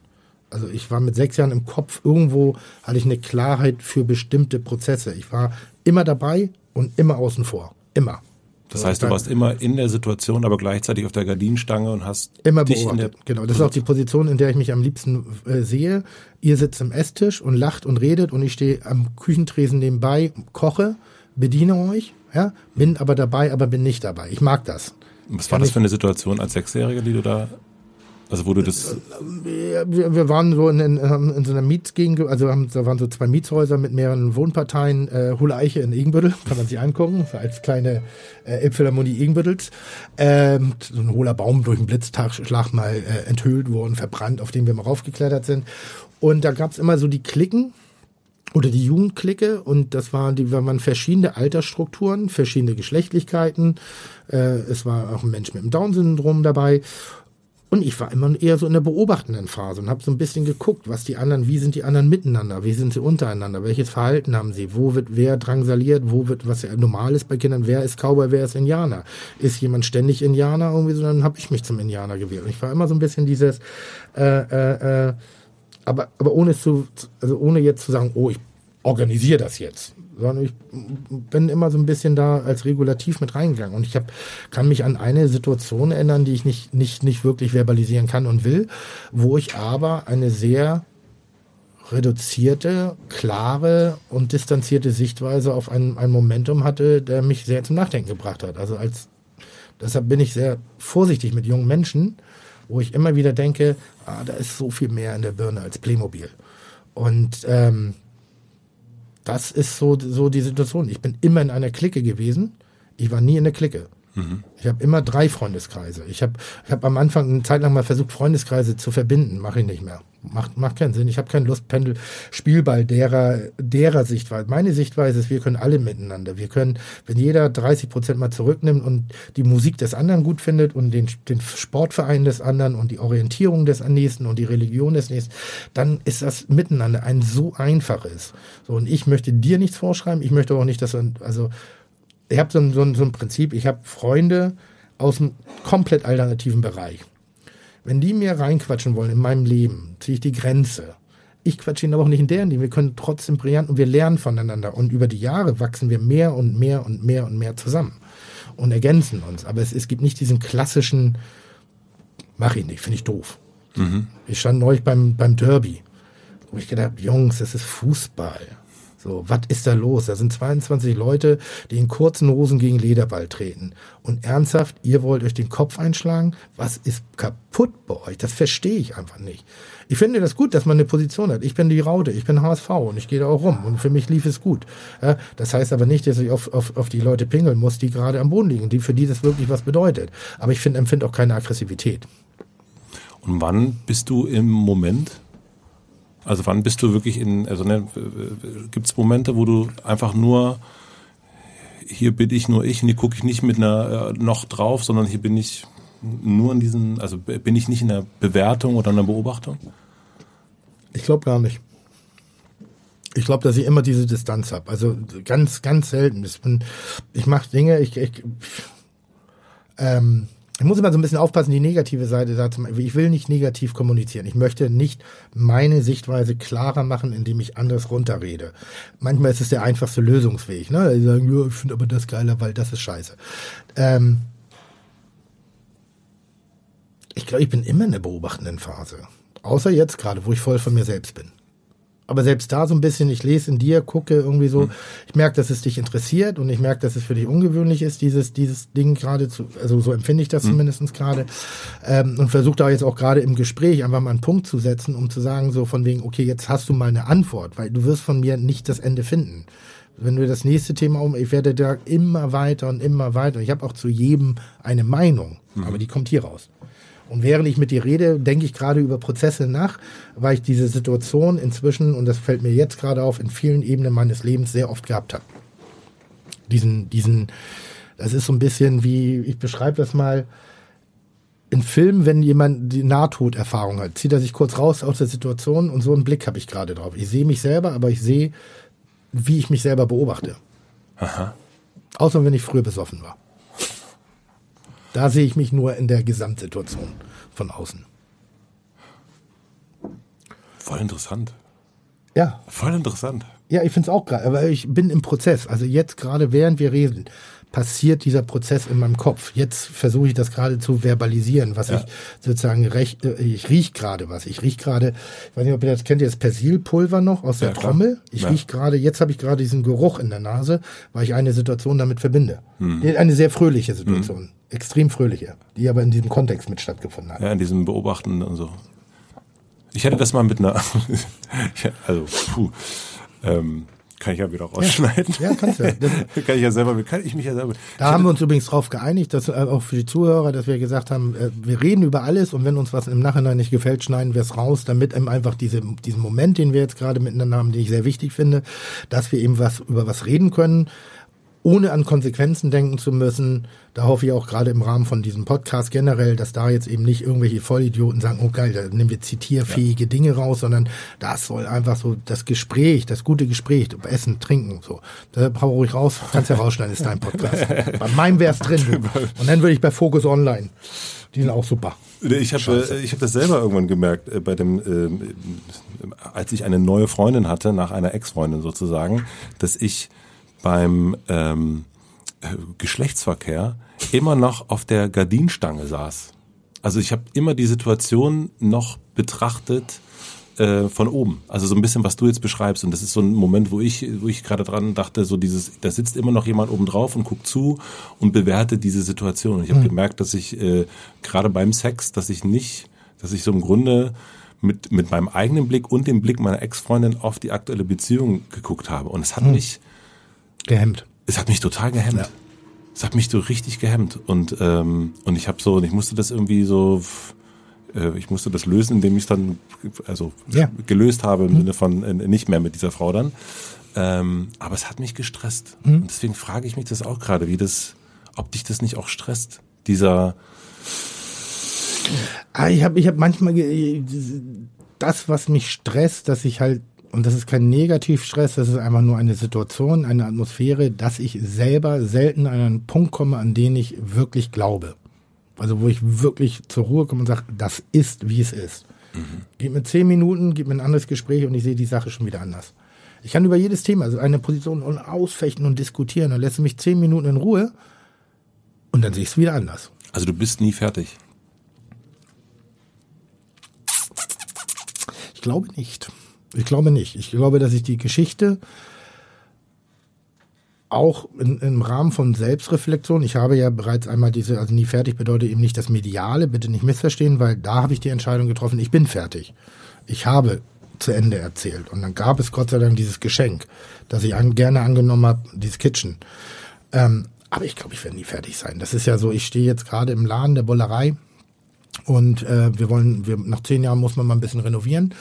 S1: Also ich war mit sechs Jahren im Kopf irgendwo, hatte ich eine Klarheit für bestimmte Prozesse. Ich war immer dabei und immer außen vor. Immer.
S2: Das heißt, du warst immer in der Situation, aber gleichzeitig auf der Gardinenstange und hast
S1: Immer
S2: dich in der
S1: beobachtet. Genau, das ist auch die Position, in der ich mich am liebsten äh, sehe. Ihr sitzt am Esstisch und lacht und redet und ich stehe am Küchentresen nebenbei, koche, bediene euch, ja, bin aber dabei, aber bin nicht dabei. Ich mag das.
S2: Was war das für eine Situation als Sechsjähriger, die du da, also wo du das,
S1: Wir, wir wir waren so in, in, in so einer Mietsgegend, also haben, da waren so zwei Mietshäuser mit mehreren Wohnparteien, äh, Hohle Eiche in Egenbüttel, kann man sich angucken, so als kleine äh, Elbphilharmonie Egenbüttels. Ähm, so ein hohler Baum durch einen Blitzschlag mal äh, enthüllt worden, verbrannt, auf den wir mal raufgeklettert sind. Und da gab's immer so die Klicken, oder die Jugendklicke und das war die waren verschiedene Altersstrukturen, verschiedene Geschlechtlichkeiten. Äh, es war auch ein Mensch mit dem Down-Syndrom dabei. Und ich war immer eher so in der beobachtenden Phase und habe so ein bisschen geguckt, was die anderen, wie sind die anderen miteinander, wie sind sie untereinander, welches Verhalten haben sie, wo wird wer drangsaliert, wo wird, was ja normal ist bei Kindern, wer ist Cowboy, wer ist Indianer. Ist jemand ständig Indianer irgendwie so, dann habe ich mich zum Indianer gewählt. Und ich war immer so ein bisschen dieses, äh, äh, äh, aber, aber ohne es zu, also ohne jetzt zu sagen, oh, ich organisiere das jetzt. Sondern ich bin immer so ein bisschen da als regulativ mit reingegangen. Und ich hab, kann mich an eine Situation erinnern, die ich nicht, nicht, nicht wirklich verbalisieren kann und will, wo ich aber eine sehr reduzierte, klare und distanzierte Sichtweise auf ein, ein Momentum hatte, der mich sehr zum Nachdenken gebracht hat. Also als deshalb bin ich sehr vorsichtig mit jungen Menschen, wo ich immer wieder denke, ah, da ist so viel mehr in der Birne als Playmobil. Und ähm, das ist so, so die Situation. Ich bin immer in einer Clique gewesen. Ich war nie in der Clique. Ich habe immer drei Freundeskreise. Ich habe ich hab am Anfang eine Zeit lang mal versucht, Freundeskreise zu verbinden. Mache ich nicht mehr. Macht, macht keinen Sinn. Ich habe keine Lust, Pendel, Spielball derer, derer Sichtweise. Meine Sichtweise ist, wir können alle miteinander. Wir können, wenn jeder 30 Prozent mal zurücknimmt und die Musik des anderen gut findet und den, den Sportverein des anderen und die Orientierung des nächsten und die Religion des nächsten, dann ist das miteinander ein so einfaches. So, und ich möchte dir nichts vorschreiben. Ich möchte auch nicht, dass, also, ich habe so ein, so, ein, so ein Prinzip, ich habe Freunde aus einem komplett alternativen Bereich. Wenn die mir reinquatschen wollen in meinem Leben, ziehe ich die Grenze. Ich quatsche ihnen aber auch nicht in deren Leben. Wir können trotzdem brillant und wir lernen voneinander. Und über die Jahre wachsen wir mehr und mehr und mehr und mehr zusammen und ergänzen uns. Aber es, es gibt nicht diesen klassischen, mach ich nicht, finde ich doof. Ich stand neulich beim, beim Derby, wo ich gedacht, Jungs, das ist Fußball. So, was ist da los? Da sind 22 Leute, die in kurzen Hosen gegen Lederball treten. Und ernsthaft, ihr wollt euch den Kopf einschlagen? Was ist kaputt bei euch? Das verstehe ich einfach nicht. Ich finde das gut, dass man eine Position hat. Ich bin die Raute, ich bin HSV und ich gehe da auch rum. Und für mich lief es gut. Das heißt aber nicht, dass ich auf, auf, auf die Leute pingeln muss, die gerade am Boden liegen, die, für die das wirklich was bedeutet. Aber ich finde, empfinde auch keine Aggressivität.
S2: und wann bist du im Moment? Also wann bist du wirklich in, also ne, gibt es Momente, wo du einfach nur, hier bin ich nur ich und hier gucke ich nicht mit einer äh, noch drauf, sondern hier bin ich nur in diesen, also bin ich nicht in der Bewertung oder in der Beobachtung?
S1: Ich glaube gar nicht. Ich glaube, dass ich immer diese Distanz habe. Also ganz, ganz selten. Ich, bin- ich mache Dinge, ich, ich ähm, ich muss immer so ein bisschen aufpassen, die negative Seite dazu. Ich will nicht negativ kommunizieren. Ich möchte nicht meine Sichtweise klarer machen, indem ich anders runterrede. Manchmal ist es der einfachste Lösungsweg. Ne? Die sagen, ja, ich finde aber das geiler, weil das ist scheiße. Ähm ich glaube, ich bin immer in der beobachtenden Phase. Außer jetzt gerade, wo ich voll von mir selbst bin aber selbst da so ein bisschen, ich lese in dir, gucke irgendwie so, hm. ich merke, dass es dich interessiert und ich merke, dass es für dich ungewöhnlich ist, dieses, dieses Ding gerade zu, also so empfinde ich das hm. zumindest gerade. Ähm, und versuche da jetzt auch gerade im Gespräch einfach mal einen Punkt zu setzen, um zu sagen, so von wegen, okay, jetzt hast du mal eine Antwort, weil du wirst von mir nicht das Ende finden. Wenn wir das nächste Thema um, ich werde da immer weiter und immer weiter. Ich habe auch zu jedem eine Meinung, mhm. aber die kommt hier raus. Und während ich mit dir rede, denke ich gerade über Prozesse nach, weil ich diese Situation inzwischen, und das fällt mir jetzt gerade auf, in vielen Ebenen meines Lebens sehr oft gehabt habe. Diesen, diesen, das ist so ein bisschen wie, ich beschreibe das mal, in Filmen, wenn jemand die Nahtoderfahrung hat, zieht er sich kurz raus aus der Situation und so einen Blick habe ich gerade drauf. Ich sehe mich selber, aber ich sehe, wie ich mich selber beobachte. Aha. Außer wenn ich früher besoffen war. Da sehe ich mich nur in der Gesamtsituation von außen.
S2: Voll interessant.
S1: Ja.
S2: Voll interessant.
S1: Ja, ich finde es auch gerade, aber ich bin im Prozess. Also jetzt gerade während wir reden, passiert dieser Prozess in meinem Kopf. Jetzt versuche ich das gerade zu verbalisieren, was ja. ich sozusagen recht, äh, ich riech gerade was. Ich riech gerade, ich weiß nicht, ob ihr das kennt, ihr das Persilpulver noch aus der ja, Trommel. Ich ja. riech gerade, jetzt habe ich gerade diesen Geruch in der Nase, weil ich eine Situation damit verbinde. Hm. Eine sehr fröhliche Situation. Hm extrem fröhliche, die aber in diesem Kontext mit stattgefunden hat.
S2: Ja, in diesem Beobachten und so. Ich hätte das mal mit einer, also, puh, ähm, kann ich ja wieder rausschneiden.
S1: Ja, ja kannst du.
S2: Kann ich ja selber, kann ich mich ja selber.
S1: Da haben wir uns übrigens drauf geeinigt, dass äh, auch für die Zuhörer, dass wir gesagt haben, äh, wir reden über alles und wenn uns was im Nachhinein nicht gefällt, schneiden wir es raus, damit eben einfach diese, diesen Moment, den wir jetzt gerade miteinander haben, den ich sehr wichtig finde, dass wir eben was über was reden können ohne an Konsequenzen denken zu müssen. Da hoffe ich auch gerade im Rahmen von diesem Podcast generell, dass da jetzt eben nicht irgendwelche Vollidioten sagen, oh geil, da nehmen wir zitierfähige ja. Dinge raus, sondern das soll einfach so das Gespräch, das gute Gespräch, Essen, Trinken, so. Da brauche ich raus, kannst ja rausschneiden, ist dein Podcast. bei meinem wär's drin. Und dann würde ich bei Focus Online. Die sind auch super.
S2: Ich habe äh, ich hab das selber irgendwann gemerkt, äh, bei dem, äh, als ich eine neue Freundin hatte, nach einer Ex-Freundin sozusagen, dass ich beim ähm, Geschlechtsverkehr immer noch auf der Gardinstange saß. Also ich habe immer die Situation noch betrachtet äh, von oben. Also so ein bisschen, was du jetzt beschreibst. Und das ist so ein Moment, wo ich, wo ich gerade dran dachte, so dieses, da sitzt immer noch jemand oben drauf und guckt zu und bewertet diese Situation. Und ich habe mhm. gemerkt, dass ich äh, gerade beim Sex, dass ich nicht, dass ich so im Grunde mit, mit meinem eigenen Blick und dem Blick meiner Ex-Freundin auf die aktuelle Beziehung geguckt habe. Und es hat mhm. mich
S1: Gehemmt.
S2: Es hat mich total gehemmt. Ja. Es hat mich so richtig gehemmt. Und, ähm, und ich habe so, ich musste das irgendwie so, äh, ich musste das lösen, indem ich es dann also ja. gelöst habe im mhm. Sinne von äh, nicht mehr mit dieser Frau dann. Ähm, aber es hat mich gestresst. Mhm. Und deswegen frage ich mich das auch gerade, wie das, ob dich das nicht auch stresst, dieser
S1: ah, ich habe ich hab manchmal das, was mich stresst, dass ich halt und das ist kein Negativstress, das ist einfach nur eine Situation, eine Atmosphäre, dass ich selber selten an einen Punkt komme, an den ich wirklich glaube. Also wo ich wirklich zur Ruhe komme und sage, das ist, wie es ist. Mhm. Gib mir zehn Minuten, gib mir ein anderes Gespräch und ich sehe die Sache schon wieder anders. Ich kann über jedes Thema, also eine Position ausfechten und diskutieren. Dann lässt du mich zehn Minuten in Ruhe und dann sehe ich es wieder anders.
S2: Also du bist nie fertig.
S1: Ich glaube nicht. Ich glaube nicht. Ich glaube, dass ich die Geschichte auch in, im Rahmen von Selbstreflexion, ich habe ja bereits einmal diese, also nie fertig bedeutet eben nicht das Mediale, bitte nicht missverstehen, weil da habe ich die Entscheidung getroffen, ich bin fertig. Ich habe zu Ende erzählt. Und dann gab es Gott sei Dank dieses Geschenk, das ich an, gerne angenommen habe, dieses Kitchen. Ähm, aber ich glaube, ich werde nie fertig sein. Das ist ja so, ich stehe jetzt gerade im Laden der Bollerei und äh, wir wollen, wir, nach zehn Jahren muss man mal ein bisschen renovieren.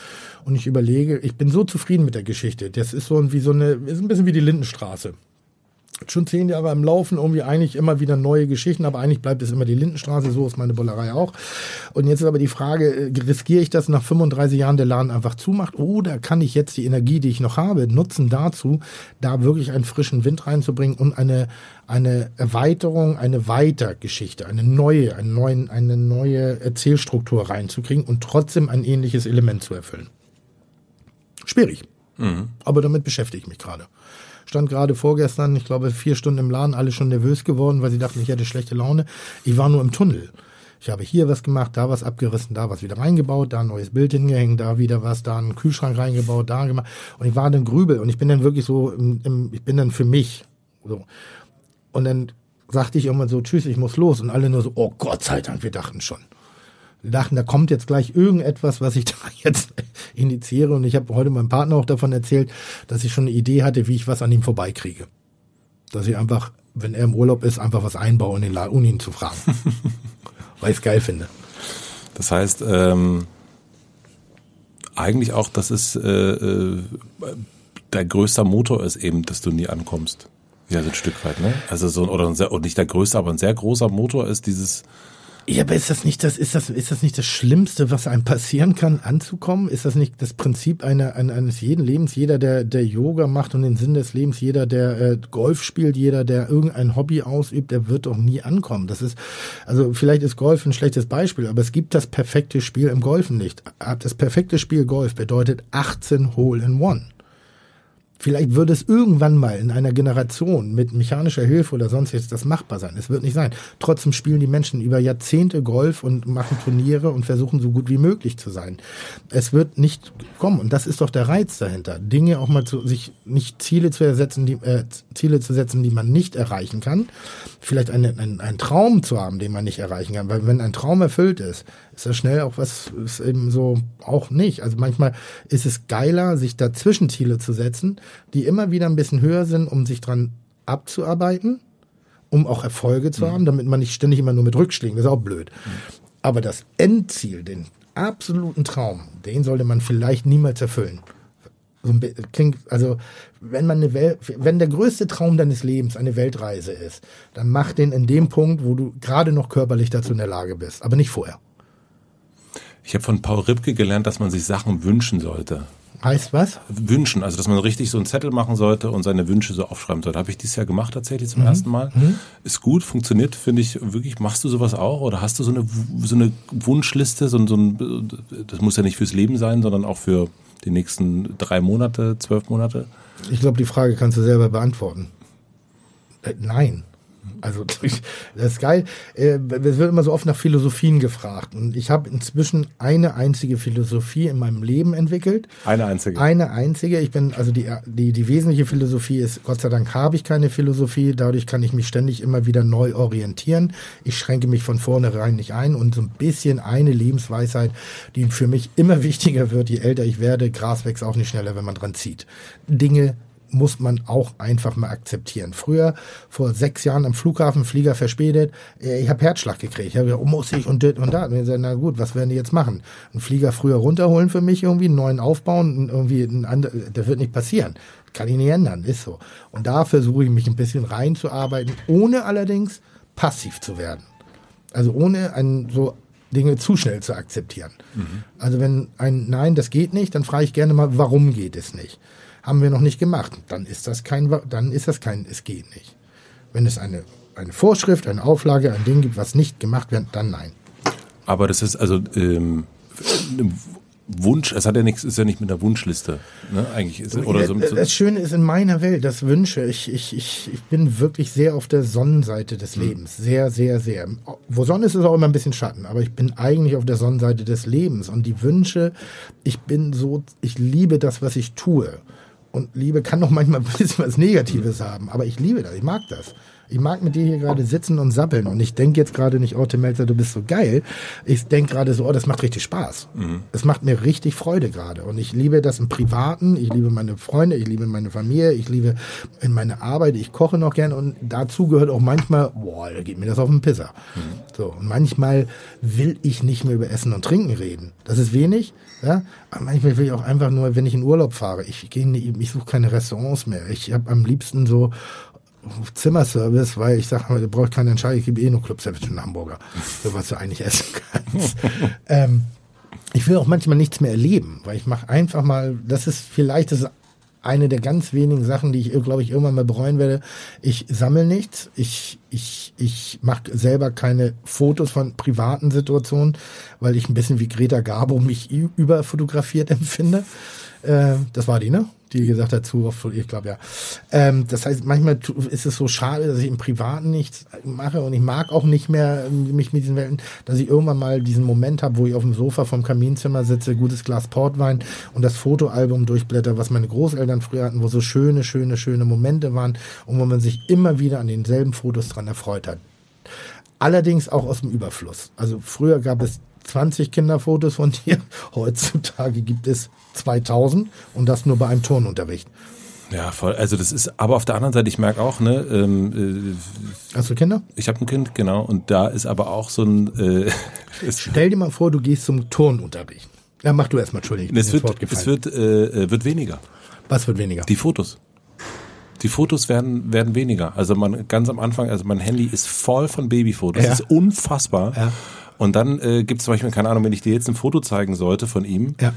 S1: Und ich überlege, ich bin so zufrieden mit der Geschichte. Das ist so wie so eine, ist ein bisschen wie die Lindenstraße. schon zehn Jahre am Laufen, irgendwie eigentlich immer wieder neue Geschichten, aber eigentlich bleibt es immer die Lindenstraße, so ist meine Bollerei auch. Und jetzt ist aber die Frage, äh, riskiere ich das nach 35 Jahren der Laden einfach zumacht oder kann ich jetzt die Energie, die ich noch habe, nutzen dazu, da wirklich einen frischen Wind reinzubringen und eine, eine Erweiterung, eine Weitergeschichte, eine neue, eine neue, eine neue Erzählstruktur reinzukriegen und trotzdem ein ähnliches Element zu erfüllen. Schwierig. Mhm. Aber damit beschäftige ich mich gerade stand gerade vorgestern, ich glaube, vier Stunden im Laden, alle schon nervös geworden, weil sie dachten, ich hätte schlechte Laune. Ich war nur im Tunnel. Ich habe hier was gemacht, da was abgerissen, da was wieder reingebaut, da ein neues Bild hingehängt, da wieder was, da einen Kühlschrank reingebaut, da gemacht. Und ich war dann grübel und ich bin dann wirklich so, im, im, ich bin dann für mich. So. Und dann sagte ich irgendwann so, tschüss, ich muss los. Und alle nur so, oh Gott sei Dank, wir dachten schon. Dachten, da kommt jetzt gleich irgendetwas, was ich da jetzt initiiere. Und ich habe heute meinem Partner auch davon erzählt, dass ich schon eine Idee hatte, wie ich was an ihm vorbeikriege. Dass ich einfach, wenn er im Urlaub ist, einfach was einbaue, in ohne ihn zu fragen. Weil ich es geil finde.
S2: Das heißt, ähm, eigentlich auch, dass es äh, äh, der größte Motor ist eben, dass du nie ankommst. Ja, so ein Stück weit, ne? Also so, oder, ein sehr, oder nicht der größte, aber ein sehr großer Motor ist dieses,
S1: ja, aber ist das nicht das, ist das, ist das nicht das Schlimmste, was einem passieren kann, anzukommen? Ist das nicht das Prinzip einer, eines jeden Lebens? Jeder, der, der Yoga macht und den Sinn des Lebens, jeder, der äh, Golf spielt, jeder, der irgendein Hobby ausübt, der wird doch nie ankommen. Das ist, also vielleicht ist Golf ein schlechtes Beispiel, aber es gibt das perfekte Spiel im Golfen nicht. Das perfekte Spiel Golf bedeutet 18 Hole in One. Vielleicht würde es irgendwann mal in einer Generation mit mechanischer Hilfe oder sonst jetzt das machbar sein. Es wird nicht sein. Trotzdem spielen die Menschen über Jahrzehnte Golf und machen Turniere und versuchen so gut wie möglich zu sein. Es wird nicht kommen. Und das ist doch der Reiz dahinter. Dinge auch mal zu, sich nicht Ziele zu ersetzen, die, äh, Ziele zu setzen, die man nicht erreichen kann. Vielleicht einen, einen, einen Traum zu haben, den man nicht erreichen kann. Weil wenn ein Traum erfüllt ist, ist das schnell auch was, ist eben so auch nicht. Also manchmal ist es geiler, sich da Zwischenziele zu setzen, die immer wieder ein bisschen höher sind, um sich dran abzuarbeiten, um auch Erfolge zu mhm. haben, damit man nicht ständig immer nur mit Rückschlägen, das ist auch blöd. Mhm. Aber das Endziel, den absoluten Traum, den sollte man vielleicht niemals erfüllen. So klingt, also wenn man eine Welt, wenn der größte Traum deines Lebens eine Weltreise ist, dann mach den in dem Punkt, wo du gerade noch körperlich dazu in der Lage bist, aber nicht vorher.
S2: Ich habe von Paul Ripke gelernt, dass man sich Sachen wünschen sollte.
S1: Heißt was?
S2: Wünschen, also dass man richtig so einen Zettel machen sollte und seine Wünsche so aufschreiben sollte. Habe ich dieses Jahr gemacht tatsächlich zum mhm. ersten Mal. Mhm. Ist gut, funktioniert, finde ich wirklich. Machst du sowas auch oder hast du so eine, so eine Wunschliste? So, so ein, das muss ja nicht fürs Leben sein, sondern auch für die nächsten drei Monate, zwölf Monate?
S1: Ich glaube, die Frage kannst du selber beantworten. Äh, nein. Also das ist geil. Äh, es wird immer so oft nach Philosophien gefragt. Und ich habe inzwischen eine einzige Philosophie in meinem Leben entwickelt.
S2: Eine einzige.
S1: Eine einzige. Ich bin, also die, die, die wesentliche Philosophie ist, Gott sei Dank habe ich keine Philosophie. Dadurch kann ich mich ständig immer wieder neu orientieren. Ich schränke mich von vornherein nicht ein und so ein bisschen eine Lebensweisheit, die für mich immer wichtiger wird, je älter ich werde. Gras wächst auch nicht schneller, wenn man dran zieht. Dinge muss man auch einfach mal akzeptieren. Früher, vor sechs Jahren am Flughafen, Flieger verspätet, äh, ich habe Herzschlag gekriegt. Ich habe gesagt, oh, muss ich und dit und da. Und ich gesagt, na gut, was werden die jetzt machen? Einen Flieger früher runterholen für mich irgendwie, einen neuen aufbauen, irgendwie ein anderes, das wird nicht passieren. Kann ich nicht ändern, ist so. Und da versuche ich mich ein bisschen reinzuarbeiten, ohne allerdings passiv zu werden. Also ohne ein so Dinge zu schnell zu akzeptieren. Mhm. Also wenn ein Nein, das geht nicht, dann frage ich gerne mal, warum geht es nicht? Haben wir noch nicht gemacht. Dann ist das kein, dann ist das kein, es geht nicht. Wenn es eine, eine Vorschrift, eine Auflage, ein Ding gibt, was nicht gemacht wird, dann nein.
S2: Aber das ist also ähm, Wunsch, es hat ja nichts, ist ja nicht mit der Wunschliste, ne? Eigentlich ist oder
S1: so, Das Schöne ist in meiner Welt, das Wünsche. Ich, ich, ich, ich bin wirklich sehr auf der Sonnenseite des mhm. Lebens. Sehr, sehr, sehr. Wo Sonne ist, ist auch immer ein bisschen Schatten, aber ich bin eigentlich auf der Sonnenseite des Lebens. Und die Wünsche, ich bin so, ich liebe das, was ich tue. Und Liebe kann doch manchmal ein bisschen was Negatives haben, aber ich liebe das, ich mag das. Ich mag mit dir hier gerade sitzen und sappeln und ich denke jetzt gerade nicht, oh Tim Melzer, du bist so geil. Ich denke gerade so, oh, das macht richtig Spaß. Mhm. Es macht mir richtig Freude gerade und ich liebe das im Privaten, ich liebe meine Freunde, ich liebe meine Familie, ich liebe in meine Arbeit, ich koche noch gerne und dazu gehört auch manchmal, boah, da geht mir das auf den Pisser. Mhm. So, und manchmal will ich nicht mehr über Essen und Trinken reden. Das ist wenig, ja, aber manchmal will ich auch einfach nur, wenn ich in Urlaub fahre, ich gehe, ich suche keine Restaurants mehr. Ich habe am liebsten so Zimmerservice, weil ich sage, da brauche ich keine Entscheidung, ich gebe eh nur Club-Service für Hamburger, so was du eigentlich essen kannst. ähm, ich will auch manchmal nichts mehr erleben, weil ich mache einfach mal, das ist vielleicht das eine der ganz wenigen Sachen, die ich, glaube ich, irgendwann mal bereuen werde. Ich sammle nichts. Ich, ich, ich mache selber keine Fotos von privaten Situationen, weil ich ein bisschen wie Greta Garbo mich überfotografiert empfinde. Äh, das war die, ne? Die gesagt hat, zu oft, ich glaube ja. Ähm, das heißt, manchmal ist es so schade, dass ich im Privaten nichts mache und ich mag auch nicht mehr mich mit diesen Welten, dass ich irgendwann mal diesen Moment habe, wo ich auf dem Sofa vom Kaminzimmer sitze, gutes Glas Portwein und das Fotoalbum durchblätter, was meine Großeltern früher hatten, wo so schöne, schöne, schöne Momente waren und wo man sich immer wieder an denselben Fotos dran erfreut hat. Allerdings auch aus dem Überfluss. Also früher gab es 20 Kinderfotos von dir. Heutzutage gibt es 2000 und das nur bei einem Turnunterricht.
S2: Ja, voll. Also das ist, aber auf der anderen Seite, ich merke auch, ne. Ähm,
S1: äh, Hast du Kinder?
S2: Ich habe ein Kind, genau. Und da ist aber auch so ein. Äh,
S1: Stell dir mal vor, du gehst zum Turnunterricht. Ja, mach du erstmal, Entschuldigung.
S2: Es wird, es wird, äh, äh, wird weniger.
S1: Was wird weniger?
S2: Die Fotos. Die Fotos werden, werden weniger. Also man ganz am Anfang, also mein Handy ist voll von Babyfotos. Ja. Das ist unfassbar. Ja. Und dann äh, gibt es zum Beispiel, keine Ahnung, wenn ich dir jetzt ein Foto zeigen sollte von ihm, ja.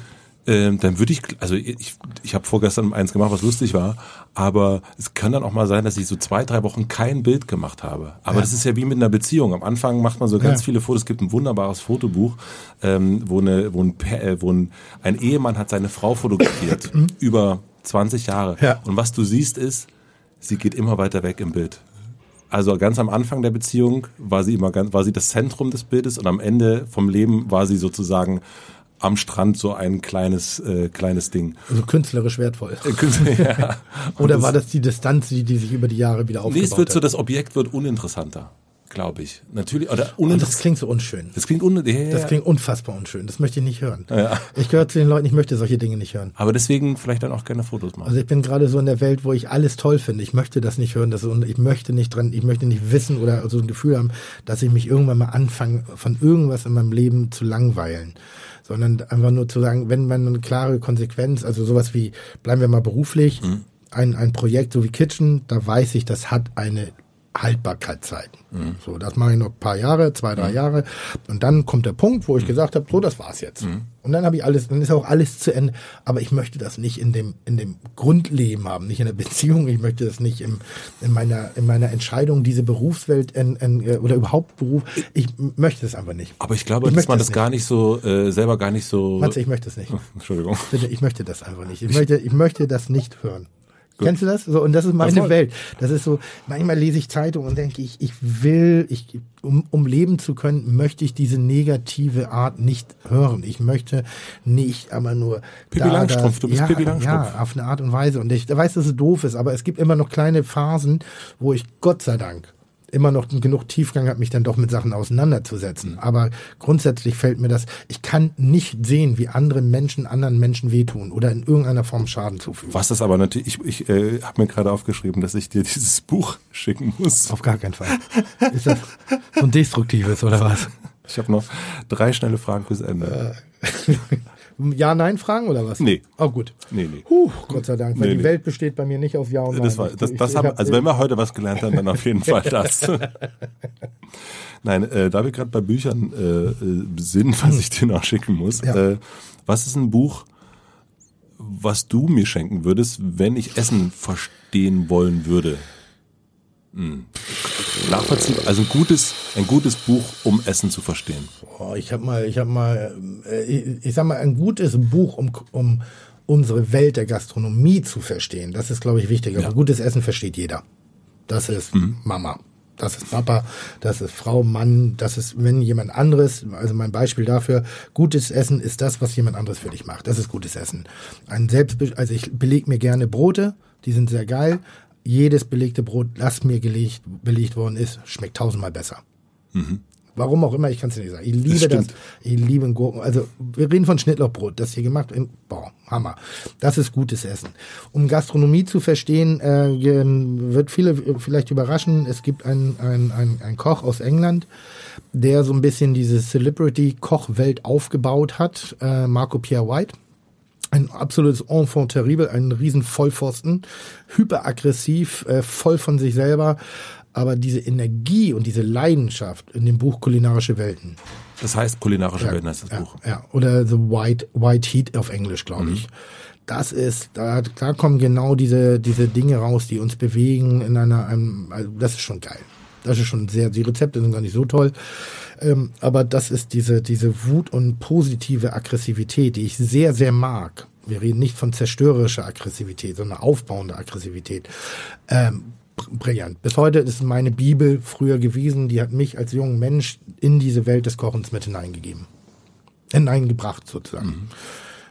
S2: Ähm, dann würde ich, also ich, ich habe vorgestern eins gemacht, was lustig war, aber es kann dann auch mal sein, dass ich so zwei, drei Wochen kein Bild gemacht habe. Aber ja. das ist ja wie mit einer Beziehung. Am Anfang macht man so ganz ja. viele Fotos. Es gibt ein wunderbares Fotobuch, ähm, wo, eine, wo, ein, äh, wo ein, ein Ehemann hat seine Frau fotografiert mhm. über 20 Jahre. Ja. Und was du siehst ist, sie geht immer weiter weg im Bild. Also ganz am Anfang der Beziehung war sie immer ganz, war sie das Zentrum des Bildes und am Ende vom Leben war sie sozusagen am Strand so ein kleines äh, kleines Ding.
S1: Also künstlerisch wertvoll. Äh, ja. Oder war das die Distanz, die, die sich über die Jahre wieder aufgebaut hat? Nee,
S2: es wird so, das Objekt wird uninteressanter glaube ich. Natürlich. Oder
S1: und das klingt so unschön.
S2: Das klingt, un ja,
S1: das klingt unfassbar unschön. Das möchte ich nicht hören. Ja. Ich gehöre zu den Leuten, ich möchte solche Dinge nicht hören.
S2: Aber deswegen vielleicht dann auch gerne Fotos machen.
S1: Also ich bin gerade so in der Welt, wo ich alles toll finde. Ich möchte das nicht hören. Das, und ich möchte nicht dran, ich möchte nicht wissen oder so ein Gefühl haben, dass ich mich irgendwann mal anfange, von irgendwas in meinem Leben zu langweilen sondern einfach nur zu sagen, wenn man eine klare Konsequenz, also sowas wie, bleiben wir mal beruflich, mhm. ein, ein Projekt so wie Kitchen, da weiß ich, das hat eine Haltbarkeitszeiten. Mhm. So, das mache ich noch ein paar Jahre, zwei, drei mhm. Jahre. Und dann kommt der Punkt, wo ich mhm. gesagt habe, so, das war's jetzt. Mhm. Und dann habe ich alles, dann ist auch alles zu Ende. Aber ich möchte das nicht in dem, in dem Grundleben haben, nicht in der Beziehung. Ich möchte das nicht im, in meiner, in meiner Entscheidung, diese Berufswelt in, in, äh, oder überhaupt Beruf. Ich möchte das einfach nicht.
S2: Aber ich glaube, ich dass man das, das gar nicht so, äh, selber gar nicht so.
S1: Matze, ich möchte das nicht.
S2: Entschuldigung.
S1: Bitte, ich möchte das einfach nicht. Ich möchte, ich möchte das nicht hören. Gut. Kennst du das? So, und das ist meine das Welt. Das ist so, manchmal lese ich Zeitung und denke ich, ich will, ich, um, um leben zu können, möchte ich diese negative Art nicht hören. Ich möchte nicht aber nur.
S2: Pippi Langstrumpf, du bist ja, Pippi Langstrumpf.
S1: Ja, auf eine Art und Weise. Und ich weiß, dass es doof ist, aber es gibt immer noch kleine Phasen, wo ich Gott sei Dank immer noch genug Tiefgang hat, mich dann doch mit Sachen auseinanderzusetzen. Aber grundsätzlich fällt mir das, ich kann nicht sehen, wie andere Menschen anderen Menschen wehtun oder in irgendeiner Form Schaden zufügen.
S2: Was das aber natürlich, ich, ich äh, habe mir gerade aufgeschrieben, dass ich dir dieses Buch schicken muss.
S1: Auf gar keinen Fall. Ist das so ein destruktives oder was?
S2: Ich habe noch drei schnelle Fragen fürs Ende.
S1: Äh, Ja-Nein-Fragen oder was?
S2: Nee.
S1: Oh, gut.
S2: Nee, nee.
S1: Huh, Gott sei Dank, weil nee, die nee. Welt besteht bei mir nicht aus Ja und Nein.
S2: Das war, das, das ich, haben, ich also wenn wir heute was gelernt haben, dann auf jeden Fall das. Nein, äh, da wir gerade bei Büchern äh, äh, sind, was ich dir noch schicken muss, ja. äh, was ist ein Buch, was du mir schenken würdest, wenn ich Essen verstehen wollen würde? Hm. Nachvollziehbar, also ein gutes, ein gutes Buch, um Essen zu verstehen.
S1: Boah, ich habe mal, ich habe mal, äh, ich, ich sag mal, ein gutes Buch, um, um unsere Welt der Gastronomie zu verstehen. Das ist, glaube ich, wichtig. Ja. Aber gutes Essen versteht jeder. Das ist mhm. Mama. Das ist Papa, das ist Frau, Mann, das ist, wenn jemand anderes, also mein Beispiel dafür, gutes Essen ist das, was jemand anderes für dich macht. Das ist gutes Essen. Ein Selbst, also ich beleg mir gerne Brote, die sind sehr geil, jedes belegte Brot, das mir gelegt, belegt worden ist, schmeckt tausendmal besser. Mhm. Warum auch immer, ich kann es nicht sagen. Ich liebe das, das, Ich liebe ein Gurken. Also wir reden von Schnittlochbrot, das hier gemacht. In, boah, Hammer. Das ist gutes Essen. Um Gastronomie zu verstehen, äh, wird viele vielleicht überraschen. Es gibt einen, einen, einen, einen Koch aus England, der so ein bisschen diese Celebrity-Kochwelt aufgebaut hat. Äh, Marco Pierre White ein absolutes Enfant terrible, ein riesen Vollpfosten, hyperaggressiv, äh, voll von sich selber, aber diese Energie und diese Leidenschaft in dem Buch Kulinarische Welten.
S2: Das heißt kulinarische
S1: Ja,
S2: Welten heißt das
S1: ja,
S2: Buch.
S1: Ja, oder The White, White Heat auf Englisch, glaube ich. Das ist, da, da kommen genau diese, diese Dinge raus, die uns bewegen in einer, einem, also das ist schon geil. Das ist schon sehr, die Rezepte sind gar nicht so toll. Ähm, aber das ist diese, diese Wut und positive Aggressivität, die ich sehr, sehr mag. Wir reden nicht von zerstörerischer Aggressivität, sondern aufbauender Aggressivität. Ähm, br- brillant. Bis heute ist meine Bibel früher gewesen, die hat mich als jungen Mensch in diese Welt des Kochens mit hineingegeben. Hineingebracht sozusagen.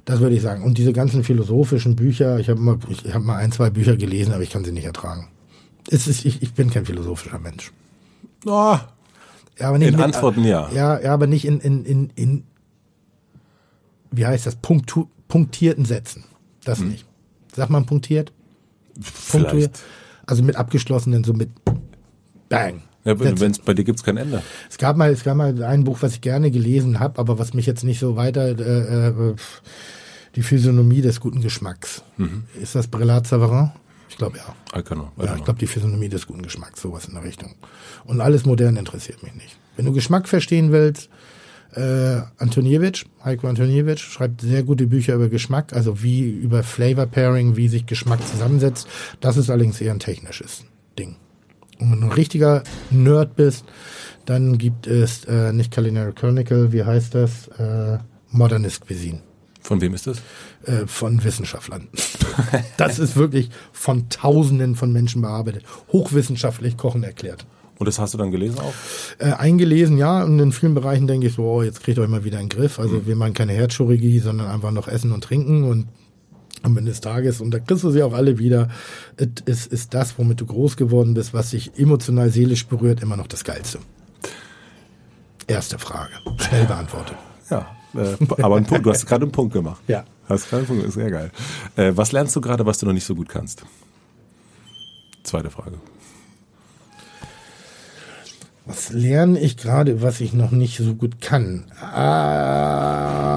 S1: Das würde ich sagen. Und diese ganzen philosophischen Bücher, ich habe mal, ich habe mal ein, zwei Bücher gelesen, aber ich kann sie nicht ertragen. Es ist, ich, ich bin kein philosophischer Mensch.
S2: Oh,
S1: Ja, aber nicht
S2: In
S1: mit-
S2: Antworten ja.
S1: Ja, ja, aber nicht in, in, in, in wie heißt das, Punktu, punktierten Sätzen. Das nicht. Sagt man punktiert? Punktuiert?
S2: Hm. vielleicht.
S1: Also mit abgeschlossenen, so mit Bang.
S2: Ja,
S1: That's it.
S2: wenn es bei dir gibt's kein Ende.
S1: Es gab mal, es gab mal ein Buch, was ich gerne gelesen habe, aber was mich jetzt nicht so weiter, äh, äh, die Physiognomie des guten Geschmacks.
S2: Mhm.
S1: Ist das Brillat Savarin? Ich glaube ja.
S2: Alcano.
S1: Ja, ich glaube die Physiognomie des guten Geschmacks, sowas in der Richtung. Und alles modern interessiert mich nicht. Wenn du Geschmack verstehen willst, äh, Antoniewicz, Heiko Antoniewicz, schreibt sehr gute Bücher über Geschmack, also wie über Flavor Pairing, wie sich Geschmack zusammensetzt. Das ist allerdings eher ein technisches Ding. Und wenn du ein richtiger Nerd bist, dann gibt es äh, nicht Culinary Chronicle, wie heißt das? Äh, Modernist Cuisine
S2: Von wem ist das?
S1: Äh, von Wissenschaftlern. das ist wirklich von Tausenden von Menschen bearbeitet. Hochwissenschaftlich Kochen erklärt.
S2: Und das hast du dann gelesen auch?
S1: Äh, eingelesen, ja, und in vielen Bereichen denke ich so, oh, jetzt kriegt euch mal wieder einen Griff. Also wir machen keine Herzchirurgie, sondern einfach noch Essen und Trinken und am Ende des Tages, und da kriegst du sie auch alle wieder, es ist, ist das, womit du groß geworden bist, was dich emotional, seelisch berührt, immer noch das Geilste. Erste Frage. Schnell beantwortet.
S2: Ja. Äh, aber Punkt, du hast gerade einen Punkt gemacht.
S1: Ja.
S2: Hast gerade einen Punkt, ist sehr geil. Äh, was lernst du gerade, was du noch nicht so gut kannst? Zweite Frage.
S1: Was lerne ich gerade, was ich noch nicht so gut kann? Ähm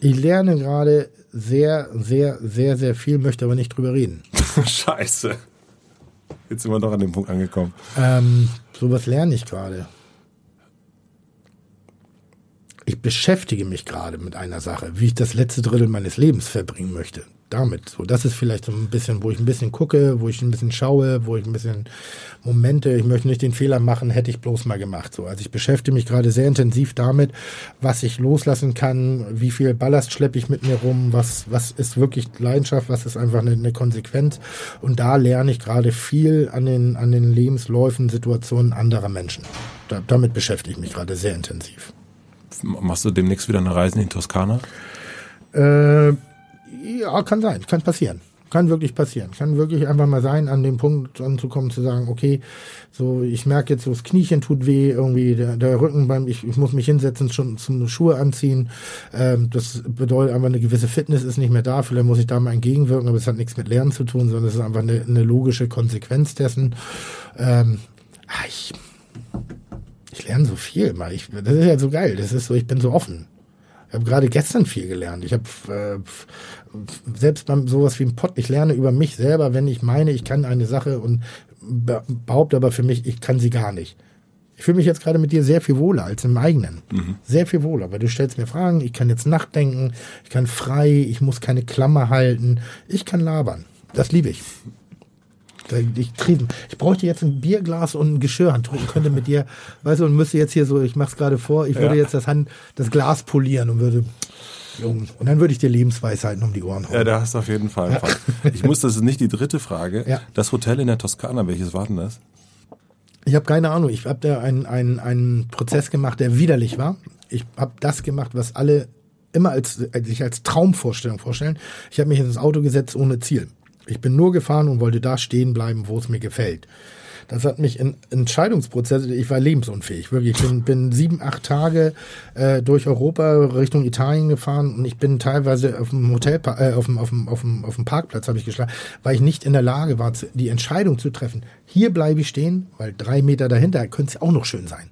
S1: ich lerne gerade sehr, sehr, sehr, sehr viel, möchte aber nicht drüber reden.
S2: Scheiße. Jetzt sind wir doch an dem Punkt angekommen.
S1: Ähm, sowas lerne ich gerade. Ich beschäftige mich gerade mit einer Sache, wie ich das letzte Drittel meines Lebens verbringen möchte. Damit. So, das ist vielleicht so ein bisschen, wo ich ein bisschen gucke, wo ich ein bisschen schaue, wo ich ein bisschen Momente, ich möchte nicht den Fehler machen, hätte ich bloß mal gemacht. So, also ich beschäftige mich gerade sehr intensiv damit, was ich loslassen kann, wie viel Ballast schleppe ich mit mir rum, was, was ist wirklich Leidenschaft, was ist einfach eine, eine Konsequenz. Und da lerne ich gerade viel an den, an den Lebensläufen, Situationen anderer Menschen. Da, damit beschäftige ich mich gerade sehr intensiv.
S2: Machst du demnächst wieder eine Reise in die Toskana?
S1: Äh, ja, kann sein, kann passieren. Kann wirklich passieren. Kann wirklich einfach mal sein, an dem Punkt anzukommen, zu sagen, okay, so, ich merke jetzt, so das Kniechen tut weh, irgendwie der, der Rücken beim, ich, ich muss mich hinsetzen, schon zum Schuhe anziehen. Ähm, das bedeutet einfach, eine gewisse Fitness ist nicht mehr da. Vielleicht muss ich da mal entgegenwirken, aber es hat nichts mit Lernen zu tun, sondern es ist einfach eine, eine logische Konsequenz dessen. Ähm, ah, ich, ich lerne so viel, mal. Ich, das ist ja so geil. Das ist so, ich bin so offen. Ich habe gerade gestern viel gelernt. Ich habe äh, selbst beim sowas wie ein Pod, ich lerne über mich selber, wenn ich meine, ich kann eine Sache und be behaupte aber für mich, ich kann sie gar nicht. Ich fühle mich jetzt gerade mit dir sehr viel wohler als im eigenen. Sehr viel wohler, weil du stellst mir Fragen, ich kann jetzt nachdenken, ich kann frei, ich muss keine Klammer halten, ich kann labern. Das liebe ich. Ich, trieben. ich bräuchte jetzt ein Bierglas und ein Geschirrhandtuch und könnte mit dir, weißt du, und müsste jetzt hier so, ich mach's gerade vor, ich würde
S2: Ja.
S1: jetzt das Hand, das Glas polieren und würde, und dann würde ich dir Lebensweisheiten um die Ohren hauen.
S2: Ja, da hast du auf jeden Fall. einen Fall. Ich muss, das ist nicht die dritte Frage.
S1: Ja.
S2: Das Hotel in der Toskana, welches war denn das?
S1: Ich habe keine Ahnung. Ich habe da einen, einen, einen Prozess gemacht, der widerlich war. Ich habe das gemacht, was alle immer als, als sich als Traumvorstellung vorstellen. Ich habe mich ins Auto gesetzt ohne Ziel. Ich bin nur gefahren und wollte da stehen bleiben, wo es mir gefällt. Das hat mich in Entscheidungsprozesse, ich war lebensunfähig, wirklich. Ich bin, bin sieben, acht Tage äh, durch Europa Richtung Italien gefahren und ich bin teilweise auf dem Hotel, äh, auf dem, auf dem, auf dem, auf dem Parkplatz habe ich geschlafen, weil ich nicht in der Lage war, die Entscheidung zu treffen. Hier bleibe ich stehen, weil drei Meter dahinter könnte es auch noch schön sein.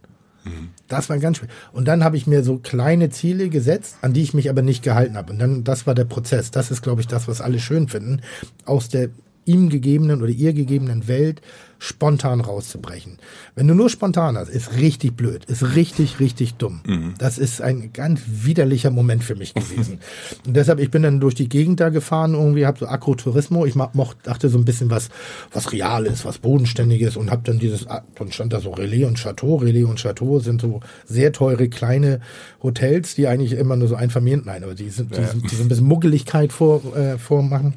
S1: Das war ganz schwer. Und dann habe ich mir so kleine Ziele gesetzt, an die ich mich aber nicht gehalten habe. Und dann, das war der Prozess. Das ist, glaube ich, das, was alle schön finden. Aus der ihm gegebenen oder ihr gegebenen Welt spontan rauszubrechen. Wenn du nur spontan hast, ist richtig blöd, ist richtig, richtig dumm. Mhm. Das ist ein ganz widerlicher Moment für mich gewesen. und deshalb, ich bin dann durch die Gegend da gefahren, irgendwie habe so Agrotourismo, ich mochte, dachte so ein bisschen was, was Reales, was Bodenständiges und habe dann dieses, ah, dann stand da so Relais und Chateau. Relais und Chateau sind so sehr teure kleine Hotels, die eigentlich immer nur so ein Familien, nein, aber die sind, die, ja. sind, die so ein bisschen Muggeligkeit vor, äh, vormachen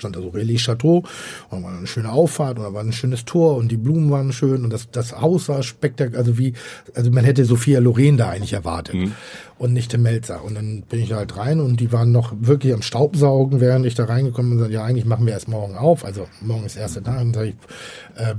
S1: stand da so Relais Chateau und war eine schöne Auffahrt und da war ein schönes Tor und die Blumen waren schön und das, das Haus war spektakulär, also wie, also man hätte Sophia Loren da eigentlich erwartet. Mhm und nicht im Melzer. Und dann bin ich da halt rein und die waren noch wirklich am Staubsaugen, während ich da reingekommen bin und sagte, ja, eigentlich machen wir erst morgen auf. Also morgen ist der erste Tag. Und sag ich, äh,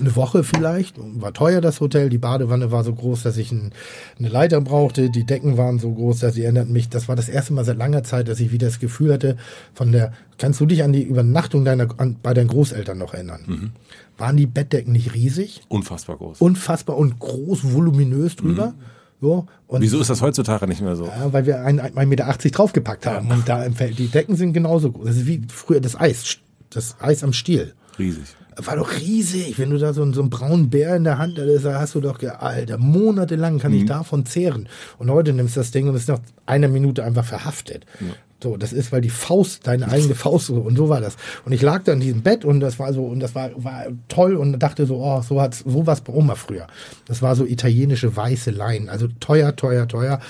S1: eine Woche vielleicht. War teuer das Hotel. Die Badewanne war so groß, dass ich ein, eine Leiter brauchte. Die Decken waren so groß, dass sie erinnerten mich. Das war das erste Mal seit langer Zeit, dass ich wieder das Gefühl hatte, von der, kannst du dich an die Übernachtung deiner, an, bei deinen Großeltern noch erinnern? Mhm. Waren die Bettdecken nicht riesig?
S2: Unfassbar groß.
S1: Unfassbar und groß, voluminös drüber. Mhm
S2: so, und Wieso ist das heutzutage nicht mehr so?
S1: Ja, weil wir 1,80 Meter draufgepackt haben. Ja. Und da im Feld, die Decken sind genauso groß. Das ist wie früher das Eis. Das Eis am Stiel.
S2: Riesig.
S1: War doch riesig. Wenn du da so, so einen braunen Bär in der Hand hast, hast du doch, Alter, monatelang kann mhm. ich davon zehren. Und heute nimmst du das Ding und ist nach einer Minute einfach verhaftet. Ja. So, das ist, weil die Faust, deine eigene Faust so, und so war das. Und ich lag da in diesem Bett und das war so, und das war, war toll und dachte so, oh, so hat's, so was bei Oma früher. Das war so italienische weiße Leinen, also teuer, teuer, teuer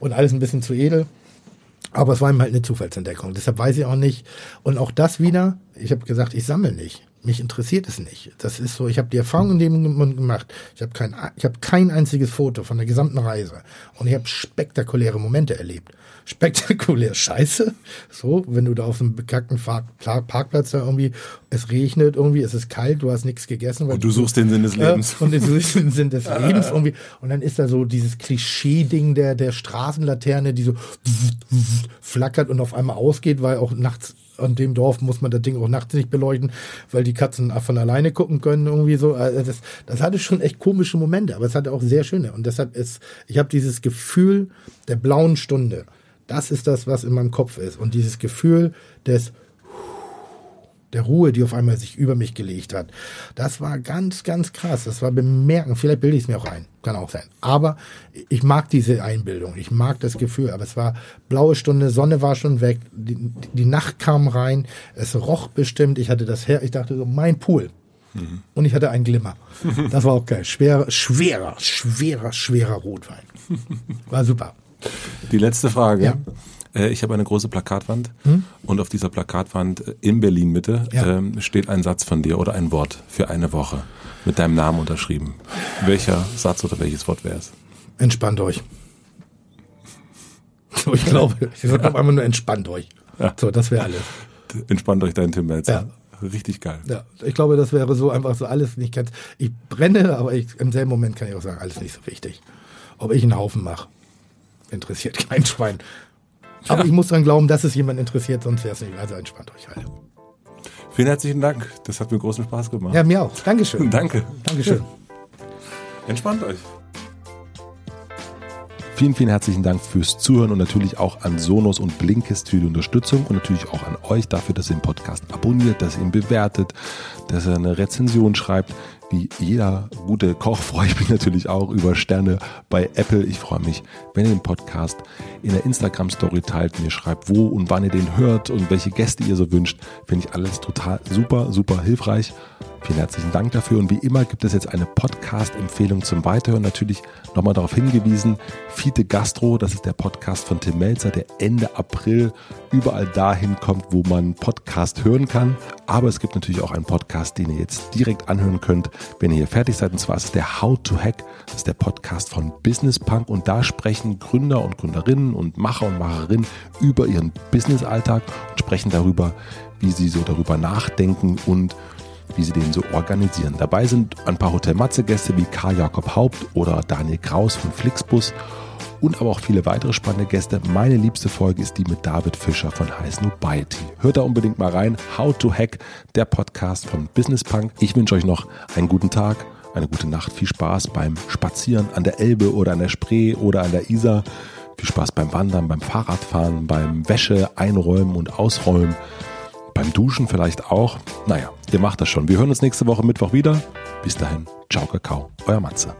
S1: und alles ein bisschen zu edel. Aber es war ihm halt eine Zufallsentdeckung. Deshalb weiß ich auch nicht. Und auch das wieder, ich habe gesagt, ich sammle nicht. Mich interessiert es nicht. Das ist so, ich habe die Erfahrung in dem gemacht. Ich habe kein, ich habe kein einziges Foto von der gesamten Reise. Und ich habe spektakuläre Momente erlebt spektakulär scheiße. So, wenn du da auf einem bekackten Parkplatz da irgendwie, es regnet irgendwie, es ist kalt, du hast nichts gegessen.
S2: und du suchst den Sinn des Lebens.
S1: Äh, und du suchst den Sinn des Lebens irgendwie. Und dann ist da so dieses Klischee-Ding der, der Straßenlaterne, die so flackert und auf einmal ausgeht, weil auch nachts an dem Dorf muss man das Ding auch nachts nicht beleuchten, weil die Katzen von alleine gucken können irgendwie so. Also das, das hatte schon echt komische Momente, aber es hatte auch sehr schöne. Und deshalb ist, ich habe dieses Gefühl der blauen Stunde. Das ist das, was in meinem Kopf ist. Und dieses Gefühl des der Ruhe, die auf einmal sich über mich gelegt hat. Das war ganz, ganz krass. Das war bemerkend. Vielleicht bilde ich es mir auch ein. Kann auch sein. Aber ich mag diese Einbildung. Ich mag das Gefühl. Aber es war blaue Stunde, Sonne war schon weg. Die, die Nacht kam rein. Es roch bestimmt. Ich hatte das her. Ich dachte so, mein Pool. Mhm. Und ich hatte einen Glimmer. Das war auch geil. Schwerer, schwerer, schwerer, schwerer Rotwein. War super.
S2: Die letzte Frage. Ja. Äh, ich habe eine große Plakatwand hm? und auf dieser Plakatwand äh, in Berlin Mitte ja. ähm, steht ein Satz von dir oder ein Wort für eine Woche mit deinem Namen unterschrieben. Welcher Satz oder welches Wort wäre es?
S1: Entspannt euch. So, ich glaube, ich sage ja. einfach nur entspannt euch. Ja. So, das wäre alles.
S2: Entspannt euch dein Tim Melzer. Ja. Richtig geil.
S1: Ja, ich glaube, das wäre so einfach so alles nicht ganz. Ich brenne, aber ich, im selben Moment kann ich auch sagen, alles nicht so wichtig. Ob ich einen Haufen mache interessiert kein Schwein. Aber ja. ich muss dran glauben, dass es jemand interessiert, sonst wäre es nicht. Also entspannt euch alle.
S2: Vielen herzlichen Dank. Das hat mir großen Spaß gemacht.
S1: Ja, mir auch. Dankeschön.
S2: Danke.
S1: Dankeschön.
S2: Entspannt euch. Vielen, vielen herzlichen Dank fürs Zuhören und natürlich auch an Sonos und Blinkist für die Unterstützung und natürlich auch an euch dafür, dass ihr den Podcast abonniert, dass ihr ihn bewertet, dass ihr eine Rezension schreibt. Wie jeder gute Koch freue ich mich natürlich auch über Sterne bei Apple. Ich freue mich, wenn ihr den Podcast in der Instagram-Story teilt, mir schreibt, wo und wann ihr den hört und welche Gäste ihr so wünscht. Finde ich alles total super, super hilfreich. Vielen herzlichen Dank dafür. Und wie immer gibt es jetzt eine Podcast-Empfehlung zum Weiterhören. Natürlich nochmal darauf hingewiesen, Fiete Gastro, das ist der Podcast von Tim Melzer, der Ende April überall dahin kommt, wo man Podcast hören kann. Aber es gibt natürlich auch einen Podcast, den ihr jetzt direkt anhören könnt, wenn ihr hier fertig seid. Und zwar ist es der How to Hack. Das ist der Podcast von Business Punk. Und da sprechen Gründer und Gründerinnen und Macher und Macherinnen über ihren Business-Alltag und sprechen darüber, wie sie so darüber nachdenken und wie sie den so organisieren. Dabei sind ein paar Hotel Matze Gäste wie Karl Jakob Haupt oder Daniel Kraus von Flixbus und aber auch viele weitere spannende Gäste. Meine liebste Folge ist die mit David Fischer von High Nobiety. Hört da unbedingt mal rein. How to Hack, der Podcast von Business Punk. Ich wünsche euch noch einen guten Tag, eine gute Nacht. Viel Spaß beim Spazieren an der Elbe oder an der Spree oder an der Isar. Viel Spaß beim Wandern, beim Fahrradfahren, beim Wäsche einräumen und ausräumen. Beim Duschen vielleicht auch. Naja, ihr macht das schon. Wir hören uns nächste Woche Mittwoch wieder. Bis dahin, ciao Kakao, euer Matze.